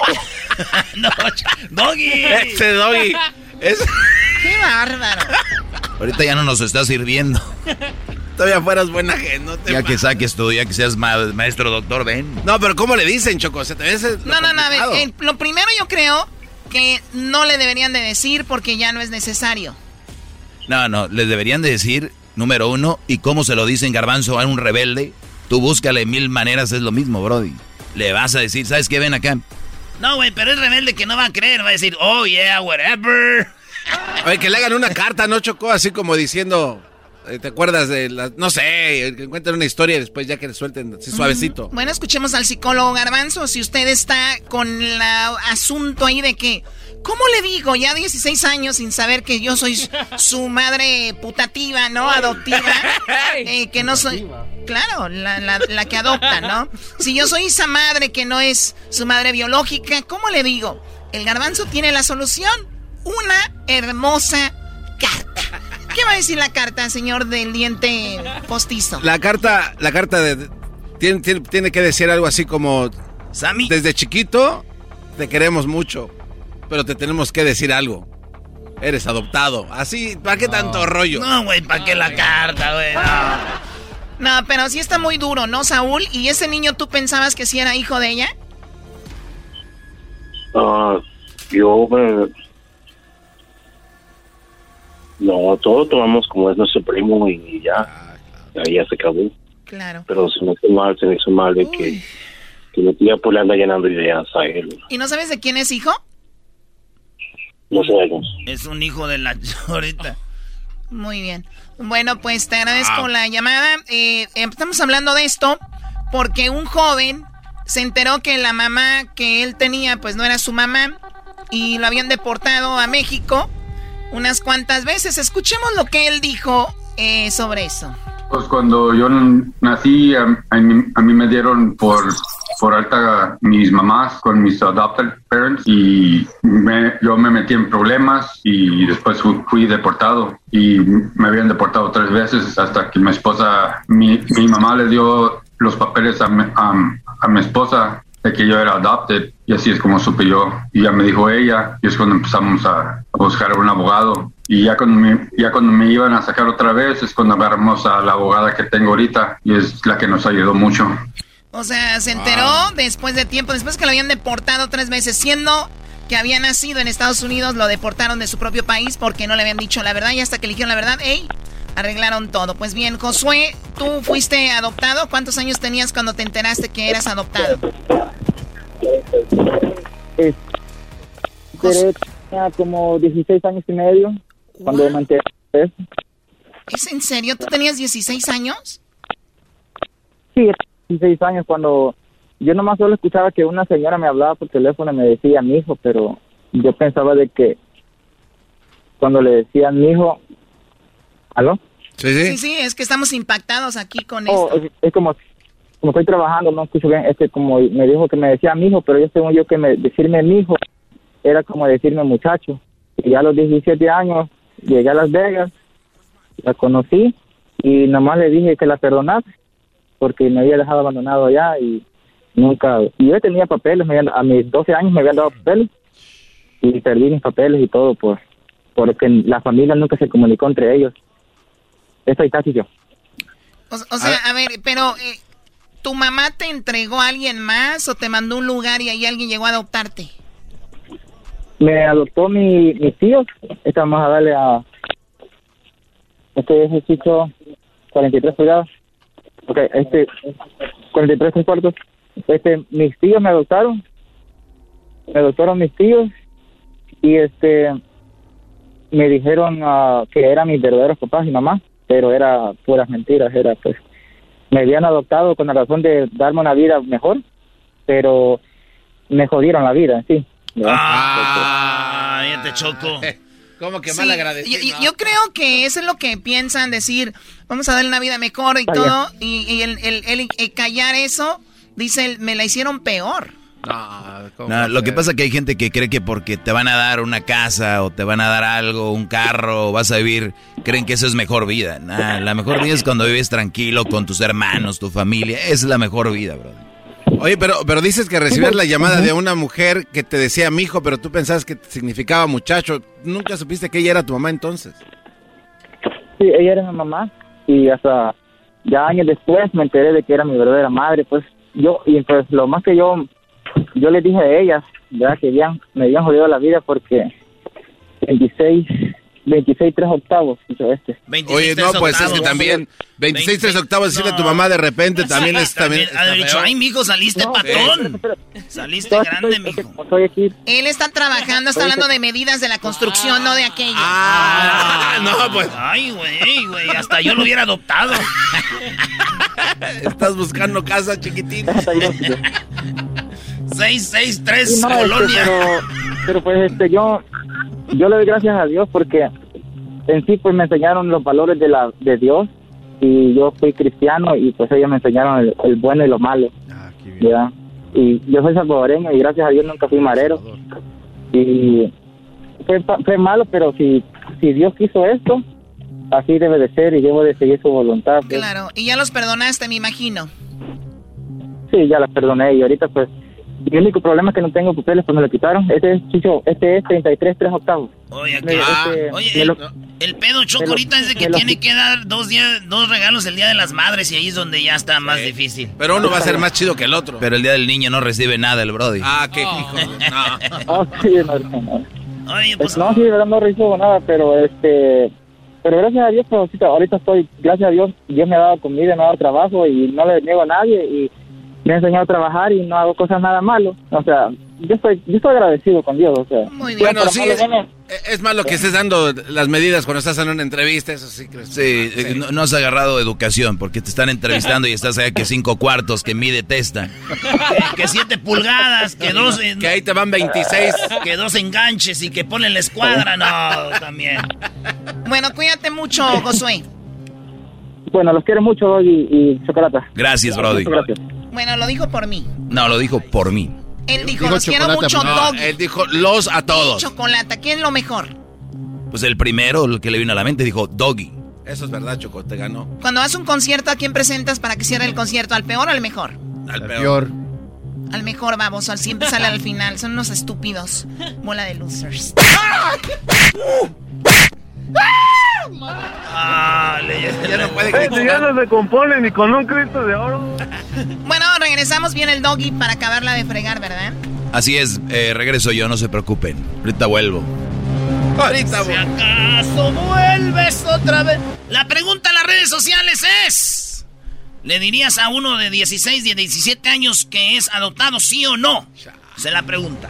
no, Doggy. Ese Doggy. Es... Qué bárbaro. Ahorita ya no nos está sirviendo. Todavía fueras buena gente. No ya que saques tú, ya que seas maestro doctor, ven. No, pero ¿cómo le dicen, Choco? ¿Se te no, no, no, a ver, lo primero yo creo que no le deberían de decir porque ya no es necesario. No, no, le deberían de decir, número uno, y cómo se lo dicen Garbanzo a un rebelde, tú búscale mil maneras, es lo mismo, Brody. Le vas a decir, ¿sabes qué? Ven acá. No, güey, pero es rebelde que no va a creer, va a decir, oh, yeah, whatever. Oye, que le hagan una carta, ¿no, Choco? Así como diciendo, ¿Te acuerdas de las, no sé, que encuentren una historia y después ya que le suelten así suavecito? Bueno, escuchemos al psicólogo Garbanzo. Si usted está con el asunto ahí de que, ¿cómo le digo? Ya 16 años sin saber que yo soy su madre putativa, ¿no? Adoptiva. Eh, que no soy. Claro, la, la, que adopta, ¿no? Si yo soy esa madre que no es su madre biológica, ¿cómo le digo? El garbanzo tiene la solución. Una hermosa carta. ¿Qué va a decir la carta, señor del diente postizo? La carta, la carta de, tiene, tiene, que decir algo así como... Sammy. Desde chiquito te queremos mucho, pero te tenemos que decir algo. Eres adoptado. Así, ¿para qué tanto rollo? No, güey, ¿para qué la carta, güey? No. pero sí está muy duro, ¿no, Saúl? ¿Y ese niño tú pensabas que sí era hijo de ella? Ah, yo me no, todo tomamos como es nuestro primo y ya, ahí ya se acabó. Claro. Pero se me hizo mal, se me hizo mal de que, que mi tía pues le anda llenando ideas a él. ¿Y no sabes de quién es hijo? No sabemos. Es un hijo de la ahorita. Muy bien. Bueno, pues te agradezco la llamada. Eh, estamos hablando de esto porque un joven se enteró que la mamá que él tenía pues no era su mamá y lo habían deportado a México unas cuantas veces. Escuchemos lo que él dijo eh, sobre eso. Pues cuando yo nací, a, mí, me dieron por, por alta mis mamás con mis adopted parents y yo me metí en problemas y después fui, deportado y me habían deportado tres veces hasta que mi esposa, mi, mi mamá le dio los papeles a, a mi esposa que yo era adopted y así es como supe yo. Y ya me dijo ella y es cuando empezamos a, buscar a un abogado. Y ya cuando, me, ya cuando me iban a sacar otra vez es cuando agarramos a la abogada que tengo ahorita y es la que nos ayudó mucho. O sea, se enteró después de tiempo, después que lo habían deportado tres veces, siendo que había nacido en Estados Unidos, lo deportaron de su propio país porque no le habían dicho la verdad y hasta que eligieron la verdad, ¡ey! Arreglaron todo. Pues bien, Josué, tú fuiste adoptado. ¿Cuántos años tenías cuando te enteraste que eras adoptado? tenía como 16 años y medio cuando me enteré. ¿Es en serio? ¿Tú tenías 16 años? Sí, 16 años cuando yo nomás solo escuchaba que una señora me hablaba por teléfono y me decía mi hijo, pero yo pensaba de que cuando le decían mi hijo, ¿aló? Sí, sí. Sí, es que estamos impactados aquí con oh, esto. Es, como, como estoy trabajando, no escucho bien, este como me dijo que me decía mi hijo, pero yo según yo que me, decirme mi hijo era como decirme muchacho. Y ya a los 17 años llegué a Las Vegas, la conocí y nomás le dije que la perdonase porque me había dejado abandonado allá y nunca, y yo tenía papeles, a mis 12 años me habían dado papeles y perdí mis papeles y todo por porque la familia nunca se comunicó entre ellos. Eso y casi yo. O, sea, a ver, pero eh, ¿tu mamá te entregó a alguien más o te mandó un lugar y ahí alguien llegó a adoptarte? Me adoptó mi, mis tíos. Esta vamos a darle a este ejercicio 43 pulgadas. Ok, este 43 cuartos. Este, mis tíos me adoptaron. Me adoptaron mis tíos y este me dijeron uh, que eran mis verdaderos papás y mamá pero era puras mentiras, era pues me habían adoptado con la razón de darme una vida mejor, pero me jodieron la vida, sí. Ah, ya te choco. ¿Cómo que mal agradecido? Yo, creo que eso es lo que piensan decir, vamos a darle una vida mejor y todo, y, el, el, callar eso, dice, me la hicieron peor. No, lo que pasa es que hay gente que cree que porque te van a dar una casa o te van a dar algo, un carro, o vas a vivir, creen que eso es mejor vida. la mejor vida es cuando vives tranquilo con tus hermanos, tu familia. Es la mejor vida, brother. Oye, pero, pero dices que recibías la llamada de una mujer que te decía mi hijo, pero tú pensabas que significaba muchacho. ¿Nunca supiste que ella era tu mamá entonces? Sí, ella era mi mamá y hasta ya años después me enteré de que era mi verdadera madre. Pues yo, y pues lo más que yo yo les dije a ellas, ya que ya me habían jodido la vida porque 26 26 3 octavos hizo este. Oye, no, pues es que también 26 3 octavos decirle a tu mamá de repente también es también. Ha dicho, ay, mijo, saliste patón. saliste grande, mijo. Él está trabajando, está hablando de medidas de la construcción, no de aquello. Ah, no, pues. Ay, güey, güey, hasta yo lo hubiera adoptado. Estás buscando casa, chiquitín. 663 Sí, no, este, Colonia. pero, pero pues este yo yo le doy gracias a Dios porque en sí pues me enseñaron los valores de la de Dios y yo fui cristiano y pues ellos me enseñaron el, el bueno y lo malo. ¿verdad? Y yo soy salvadoreño y gracias a Dios nunca fui marero. Y fue, fue malo, pero si si Dios quiso esto, así debe de ser y debo de seguir su voluntad. pues. Claro, y ya los perdonaste, me imagino. Sí, ya las perdoné y ahorita pues mi único problema es que no tengo papeles, pues me lo quitaron. Este es, Chicho, este es 33 3 octavos. Oye, aquí- este, Oye, el, lo- el pedo choco ahorita es de que me lo- tiene que dar dos, días, dos regalos el Día de las Madres y ahí es donde ya está más difícil. Pero uno va a ser más chido que el otro. Pero el día del niño no recibe nada el Brody. Ah, qué hijo. Ah, sí, no, no, no. Oye, pues, no, sí, de verdad no recibo nada, pero este, pero gracias a Dios, pues, ahorita, ahorita estoy, gracias a Dios, Dios me ha dado comida, me ha dado trabajo y no le niego a nadie y me ha enseñado a trabajar y no hago cosas nada malo. O sea, yo estoy, yo estoy agradecido con Dios, o sea. Bueno, para sí, malo, es, bueno, es malo que estés dando las medidas cuando estás en una entrevista, eso sí. creo. Sí, eh, No, no has agarrado educación porque te están entrevistando y estás allá que cinco cuartos, que mide testa. que siete pulgadas, que dos... Que ahí te van 26. Que dos enganches y que ponen la escuadra, no, también. Bueno, cuídate mucho, Josué. Bueno, los quiero mucho Doggy y Chocolata. Gracias, Brody. Muchas gracias. Bueno, lo dijo por mí. No, lo dijo por mí. Él dijo, los quiero mucho, No, Doggy. él dijo los a todos. Chocolata, ¿quién es lo mejor? Pues el primero, el que le vino a la mente, dijo Doggy. Eso es verdad, Choco, te ganó. Cuando vas a un concierto, ¿a quién presentas para que cierre el concierto? ¿Al peor o al mejor? Al peor. Al mejor, vamos, al siempre sale al final. Son unos estúpidos. Bola de losers. Ah, ya no puede ya no se compone ni con un Cristo de oro. Bueno, regresamos bien el doggy para acabarla de fregar, ¿verdad? Así es, eh, regreso yo, no se preocupen. Ahorita vuelvo. Ahorita Si acaso vuelves otra vez. La pregunta en las redes sociales es: ¿Le dirías a uno de 16, de 17 años que es adoptado, sí o no? Se la pregunta.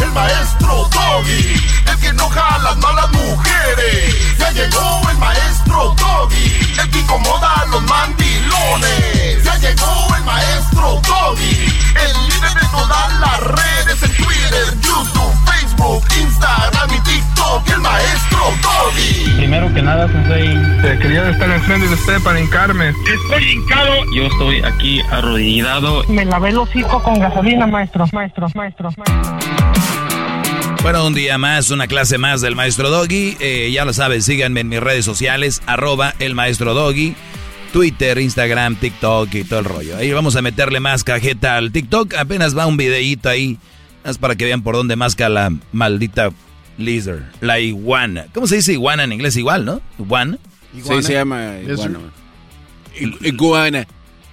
el maestro Doggy, el que enoja a las malas mujeres. Ya llegó el maestro Doggy, el que incomoda a los mandilones. Ya llegó el maestro Doggy, el líder de todas las redes en Twitter, YouTube, Facebook, Instagram y TikTok. El maestro Doggy. Primero que nada, Sensei, te quería estar enfrente de usted para hincarme. Estoy hincado. Yo estoy aquí arrodillado. Me lavé el hocico con gasolina, maestro, maestro, maestro, maestro. Bueno, un día más, una clase más del Maestro Doggy. Eh, ya lo saben, síganme en mis redes sociales, arroba el Maestro Doggy. Twitter, Instagram, TikTok y todo el rollo. Ahí vamos a meterle más cajeta al TikTok. Apenas va un videíto ahí. Es para que vean por dónde masca la maldita lizard. La iguana. ¿Cómo se dice iguana en inglés? Igual, ¿no? Iguana. Sí, se llama iguana. Iguana.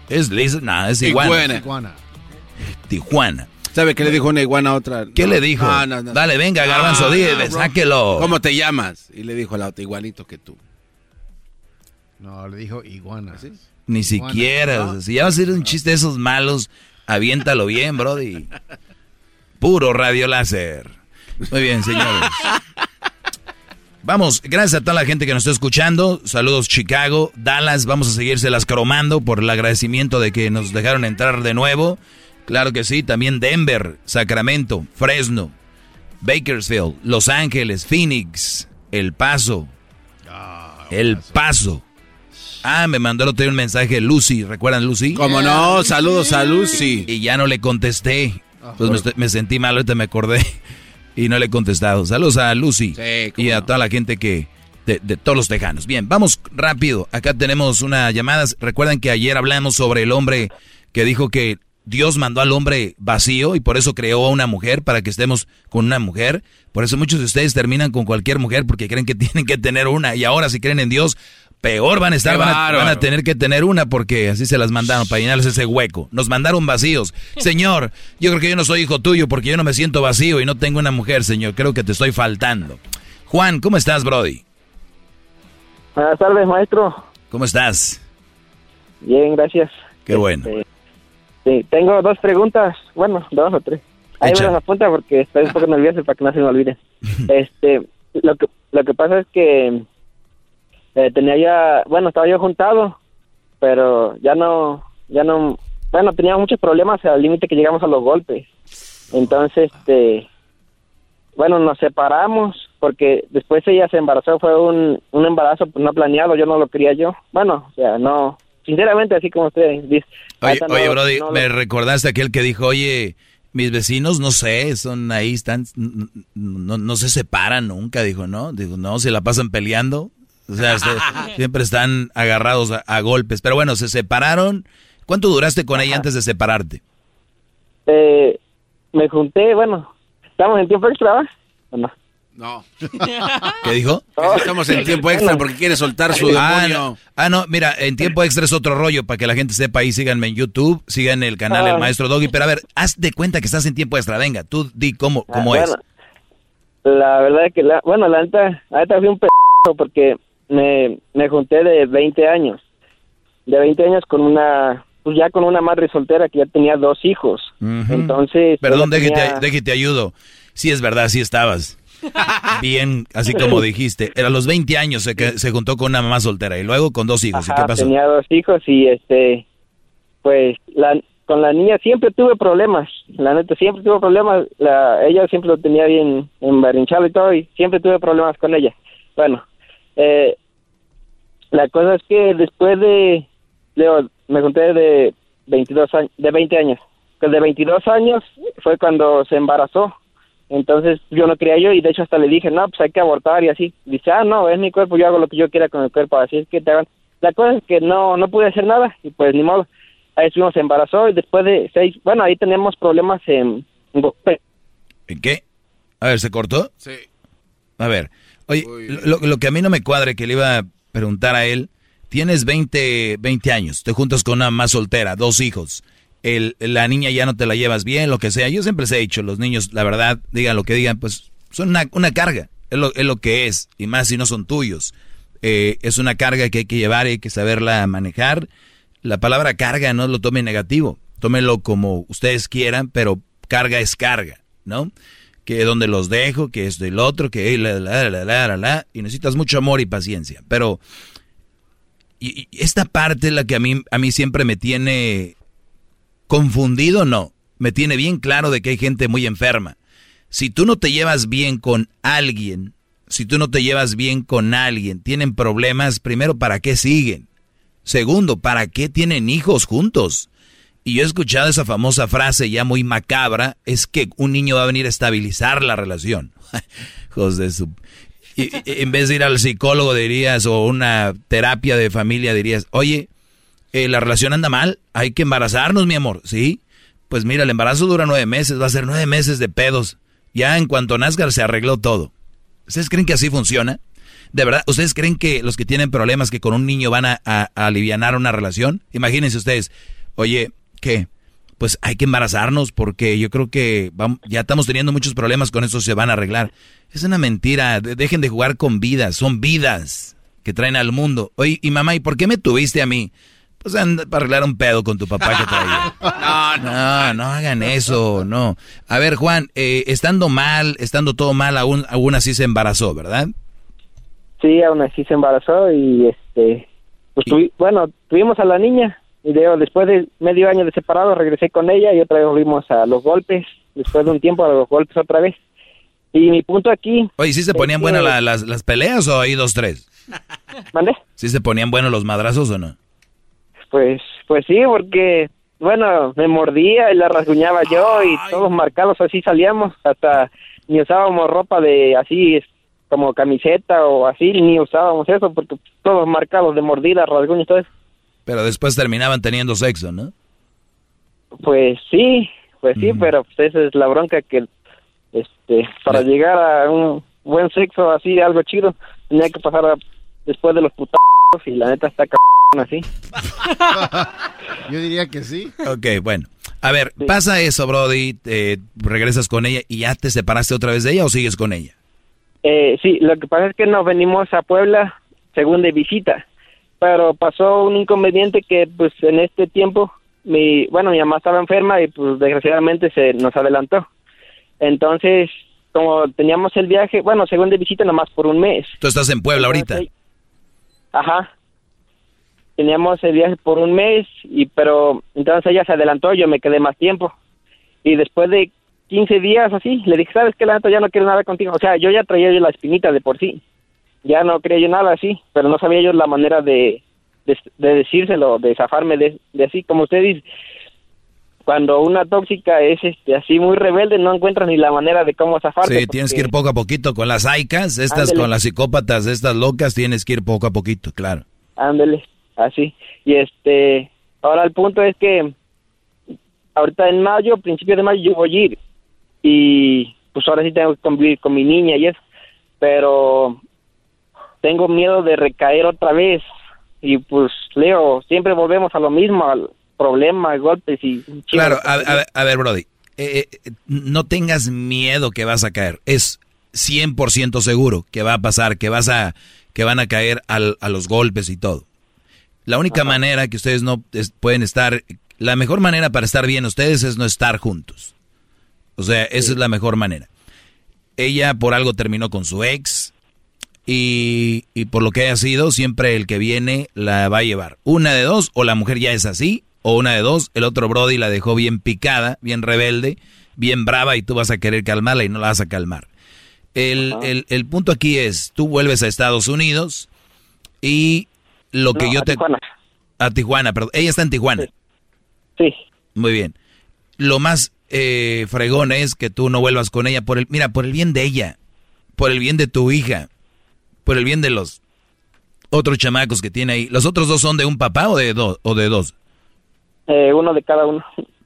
¿Es lizard? No, es iguana. Iguana. Tijuana. ¿Sabe qué le dijo una iguana a otra? ¿Qué No. le dijo? No, no, no. Dale, venga, garbanzo, Ah, dile, sáquelo. ¿Cómo te llamas? Y le dijo la otra, igualito que tú. No, le dijo iguana. Ni siquiera. Si ya va a ser un chiste de esos malos, aviéntalo bien, brody. Puro radio láser. Muy bien, señores. Vamos, gracias a toda la gente que nos está escuchando. Saludos Chicago, Dallas. Vamos a seguírselas cromando por el agradecimiento de que nos dejaron entrar de nuevo. Claro que sí, también Denver, Sacramento, Fresno, Bakersfield, Los Ángeles, Phoenix, El Paso. El Paso. Ah, me mandó el otro día un mensaje Lucy, ¿recuerdan Lucy? Como no, saludos a Lucy. Y ya no le contesté. Pues me, estoy- me sentí mal, ahorita me acordé. Y no le he contestado. Saludos a Lucy. y a toda la gente que... De, de todos los tejanos. Bien, vamos rápido. Acá tenemos una llamada. Recuerdan que ayer hablamos sobre el hombre que dijo que Dios mandó al hombre vacío y por eso creó a una mujer para que estemos con una mujer. Por eso muchos de ustedes terminan con cualquier mujer porque creen que tienen que tener una. Y ahora si creen en Dios, peor van a estar, van a, tener que tener una porque así se las mandaron para llenarles ese hueco. Nos mandaron vacíos. Señor, yo creo que yo no soy hijo tuyo porque yo no me siento vacío y no tengo una mujer, Señor. Creo que te estoy faltando. Juan, ¿cómo estás, Brody? Buenas tardes, maestro. ¿Cómo estás? Bien, gracias. Qué bueno. Este, sí, tengo dos preguntas. Bueno, dos o tres. Ahí me las apunta porque estoy un poco nervioso para que no se me olvide. este, lo que, lo que pasa es que eh, tenía ya, bueno, estaba yo juntado, pero ya no, ya no, bueno, tenía muchos problemas al límite que llegamos a los golpes. Entonces, este, bueno, nos separamos porque después ella se embarazó, fue un, un embarazo no planeado, yo no lo quería yo. Bueno, o sea, no, sinceramente, así como usted dice. Oye, oye Brody, me recordaste aquel que dijo, oye, mis vecinos, no sé, son ahí, están, no, no se separan nunca, dijo, ¿no? Digo, no, se la pasan peleando. O sea, siempre están agarrados a, golpes. Pero bueno, se separaron. ¿Cuánto duraste con ella antes de separarte? Eh, me junté, bueno, ¿estamos en tiempo extra? ¿O no? No. ¿Qué dijo? Estamos en tiempo extra porque quiere soltar su ah, demonio. Ah no. mira, en tiempo extra es otro rollo para que la gente sepa ahí. Síganme en YouTube, sigan el canal El ah. Maestro Doggy. Pero a ver, haz de cuenta que estás en tiempo extra. Venga, tú di cómo, cómo ah, es. La verdad es que, la, bueno, la neta, ahorita fui un p porque me, me junté de 20 años. De 20 años con una, pues ya con una madre soltera que ya tenía dos hijos. Entonces. Perdón, déjate, te ayudo. Sí, es verdad, sí estabas. Bien, así como dijiste. Era a los 20 años se, se juntó con una mamá soltera y luego con dos hijos. ¿Y qué pasó? Tenía dos hijos y este, pues la, con la niña siempre tuve problemas. La neta, siempre tuve problemas. La, ella siempre lo tenía bien embarinchado y todo y siempre tuve problemas con ella. Bueno, eh, la cosa es que después de, Leo, me conté de 22 años, de 20 años. Que de 22 años fue cuando se embarazó. Entonces yo no quería yo y de hecho hasta le dije, no, pues hay que abortar y así. Dice, ah, no, es mi cuerpo, yo hago lo que yo quiera con el cuerpo, así es que te hagan. La cosa es que no, no pude hacer nada y pues ni modo. Ahí estuvimos, se embarazó y después de seis, bueno, ahí teníamos problemas en... ¿En qué? A ver, ¿se cortó? Sí. A ver, Oye, lo, que a mí no me cuadre que le iba a preguntar a él, tienes 20, 20 años, te juntas con una más soltera, dos hijos, el, la niña ya no te la llevas bien, lo que sea. Yo siempre se he dicho, los niños, la verdad, digan lo que digan, pues son una, carga, es lo, es lo, que es, y más si no son tuyos. Eh, es una carga que hay que llevar y hay que saberla manejar. La palabra carga no lo tome negativo, tómelo como ustedes quieran, pero carga es carga, ¿no? Que donde los dejo, que esto y lo otro, que la, la, la, la, la, y necesitas mucho amor y paciencia. Pero y, esta parte es la que a mí, a mí siempre me tiene confundido, no, me tiene bien claro de que hay gente muy enferma. Si tú no te llevas bien con alguien, si tú no te llevas bien con alguien, tienen problemas, primero, ¿para qué siguen? Segundo, ¿para qué tienen hijos juntos? Y yo he escuchado esa famosa frase ya muy macabra, es que un niño va a venir a estabilizar la relación. José en vez de ir al psicólogo dirías, o una terapia de familia dirías, oye, eh, la relación anda mal, hay que embarazarnos, mi amor, ¿sí? Pues mira, el embarazo dura nueve meses, va a ser nueve meses de pedos. Ya en cuanto nazca se arregló todo. ¿Ustedes creen que así funciona? ¿De verdad? ¿Ustedes creen que los que tienen problemas que con un niño van a, a, a aliviar una relación? Imagínense ustedes, oye, ¿qué? Pues hay que embarazarnos porque yo creo que ya estamos teniendo muchos problemas con eso, se van a arreglar. Es una mentira, dejen de jugar con vidas, son vidas que traen al mundo. Oye, y mamá, ¿y por qué me tuviste a mí? Pues anda para arreglar un pedo con tu papá que traía. no, no, no hagan eso, no. A ver, Juan, eh, estando mal, estando todo mal, aún, aún así se embarazó, ¿verdad? Sí, aún así se embarazó y este, pues bueno, tuvimos a la niña y después de medio año de separado regresé con ella y otra vez volvimos a los golpes, después de un tiempo a los golpes otra vez. Y mi punto aquí... Oye, ¿sí se ponían buenas las, las peleas o ahí dos, tres? ¿Mande? ¿Sí se ponían buenos los madrazos o no? Pues, pues sí, porque, bueno, me mordía y la rasguñaba yo y todos marcados así salíamos, hasta ni usábamos ropa de así como camiseta o así, ni usábamos eso porque todos marcados de mordida, rasguños y todo eso. Pero después terminaban teniendo sexo, ¿no? Pues sí, pues sí, pero pues esa es la bronca que, este, para llegar a un buen sexo así, algo chido, tenía que pasar a- después de los putazos y la neta está cabrón así. Yo diría que sí. Ok, bueno. A ver, pasa eso, Brody, eh, regresas con ella y ya te separaste otra vez de ella o sigues con ella. Eh, sí, lo que pasa es que nos venimos a Puebla según de visita, pero pasó un inconveniente que pues en este tiempo mi, bueno, mi mamá estaba enferma y pues desgraciadamente se nos adelantó. Entonces, como teníamos el viaje, bueno, según de visita nomás por un mes. Tú estás en Puebla ahorita. Ajá. Teníamos el viaje por un mes, y pero entonces ella se adelantó, yo me quedé más tiempo. Y después de 15 días así, le dije, ¿sabes qué? La neta ya no quiero nada contigo. O sea, yo ya traía yo la espinita de por sí. Ya no quería yo nada así, pero no sabía yo la manera de, de, de decírselo, de zafarme de, de así. Como usted dice, cuando una tóxica es este así muy rebelde, no encuentra ni la manera de cómo zafarse. Sí, tienes que ir poco a poquito con las aicas, estas con las psicópatas, estas locas, tienes que ir poco a poquito, claro. Ándele, así. Y este, ahora el punto es que ahorita en mayo, principio de mayo, yo voy a ir. Y pues ahora sí tengo que convivir con mi niña y eso. Pero tengo miedo de recaer otra vez. Y pues, Leo, siempre volvemos a lo mismo, al problema, golpes y... Claro, a, a- a ver, Brody, eh, eh, no tengas miedo que vas a caer. Es 100% seguro que va a pasar, que vas a, que van a caer al- a los golpes y todo. La única manera que ustedes no es- pueden estar, la mejor manera para estar bien ustedes es no estar juntos. O sea, esa es la mejor manera. Ella por algo terminó con su ex y, y por lo que haya sido, siempre el que viene la va a llevar. Una de dos, o la mujer ya es así, o una de dos, el otro Brody la dejó bien picada, bien rebelde, bien brava y tú vas a querer calmarla y no la vas a calmar. El, el, el punto aquí es, tú vuelves a Estados Unidos y lo que No, yo a te... Tijuana. A Tijuana, perdón. Ella está en Tijuana. Sí. Muy bien. Lo más eh, fregón es que tú no vuelvas con ella por el... Mira, por el bien de ella, por el bien de tu hija, por el bien de los otros chamacos que tiene ahí. ¿Los otros dos son de un papá o de dos? O de dos? Eh, uno de cada uno.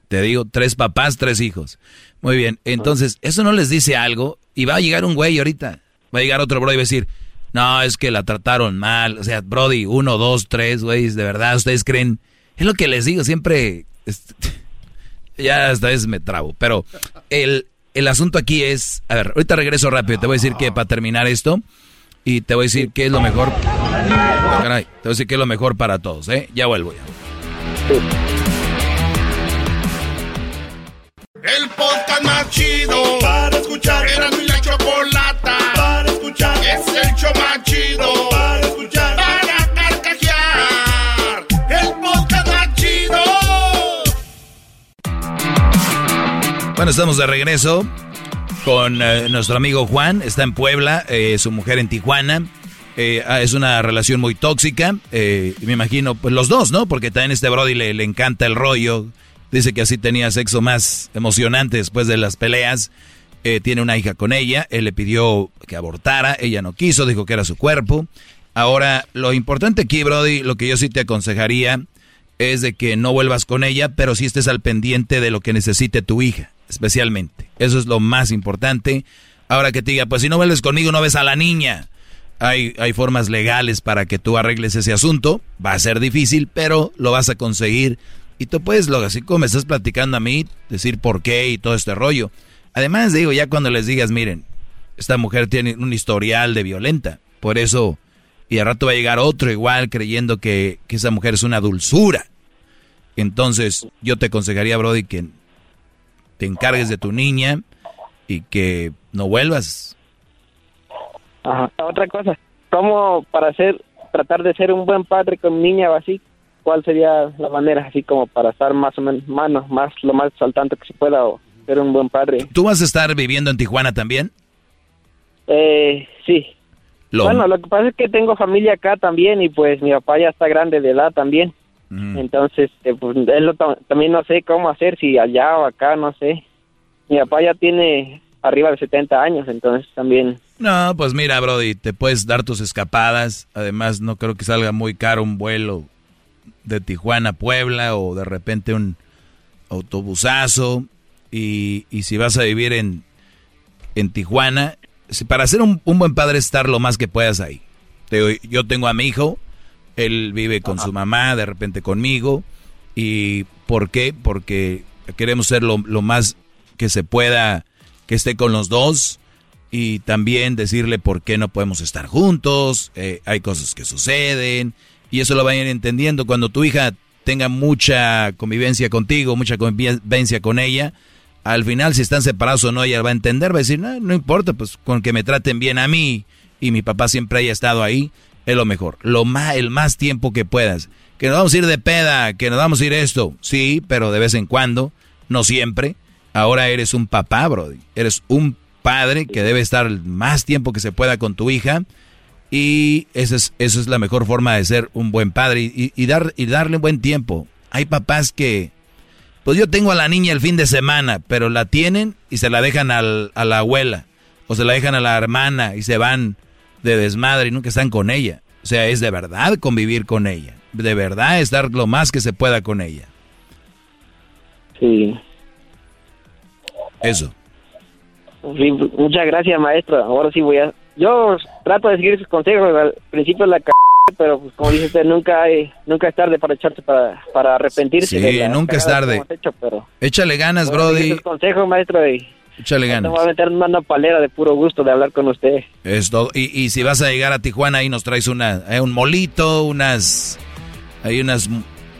Te digo, tres papás, tres hijos. Muy bien, entonces, eso no les dice algo y va a llegar un güey ahorita. Va a llegar otro Brody y va a decir, no, es que la trataron mal. O sea, Brody, uno, dos, tres, güeyes, de verdad, ustedes creen. Es lo que les digo, siempre. es- ya hasta vez me trabo. Pero el, el asunto aquí es. A ver, ahorita regreso rápido. Te voy a decir que para terminar esto. Y te voy a decir qué es lo mejor. Ah, caray, te voy a decir qué es lo mejor para todos, ¿eh? Ya vuelvo ya. El podcast más chido para escuchar. Era mi la chocolata para escuchar. Es el show más chido para escuchar. Para carcajear. El podcast más chido. Bueno, estamos de regreso con eh, nuestro amigo Juan. Está en Puebla, eh, su mujer en Tijuana. Eh, ah, es una relación muy tóxica. eh, me imagino, pues los dos, ¿no? Porque también este Brody le, le encanta el rollo. Dice que así tenía sexo más emocionante después de las peleas. Eh, tiene una hija con ella. Él le pidió que abortara. Ella no quiso, dijo que era su cuerpo. Ahora, lo importante aquí, Brody, lo que yo sí te aconsejaría es de que no vuelvas con ella, pero sí estés al pendiente de lo que necesite tu hija, especialmente. Eso es lo más importante. Ahora que te diga, pues si no vuelves conmigo, no ves a la niña. Hay, hay formas legales para que tú arregles ese asunto. Va a ser difícil, pero lo vas a conseguir. Y tú puedes, lo, así como me estás platicando a mí, decir por qué y todo este rollo. Además, digo, ya cuando les digas, miren, esta mujer tiene un historial de violenta. Por eso, y al rato va a llegar otro igual creyendo que, que esa mujer es una dulzura. Entonces, yo te aconsejaría, Brody, que te encargues de tu niña y que no vuelvas. Ajá. Otra cosa, ¿cómo para ser, tratar de ser un buen padre con mi niña o así? ¿Cuál sería la manera así como para estar más o menos, mano, más, lo más saltante que se pueda o ser un buen padre? ¿Tú vas a estar viviendo en Tijuana también? Eh, sí. Lo- Bueno, lo que pasa es que tengo familia acá también y pues mi papá ya está grande de edad también. Entonces, pues él lo ta- también no sé cómo hacer, si allá o acá, no sé. Mi papá ya tiene arriba de 70 años, entonces también... No, pues mira, Brody, te puedes dar tus escapadas. Además, no creo que salga muy caro un vuelo de Tijuana a Puebla o de repente un, autobusazo, y, y si vas a vivir en, en Tijuana, para ser un, buen padre estar lo más que puedas ahí. Yo tengo a mi hijo, él vive con su mamá, de repente conmigo. ¿Y por qué? Porque queremos ser lo, más que se pueda, que esté con los dos. Y también decirle por qué no podemos estar juntos. Eh, hay cosas que suceden. Y eso lo vayan entendiendo. Cuando tu hija tenga mucha convivencia contigo, mucha convivencia con ella, al final si están separados o no, ella va a entender, va a decir, no, no importa, pues con que me traten bien a mí y mi papá siempre haya estado ahí, es lo mejor. Lo más, el más tiempo que puedas. Que nos vamos a ir de peda, que nos vamos a ir esto. Sí, pero de vez en cuando, no siempre. Ahora eres un papá, Brody. Eres un padre que debe estar el más tiempo que se pueda con tu hija. Y esa es, es la mejor forma de ser un buen padre y, y, dar, y darle buen tiempo. Hay papás que pues yo tengo a la niña el fin de semana, pero la tienen y se la dejan al, a la abuela. O se la dejan a la hermana y se van de desmadre y nunca están con ella. O sea, es de verdad convivir con ella. De verdad estar lo más que se pueda con ella. Sí. Eso. muchas gracias, maestro. Ahora sí voy a... Yo trato de seguir sus consejos. Al principio la pero pues, como dice usted, nunca, hay, nunca es tarde para echarte para, para arrepentirse. Sí, nunca es tarde. Échale ganas, Brody. consejo, maestro. Échale ganas. No voy a meter una palera de puro gusto de hablar con usted. Es todo. Y, y si vas a llegar a Tijuana, ahí nos traes una, eh, un molito, unas... Hay unas...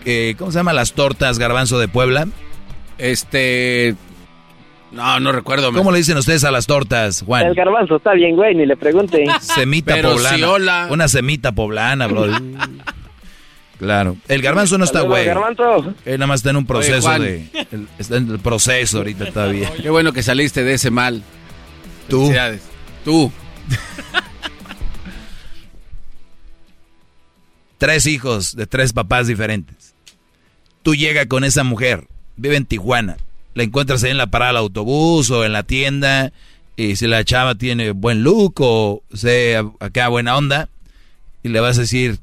Eh, ¿Cómo se llama? Las tortas garbanzo de Puebla. Este... No, no recuerdo. ¿Cómo le dicen ustedes a las tortas, Juan? El garbanzo está bien, güey, ni le pregunte. Semita poblana. Una semita poblana, bro. claro. El garbanzo no está güey. El garbanzo. Él nada más está en un proceso de... está en el proceso ahorita todavía. Qué bueno que saliste de ese mal. Tú. Tú. tres hijos de tres papás diferentes. Tú llegas con esa mujer, vive en Tijuana, la encuentras ahí en la parada del autobús o en la tienda y si la chava tiene buen look o sea acá buena onda y le vas a decir,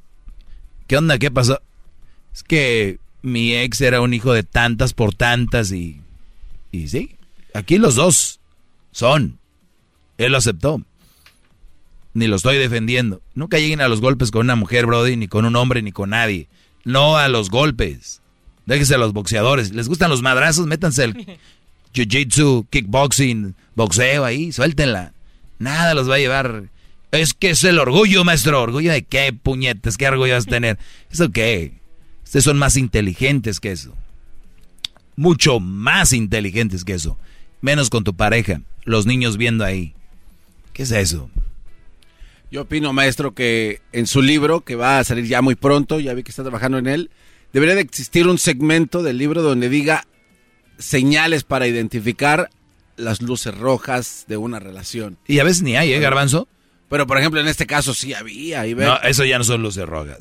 ¿qué onda? ¿Qué pasó? Es que mi ex era un hijo de tantas por tantas y, y sí, aquí los dos son. Él lo aceptó. Ni lo estoy defendiendo. Nunca lleguen a los golpes con una mujer, Brody, ni con un hombre, ni con nadie. No a los golpes. Déjense a los boxeadores. ¿Les gustan los madrazos? Métanse el jiu-jitsu, kickboxing, boxeo ahí, suéltenla. Nada los va a llevar. Es que es el orgullo, maestro. ¿Orgullo de qué, puñetes? ¿Qué orgullo vas a tener? ¿Eso qué? Ustedes son más inteligentes que eso. Mucho más inteligentes que eso. Menos con tu pareja. Los niños viendo ahí. ¿Qué es eso? Yo opino, maestro, que en su libro, que va a salir ya muy pronto, ya vi que está trabajando en él, debería de existir un segmento del libro donde diga señales para identificar las luces rojas de una relación. Y a veces ni hay, ¿eh, Garbanzo? Pero, por ejemplo, en este caso sí había. Y No, eso ya no son luces rojas.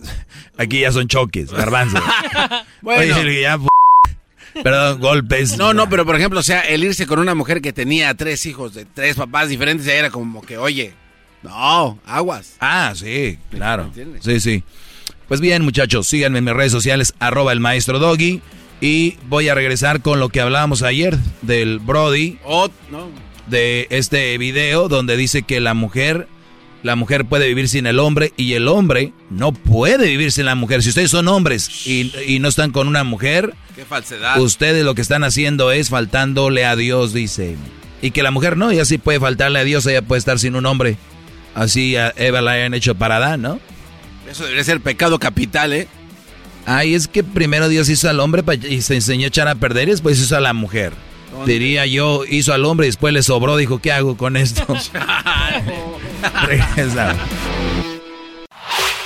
Aquí ya son choques, Garbanzo. bueno. ya, Perdón, golpes. No, no, pero por ejemplo, o sea, el irse con una mujer que tenía tres hijos de tres papás diferentes, ya era como que, oye, no, aguas. Ah, sí, claro. Sí, sí. Pues bien, muchachos, síganme en mis redes sociales, arroba el maestro Doggy. Y voy a regresar con lo que hablábamos ayer del Brody. Oh, no. De este video donde dice que la mujer, la mujer puede vivir sin el hombre y el hombre no puede vivir sin la mujer. Si ustedes son hombres y, y no están con una mujer, qué falsedad. Ustedes lo que están haciendo es faltándole a Dios, dice. Y que la mujer no, ella sí puede faltarle a Dios, ella puede estar sin un hombre. Así a Eva la hayan hecho para Adán, ¿no? Eso debería ser pecado capital, ¿eh? Ay, es que primero Dios hizo al hombre y se enseñó a echar a perder y después hizo a la mujer. Diría yo, hizo al hombre y después le sobró, dijo, ¿qué hago con esto?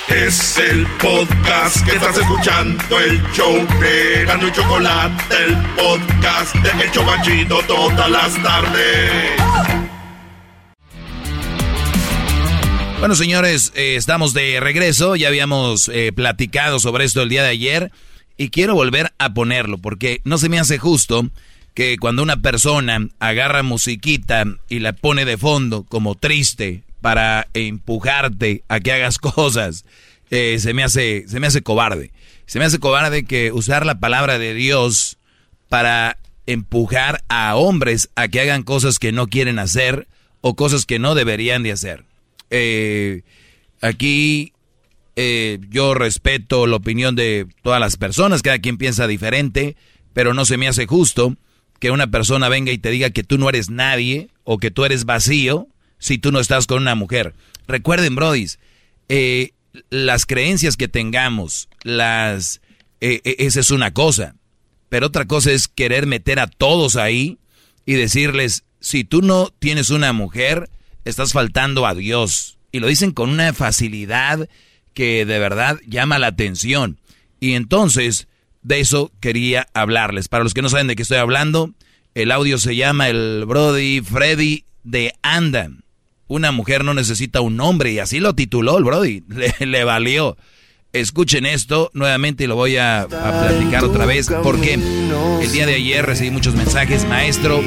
es el podcast que estás escuchando, el show de Gano y Chocolate, el podcast de El Chocachito todas las tardes. Bueno, señores, eh, estamos de regreso. Ya habíamos eh, platicado sobre esto el día de ayer y quiero volver a ponerlo porque no se me hace justo que cuando una persona agarra musiquita y la pone de fondo como triste para empujarte a que hagas cosas, eh, se me hace se me hace cobarde. Se me hace cobarde que usar la palabra de Dios para empujar a hombres a que hagan cosas que no quieren hacer o cosas que no deberían de hacer. Eh, aquí eh, yo respeto la opinión de todas las personas, cada quien piensa diferente, pero no se me hace justo que una persona venga y te diga que tú no eres nadie o que tú eres vacío si tú no estás con una mujer. Recuerden, brodis, eh, las creencias que tengamos, las, eh, eh, esa es una cosa, pero otra cosa es querer meter a todos ahí y decirles, si tú no tienes una mujer, estás faltando a Dios. Y lo dicen con una facilidad que de verdad llama la atención. Y entonces, de eso quería hablarles. Para los que no saben de qué estoy hablando, el audio se llama el Brody Freddy de Anda. Una mujer no necesita un hombre y así lo tituló el Brody. Le, valió. Escuchen esto nuevamente y lo voy a, platicar otra vez porque el día de ayer recibí muchos mensajes, maestro.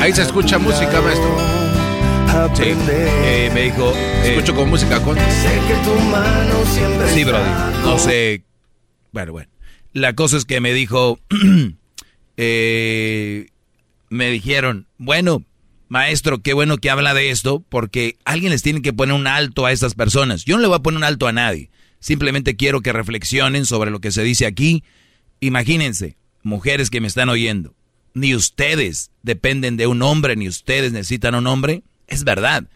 Ahí, se escucha música, maestro. Sí, eh, me dijo. Eh, Escucho con música con. Sí, Brody. No sé. Bueno, bueno. La cosa es que me dijo, eh, me dijeron, bueno, maestro, qué bueno que habla de esto, porque alguien les tiene que poner un alto a estas personas. Yo no le voy a poner un alto a nadie. Simplemente quiero que reflexionen sobre lo que se dice aquí. Imagínense, mujeres que me están oyendo, ni ustedes dependen de un hombre, ni ustedes necesitan un hombre. Es verdad,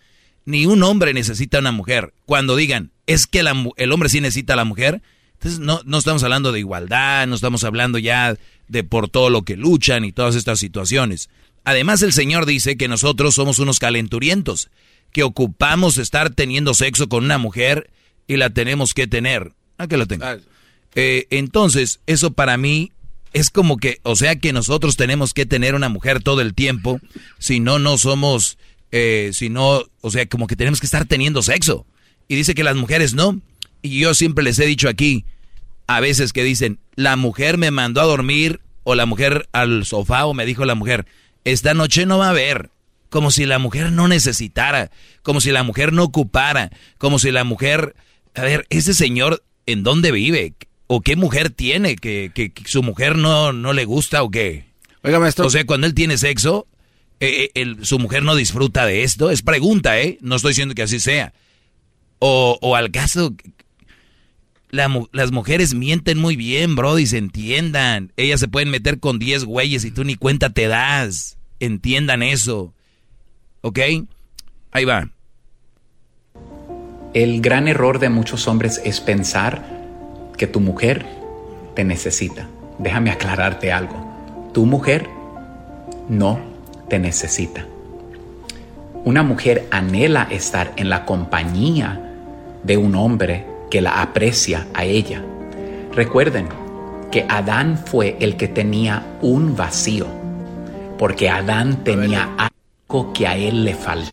ni un hombre necesita una mujer. Cuando digan, es que el hombre sí necesita a la mujer, entonces no, no estamos hablando de igualdad, no estamos hablando ya de por todo lo que luchan y todas estas situaciones. Además el Señor dice que nosotros somos unos calenturientos, que ocupamos estar teniendo sexo con una mujer y la tenemos que tener. ¿A qué lo tengo? Eh, entonces, eso para mí es como que, o sea que nosotros tenemos que tener una mujer todo el tiempo, si no, no somos, eh, si no, o sea, como que tenemos que estar teniendo sexo. Y dice que las mujeres no. Y yo siempre les he dicho aquí, a veces que dicen, la mujer me mandó a dormir o la mujer al sofá o me dijo la mujer, esta noche no va a haber. Como si la mujer no necesitara, como si la mujer no ocupara, como si la mujer... A ver, ese señor, ¿en dónde vive? ¿O qué mujer tiene? ¿Que, que, su mujer no, no le gusta o qué? Oiga, maestro. O sea, cuando él tiene sexo, eh, eh, su mujer no disfruta de esto. Es pregunta, ¿eh? No estoy diciendo que así sea. O, o al caso, las mujeres mienten muy bien, bro, y se entiendan. Ellas se pueden meter con 10 güeyes y tú ni cuenta te das. Entiendan eso. ¿Ok? Ahí va. El gran error de muchos hombres es pensar que tu mujer te necesita. Déjame aclararte algo. Tu mujer no te necesita. Una mujer anhela estar en la compañía de un hombre que la aprecia a ella. Recuerden que Adán fue el que tenía un vacío, porque Adán tenía algo que a él le faltaba.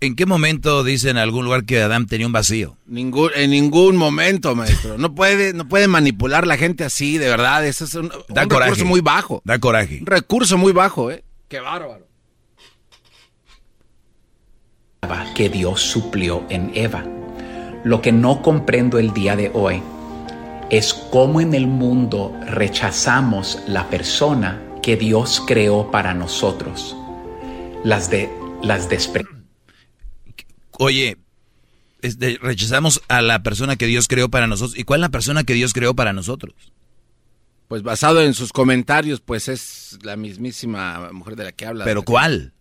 ¿En qué momento dice en algún lugar que Adán tenía un vacío? Ningún, en ningún momento, maestro. No puede, no puede manipular la gente así, de verdad. Eso es un, recurso muy bajo. Da coraje. Un recurso muy bajo, ¿eh? Qué bárbaro. Que Dios suplió en Eva. Lo que no comprendo el día de hoy es cómo en el mundo rechazamos la persona que Dios creó para nosotros. Las de las Oye, rechazamos a la persona que Dios creó para nosotros. ¿Y cuál es la persona que Dios creó para nosotros? Pues basado en sus comentarios, pues es la mismísima mujer de la que habla. ¿Pero cuál?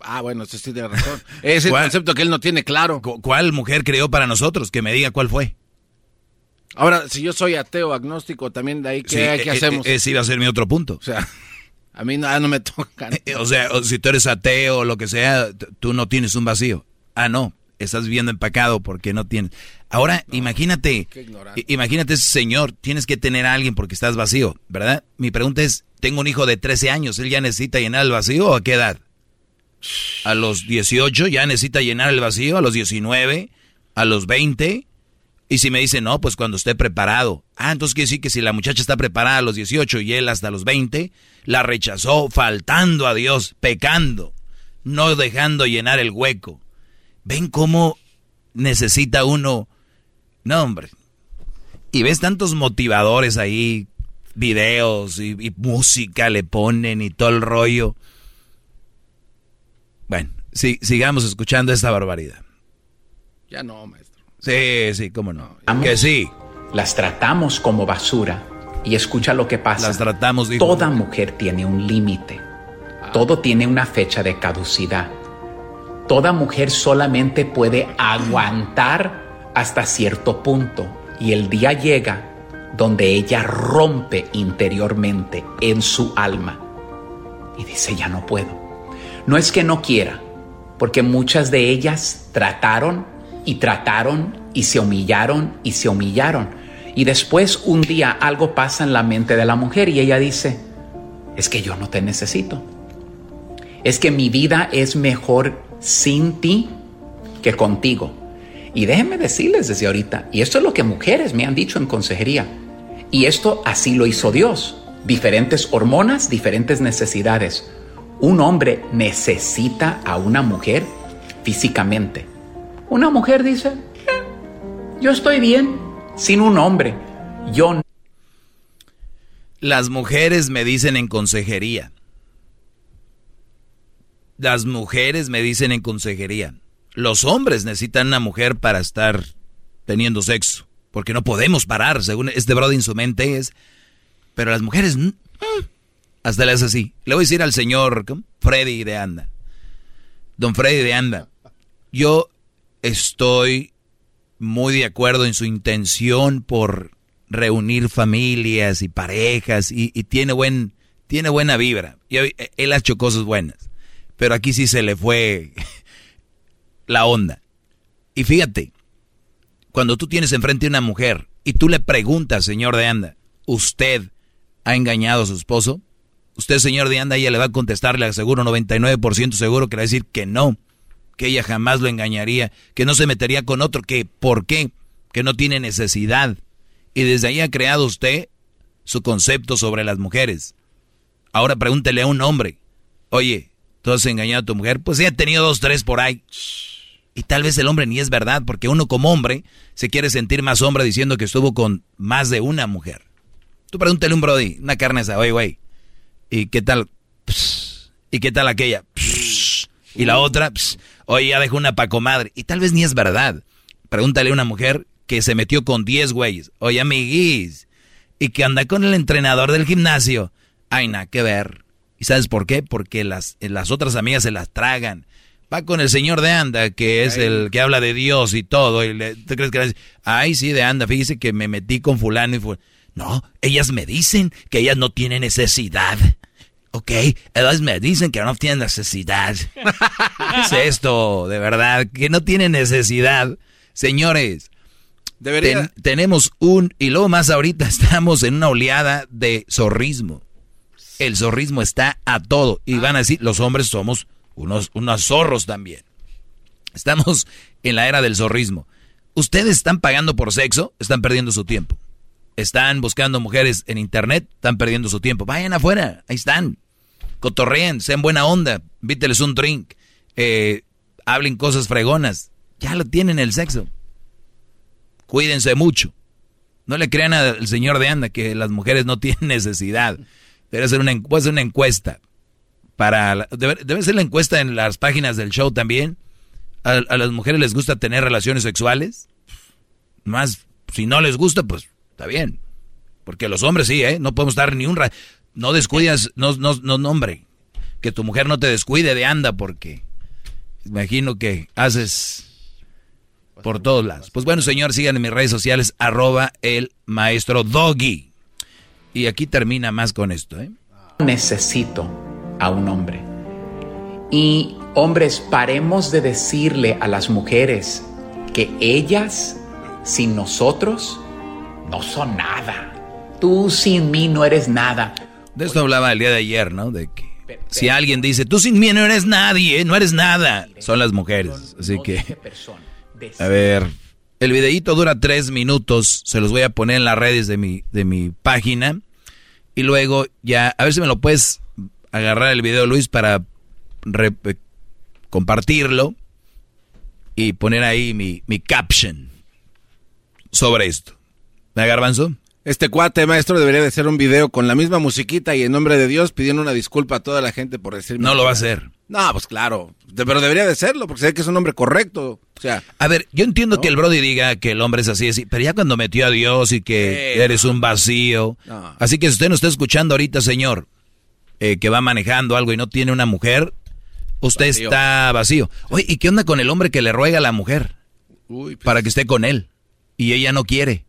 Ah, bueno, eso sí tiene razón. Es el concepto que él no tiene claro. ¿Cuál mujer creó para nosotros? Que me diga cuál fue. Ahora, si yo soy ateo, agnóstico, también de ahí, ¿qué, eh, hacemos? Eh, ese iba a ser mi otro punto. O sea, a mí nada no me toca. O sea, si tú eres ateo o lo que sea, tú no tienes un vacío. Ah, no, estás viviendo en pecado porque no tienes. Ahora, imagínate, imagínate ese señor, tienes que tener a alguien porque estás vacío, ¿verdad? Mi pregunta es, tengo un hijo de 13 años, ¿él ya necesita llenar el vacío o a qué edad? A los 18 ya necesita llenar el vacío, a los 19, a los 20. Y si me dice, no, pues cuando esté preparado. Ah, entonces quiere decir que si la muchacha está preparada a los 18 y él hasta los 20, la rechazó faltando a Dios, pecando, no dejando llenar el hueco. ¿Ven cómo necesita uno? No, hombre. Y ves tantos motivadores ahí videos y, música le ponen y todo el rollo. Bueno, sí, sigamos escuchando esta barbaridad. Ya no, maestro. Sí, sí, cómo no. que sí. Las tratamos como basura. Y escucha lo que pasa. Las tratamos de... Toda mujer tiene un límite. Todo tiene una fecha de caducidad. Toda mujer solamente puede aguantar hasta cierto punto. Y el día llega donde ella rompe interiormente en su alma. Y dice, ya no puedo. No es que no quiera, porque muchas de ellas trataron y trataron y se humillaron y se humillaron. Y después un día algo pasa en la mente de la mujer y ella dice, es que yo no te necesito. Es que mi vida es mejor sin ti que contigo. Y déjenme decirles desde ahorita, y esto es lo que mujeres me han dicho en consejería, y esto así lo hizo Dios. Diferentes hormonas, diferentes necesidades. Un hombre necesita a una mujer físicamente. Una mujer dice, eh, yo estoy bien sin un hombre. Yo... Las mujeres me dicen en consejería. Las mujeres me dicen en consejería. Los hombres necesitan una mujer para estar teniendo sexo. Porque no podemos parar, según este brother en su mente es. Pero las mujeres, mm, hasta le hace así. Le voy a decir al señor Freddy de Anda. Don Freddy de Anda, yo estoy muy de acuerdo en su intención por reunir familias y parejas y, tiene, buen, tiene buena vibra. Y él ha hecho cosas buenas. Pero aquí sí se le fue la onda. Y fíjate, cuando tú tienes enfrente a una mujer y tú le preguntas, señor de Anda, ¿usted ha engañado a su esposo? Usted, señor de Anda, ella le va a contestar, le aseguro 99% seguro que le va a decir que no, que ella jamás lo engañaría, que no se metería con otro, que ¿por qué? Que no tiene necesidad. Y desde ahí ha creado usted su concepto sobre las mujeres. Ahora pregúntele a un hombre, oye, ¿tú has engañado a tu mujer? Pues ella ha tenido dos, tres por ahí. Y tal vez el hombre ni es verdad, porque uno como hombre se quiere sentir más hombre diciendo que estuvo con más de una mujer. Tú pregúntale a un brody, una carne oye, güey, ¿y qué tal? ¿Y qué tal aquella? Y la otra, oye, ya dejó una pa' comadre. Y tal vez ni es verdad. Pregúntale a una mujer que se metió con 10 güeyes. Oye, amiguis. Y que anda con el entrenador del gimnasio. Ay, nada que ver. ¿Y sabes por qué? Porque las, las otras amigas se las tragan va con el señor de Anda, que es el que habla de Dios y todo, y le, ¿tú crees que le ay, sí, de Anda, fíjese que me metí con fulano y fue, no, ellas me dicen que ellas no tienen necesidad. Ok, ellas me dicen que no tienen necesidad. ¿Qué es esto, de verdad? Que no tienen necesidad. Señores, tenemos un, y luego más ahorita estamos en una oleada de zorrismo. El zorrismo está a todo. Y van a decir, los hombres somos unos, unos zorros también. Estamos en la era del zorrismo. Ustedes están pagando por sexo, están perdiendo su tiempo. Están buscando mujeres en internet, están perdiendo su tiempo. Vayan afuera, ahí están. Cotorreen, sean buena onda, víteles un drink, eh, hablen cosas fregonas. Ya lo tienen el sexo. Cuídense mucho. No le crean al señor de Anda que las mujeres no tienen necesidad. Debe ser una, puede una encuesta para debe, ser la encuesta en las páginas del show también. A, las mujeres les gusta tener relaciones sexuales. Más, si no les gusta, pues está bien. Porque los hombres sí, ¿eh? No podemos dar ni un... no descuidas, no, no, no, hombre. Que tu mujer no te descuide de anda porque imagino que haces por todos lados. Pues bueno, señor, sigan en mis redes sociales, arroba el maestro Doggy. Y aquí termina más con esto, ¿eh? Necesito a un hombre. Y hombres, paremos de decirle a las mujeres que ellas sin nosotros no son nada. Tú sin mí no eres nada. De esto hablaba el día de ayer, ¿no? De que si alguien dice, tú sin mí no eres nadie, no eres nada, son las mujeres. Así que, a ver, el videíto dura tres minutos, se los voy a poner en las redes de mi, de mi página. Y luego ya, a ver si me lo puedes agarrar el video, Luis, para eh, compartirlo y poner ahí mi, mi caption sobre esto. ¿Me garbanzo? Este cuate, maestro, debería de hacer un video con la misma musiquita y en nombre de Dios pidiendo una disculpa a toda la gente por decir... No lo va a hacer. No, pues claro. pero debería de serlo, porque sé que es un hombre correcto. O sea... A ver, yo entiendo que el Brody diga que el hombre es así, así, pero ya cuando metió a Dios y que eres un vacío... Así que si usted no está escuchando ahorita, señor, eh, que va manejando algo y no tiene una mujer, usted está vacío. Oye, ¿y qué onda con el hombre que le ruega a la mujer? Pues para que esté con él. Y ella no quiere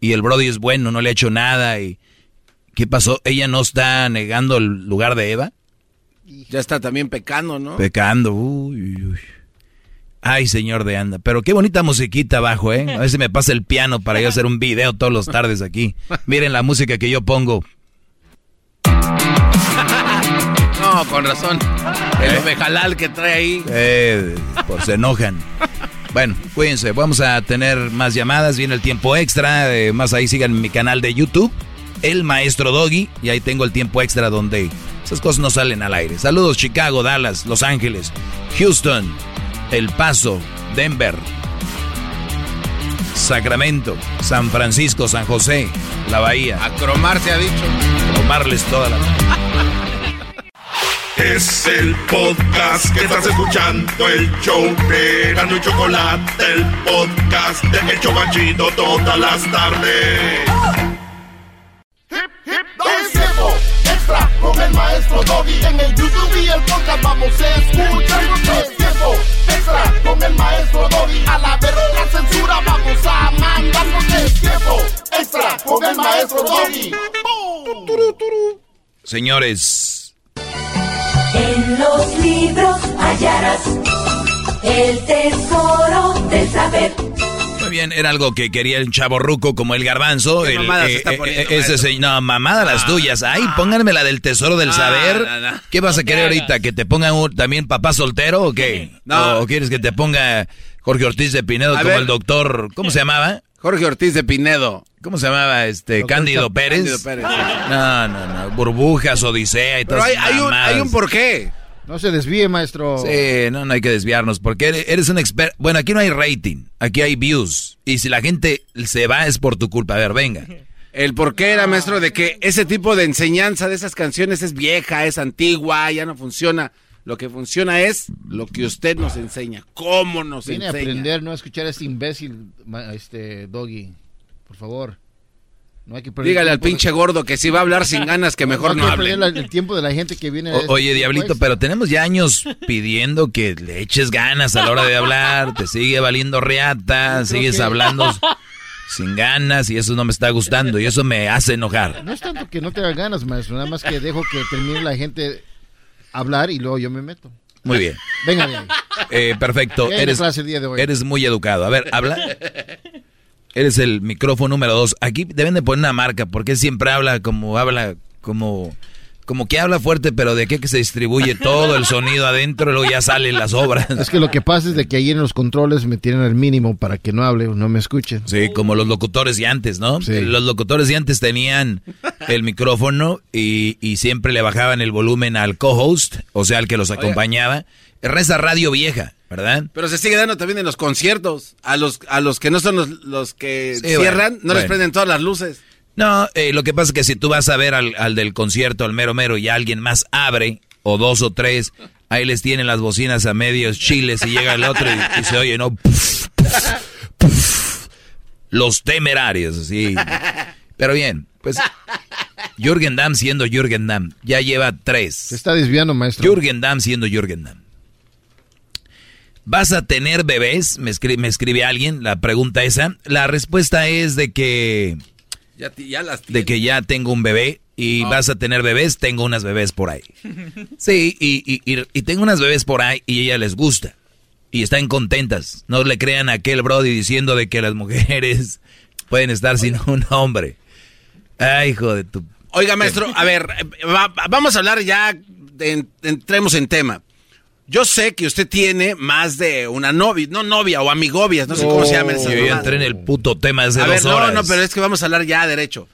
y el Brody es bueno, no le ha hecho nada y ¿qué pasó? ¿Ella no está negando el lugar de Eva? Ya está también pecando, ¿no? Pecando, uy, uy. Ay, señor de anda, pero qué bonita musiquita abajo, ¿eh? A ver si me pasa el piano para yo hacer un video todos los tardes aquí. Miren la música que yo pongo. No, con razón. El ¿Eh? que trae ahí. Eh, pues se enojan. Bueno, cuídense, vamos a tener más llamadas, viene el tiempo extra, eh, más ahí sigan mi canal de YouTube, El Maestro Doggy, y ahí tengo el tiempo extra donde esas cosas no salen al aire. Saludos Chicago, Dallas, Los Ángeles, Houston, El Paso, Denver, Sacramento, San Francisco, San José, La Bahía. A cromar se ha dicho. Cromarles toda la... Es el podcast que estás escuchando, el show de Gano y Chocolate, el podcast de El Chobachito todas las tardes. Hip, hip, es tiempo extra con el maestro Doggy. En el YouTube y el podcast vamos a escuchar. Es tiempo extra con el maestro Doggy. A la verga la censura vamos a mandar. Es tiempo extra con el maestro Doggy. Señores en los libros hallarás el tesoro del saber. Muy bien, era algo que quería el chavo ruco como el garbanzo. El, eh, eh, ese no, mamada las ah. tuyas. Ay, pónganme la del tesoro del ah, saber. ¿Qué vas a querer ahorita? ¿Que te pongan también papá soltero o qué? No. ¿O, quieres que te ponga Jorge Ortiz de Pinedo como el doctor? ¿Cómo se llamaba? Jorge Ortiz de Pinedo. ¿Cómo se llamaba este? Cándido Pérez. Cándido Pérez. No, no, no. Burbujas, Odisea y todo eso. Hay, un, hay un porqué. No se desvíe, maestro. Sí, no, no hay que desviarnos, porque eres un experto. Bueno, aquí no hay rating, aquí hay views. Y si la gente se va es por tu culpa. A ver, venga. El porqué era, maestro, de que ese tipo de enseñanza de esas canciones es vieja, es antigua, ya no funciona. Lo que funciona es lo que usted nos enseña, cómo nos Viene enseña. a aprender, no a escuchar a este imbécil, este Doggy. Por favor. No hay que Dígale al pinche gordo que si va a hablar sin ganas, que mejor no, hable. el tiempo de la gente que viene. Este oye, Diablito, pero tenemos ya años pidiendo que le eches ganas a la hora de hablar. Te sigue valiendo reata, sigues hablando sin ganas y eso no me está gustando y eso me hace enojar. No es tanto que no te haga ganas, maestro, nada más que dejo que termine la gente hablar y luego yo me meto. Muy bien. Venga. Eh, perfecto. Eres, eres muy educado. A ver, habla. Eres el micrófono número dos. Aquí deben de poner una marca porque siempre habla como habla como como que habla fuerte, pero de qué que se distribuye todo el sonido adentro y luego ya salen las obras. Es que lo que pasa es de que ahí en los controles me tienen al mínimo para que no hable o no me escuchen. Sí, como los locutores de antes, ¿no? Los locutores de antes tenían el micrófono y, siempre le bajaban el volumen al co-host, o sea, al que los acompañaba. Reza radio vieja, ¿verdad? Pero se sigue dando también en los conciertos. A los, a los que no son los, que cierran, no les prenden todas las luces. No, eh, lo que pasa es que si tú vas a ver al, del concierto, al mero mero, y alguien más abre, o dos o tres, ahí les tienen las bocinas a medios chiles y llega el otro y, se oye, ¿no? los temerarios, así. Pero bien, pues Jürgen Damm siendo Jürgen Damm, ya lleva tres. Se está desviando, maestro. Jürgen Damm siendo Jürgen Damm. ¿Vas a tener bebés? Me escribe, me escribe alguien la pregunta esa. La respuesta es de que de que ya tengo un bebé y ah. vas a tener bebés, tengo unas bebés por ahí. Sí, y, y, tengo unas bebés por ahí y ella les gusta. Y están contentas. No le crean a aquel Brody diciendo de que las mujeres pueden estar sin un hombre. Ay, hijo de tu... Oiga, maestro, a ver, vamos a hablar ya, entremos en tema. Yo sé que usted tiene más de una novia, no novia o amigobias, no sé cómo se llama. Yo ya entré en el puto tema desde a dos ver, No, no, pero es que vamos a hablar ya derecho.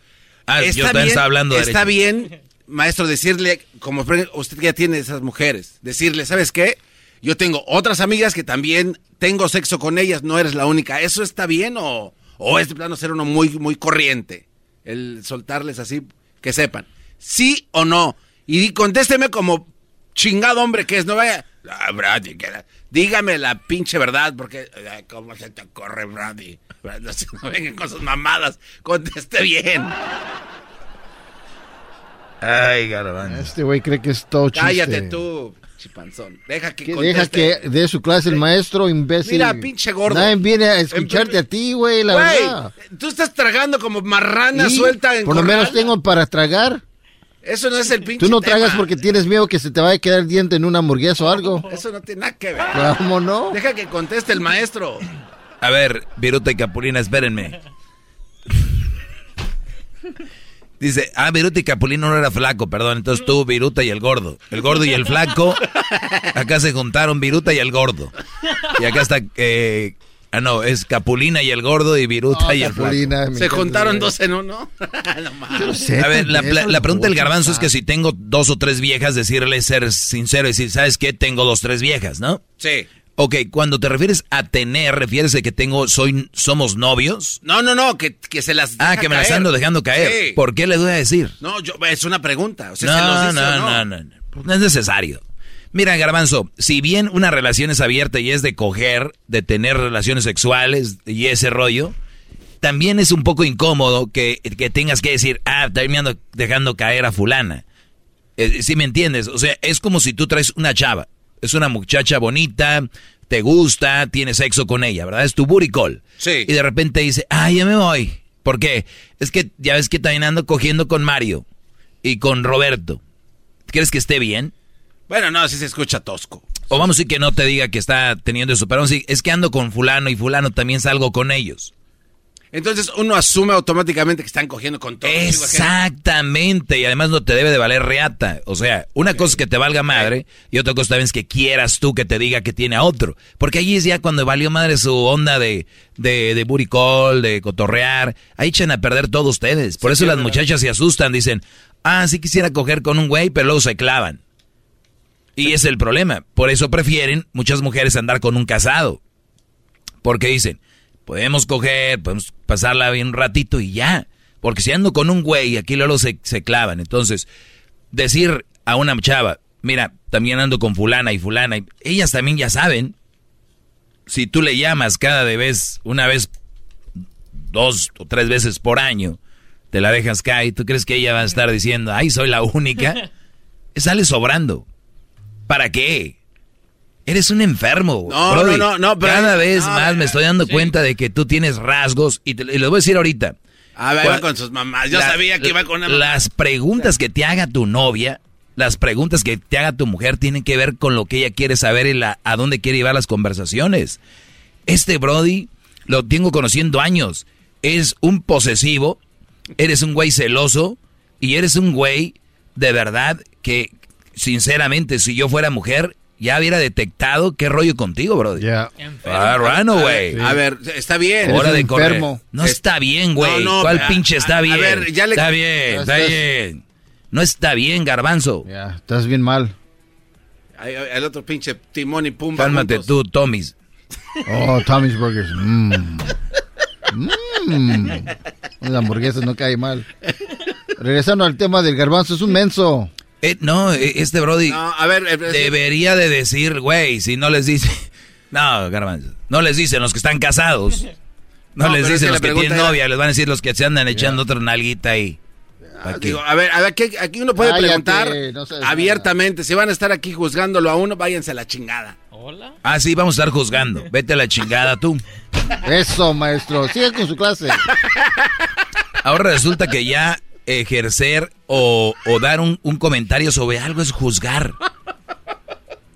Ah, está yo también está hablando Está bien, maestro, decirle, como usted ya tiene esas mujeres, decirle, ¿sabes qué? Yo tengo otras amigas que también tengo sexo con ellas, no eres la única. ¿Eso está bien o, o este plano ser uno muy, muy corriente. El soltarles así, que sepan. ¿Sí o no? Y contésteme como chingado hombre que es, no vaya... Ah, Brady, dígame la pinche verdad, porque... ¿Cómo se te ocurre, Brady? No, no vengan con sus mamadas, conteste bien. Ay, garbanzo. Este güey cree que es todo chiste. Cállate tú, chipanzón. Deja que, Deja que dé su clase el maestro, imbécil. Mira, pinche gordo. Nadie viene a escucharte a ti, güey, la verdad. Tú estás tragando como marrana suelta en Por lo menos tengo para tragar. Eso no es el pinche Tú no tragas porque tienes miedo que se te vaya a quedar diente en una hamburguesa o algo. Eso no tiene nada que ver. ¿Cómo no? Deja que conteste el maestro. A ver, Viruta y Capulina, espérenme. Dice, ah, Viruta y Capulina no era flaco, perdón. Entonces tú, Viruta y el gordo. El gordo y el flaco. Acá se juntaron Viruta y el gordo. Y acá está, eh, ah, no, es Capulina y el gordo y Viruta y el flaco. Se juntaron dos en uno. a ver, la, la pregunta del garbanzo es que si tengo dos o tres viejas, decirle ser sincero y decir, ¿sabes qué? Tengo dos o tres viejas, ¿no? Sí. Ok, cuando te refieres a tener, ¿refieres a que tengo, soy, somos novios? No, no, no, que, que se las Ah, que me las ando dejando caer. ¿Por qué le voy a decir? No, yo, es una pregunta. O sea, no, ¿se los dice no, no, no, no, no es necesario. Mira, Garbanzo, si bien una relación es abierta y es de coger, de tener relaciones sexuales y ese rollo, también es un poco incómodo que, que tengas que decir, ah, estoy dejando caer a fulana. Eh, si me entiendes? O sea, es como si tú traes una chava es una muchacha bonita, te gusta, tienes sexo con ella, ¿verdad? Es tu buricol. Sí. Y de repente dice, ay, ya me voy. ¿Por qué? Es que ya ves que también ando cogiendo con Mario y con Roberto. ¿Quieres que esté bien? Bueno, no, así se escucha tosco. O vamos a decir que no te diga que está teniendo eso, pero vamos a decir, es que ando con fulano y fulano también salgo con ellos. Entonces uno asume automáticamente que están cogiendo con todo. Exactamente, y además no te debe de valer reata. O sea, una cosa es que te valga madre y otra cosa también es que quieras tú que te diga que tiene a otro. Porque allí es ya cuando valió madre su onda de, de, de buricol, de cotorrear. Ahí echan a perder todos ustedes. Por eso las muchachas se asustan, dicen, ah, sí quisiera coger con un güey, pero luego se clavan. Y es el problema. Por eso prefieren muchas mujeres andar con un casado. Porque dicen, podemos coger, podemos pasarla bien un ratito y ya. Porque si ando con un güey, aquí luego se, se clavan. Entonces, decir a una chava, mira, también ando con fulana y fulana, y ellas también ya saben. Si tú le llamas cada vez, una vez, dos o tres veces por año, te la dejas caer, ¿tú crees que ella va a estar diciendo, ay, soy la única? Sale sobrando. ¿Para qué? Eres un enfermo. No, no, no, no, Cada vez más me estoy dando cuenta de que tú tienes rasgos y, te, y voy a decir ahorita. A ver, con sus mamás. Yo sabía que iba con una Las preguntas que te haga tu novia, las preguntas que te haga tu mujer tienen que ver con lo que ella quiere saber y la, a dónde quiere llevar las conversaciones. Este Brody lo tengo conociendo años. Es un posesivo, eres un güey celoso y eres un güey de verdad que, sinceramente, si yo fuera mujer, ya hubiera detectado qué rollo contigo, bro. Ya. Ah, rano, güey. A ver, está bien. Hora de enfermo. No está bien, güey. No, no, ¿Cuál pinche está bien? A ver, ya le... Está bien, está bien. No está bien, garbanzo. Ya, estás bien mal. El otro pinche timón y pumba. Cálmate tú, Tommy's. Oh, Tommy's Burgers. Mmm. Mmm. Las hamburguesas no cae mal. Regresando al tema del garbanzo, es un menso. Eh, no, eh, este Brody a ver, eh, debería de decir, güey, si no les dice... No, garbanzo. No les dicen los que están casados. No, les dicen los que tienen novia, les van a decir los que se andan echando otra nalguita ahí. Ah, a ver, a ver, aquí, uno puede preguntar abiertamente. Si van a estar aquí juzgándolo a uno, váyanse a la chingada. ¿Hola? Ah, sí, vamos a estar juzgando. Vete a la chingada tú. Eso, maestro. Sigue con su clase. Ahora resulta que ya ejercer o, dar un, comentario sobre algo es juzgar.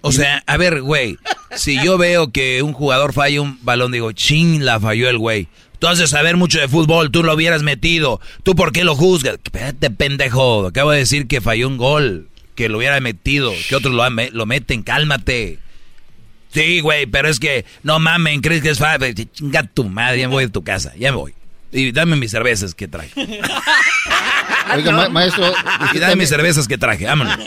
O sea, a ver, güey, si yo veo que un jugador falla un balón, digo, ching, la falló el güey. Tú has de saber mucho de fútbol, tú lo hubieras metido. ¿Tú por qué lo juzgas? Espérate, pendejo. Acabo de decir que falló un gol, que lo hubiera metido, que otros lo, lo meten, cálmate. Sí, güey, pero es que no mamen, crees que es fácil. Chinga tu madre, ya me voy de tu casa, ya me voy. Y dame mis cervezas que traje. Oiga, maestro. Y dame mis cervezas que traje, vámonos.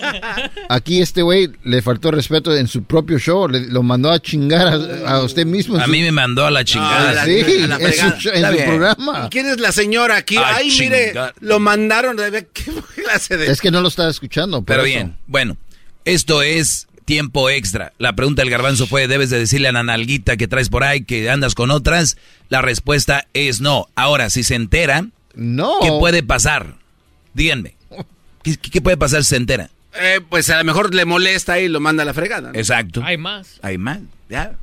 Aquí este güey le faltó respeto en su propio show. Le, lo mandó a chingar a, usted mismo. A mí me mandó a la chingada. sí, en su, programa. ¿Quién es la señora aquí? Ay, mire, lo mandaron. ¿Qué clase de.? Es que no lo estaba escuchando. Pero bien, bueno, esto es tiempo extra. La pregunta del garbanzo fue, ¿debes de decirle a la nalguita que traes por ahí que andas con otras? La respuesta es no. Ahora, si se entera, no. ¿qué puede pasar? Díganme. ¿Qué, puede pasar si se entera? Eh, pues a lo mejor le molesta y lo manda a la fregada. Exacto. Hay más. Hay más, ya.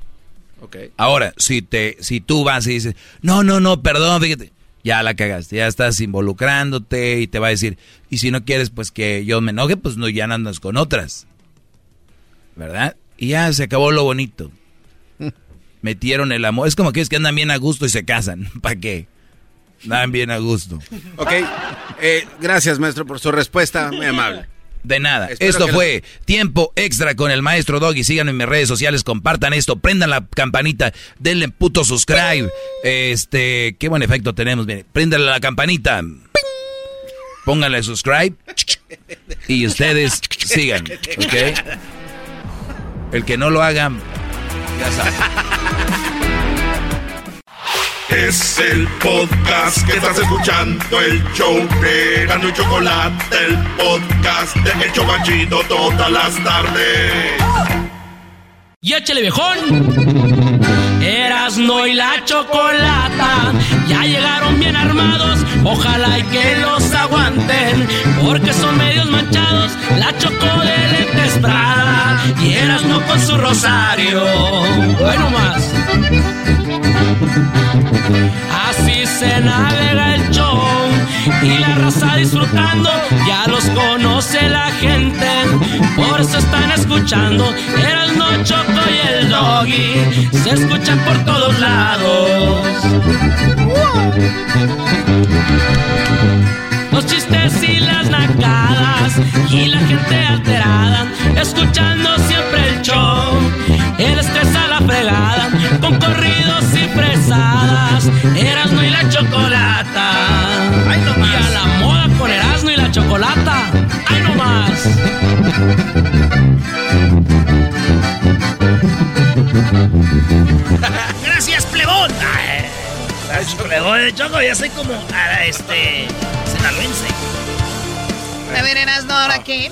Okay. Ahora, si te, si tú vas y dices, no, no, no, perdón, fíjate, ya la cagaste, ya estás involucrándote y te va a decir, y si no quieres pues que yo me enoje, pues no, ya andas con otras. ¿Verdad? Y ya se acabó lo bonito. Metieron el amor. Es como que es que andan bien a gusto y se casan. ¿Para qué? Andan bien a gusto. Ok. Eh, gracias, maestro, por su respuesta. Muy amable. De nada. esto fue Tiempo Extra con el maestro Doggy. Síganme en mis redes sociales, compartan esto, prendan la campanita, denle puto subscribe. Este, qué buen efecto tenemos. Bien, préndanle la campanita. Pónganle subscribe. Y ustedes sigan, ¿ok? El que no lo haga, ya sabe. Es el podcast que estás escuchando, el show de Gano y Chocolate, el podcast de El Chocachito todas las tardes. ¡Y échale viejón! Erasno y la chocolata ya llegaron bien armados, ojalá y que los aguanten, porque son medios manchados, la choco de lentes Prada y Erasno con su rosario. Bueno más. Así se navega el show y la raza disfrutando, ya los conoce la gente, por eso están escuchando. Erasno, Choco y el Doggy se escuchan por todos lados. Los chistes y las nacadas y la gente alterada, escuchando siempre el show. El estrés a la fregada, con corridos y fresadas, Erasmo y la chocolata. Y a la moda con Erasmo y la chocolata. ¡Ay, no más! Gracias, plebón. Gracias, plebón. Choco, ya soy como a este sinaloense. A ver, Erasmo, ¿ahora qué?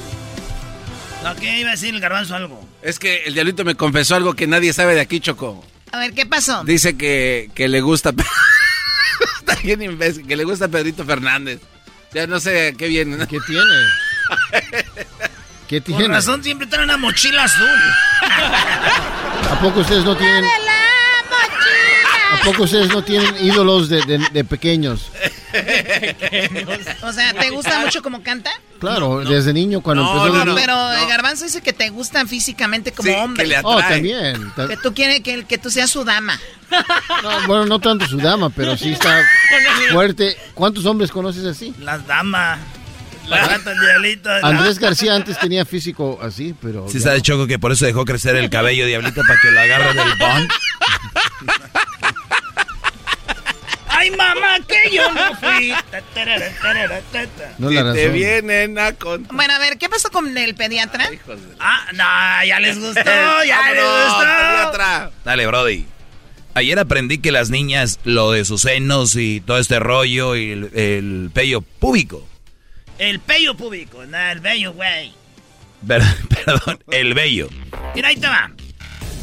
No, ¿qué iba a decir el garbanzo algo? Es que el diablito me confesó algo que nadie sabe de aquí, Choco. A ver, ¿qué pasó? Dice que, que le gusta... Bien imbécil, que le gusta Pedrito Fernández. Ya no sé qué viene. ¿Qué tiene? ¿Qué tiene? Por razón siempre trae una mochila azul. ¿A poco ustedes no tienen... ¿A poco ustedes no tienen ídolos de, de, pequeños? O sea, ¿te gusta mucho como canta? Claro, desde niño cuando empezó. No, pero el Garbanzo dice que te gustan físicamente como hombre. oh, también. Que tú quieres que, que tú seas su dama. bueno, no tanto su dama, pero sí está fuerte. ¿Cuántos hombres conoces así? Las damas. La gata, Diablito. Andrés García antes tenía físico así, pero. Sí, sabe Choco que por eso dejó crecer el cabello, Diablito, para que lo agarre del bond. ¡Ay, mamá, que yo no fui! No la te vienen a contar. Bueno, a ver, ¿qué pasó con el pediatra? Ah, no, ya les gustó, ya les gustó. Pediatra. Dale, Brody. Ayer aprendí que las niñas, lo de sus senos y todo este rollo y el, el pello púbico. El pello púbico, no, el bello, güey. Perdón, el bello. Mira, ahí te va.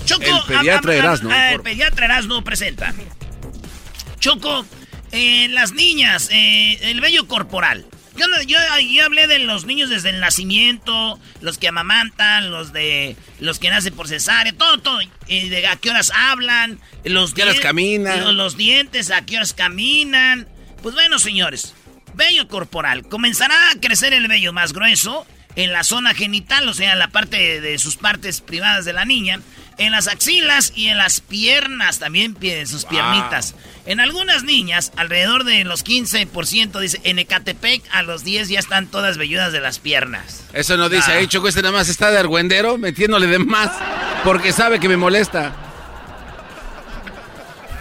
Choco, el pediatra Erasmo. El pediatra Erasmo presenta. Choco, eh, las niñas, eh, el vello corporal. Yo, yo, hablé de los niños desde el nacimiento, los que amamantan, los de los que nacen por cesárea, todo, todo. Y de a qué horas hablan, los ¿Qué horas caminan? Los, los, dientes, a qué horas caminan. Pues bueno, señores, vello corporal. Comenzará a crecer el vello más grueso en la zona genital, o sea, en la parte de sus partes privadas de la niña, en las axilas y en las piernas, también sus piernitas. En algunas niñas, alrededor de los 15%, dice, en Ecatepec a los 10 ya están todas velludas de las piernas. Eso no dice, ahí Choco, este nada más está de argüendero, metiéndole de más, porque sabe que me molesta.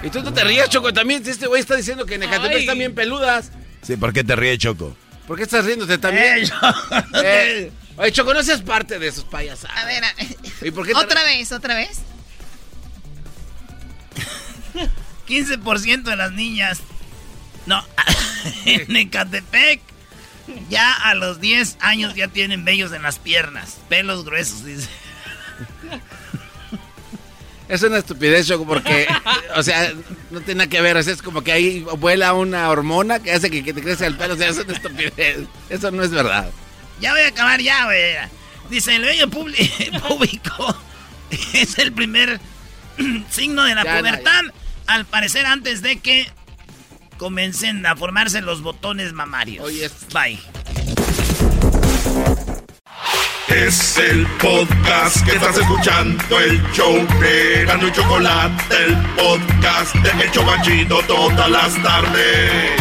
Y tú no te rías, Choco, también este güey está diciendo que en Ecatepec están bien peludas. Sí, ¿por qué te ríes, Choco? ¿Por qué estás riéndote también? Eh, yo- Eh, Oye, Choco, no seas parte de esos payasados. A ver, a- ¿Y por qué otra vez, otra vez. 15% de las niñas. No, en Ecatepec. Ya a los 10 años ya tienen vellos en las piernas. Pelos gruesos, dice. Es una estupidez, Choco, porque, o sea, no tiene nada que ver. es como que ahí vuela una hormona que hace que, que te crezca el pelo. O sea, es una estupidez. Eso no es verdad. Ya voy a acabar ya, güey. Dice, el publi- público es el primer signo de la Ya, pubertad. Al parecer antes de que comiencen a formarse los botones mamarios. Oye, Bye. Es el podcast que estás escuchando, el show de Erasmo y Chocolate, el podcast de El Chobachito todas las tardes.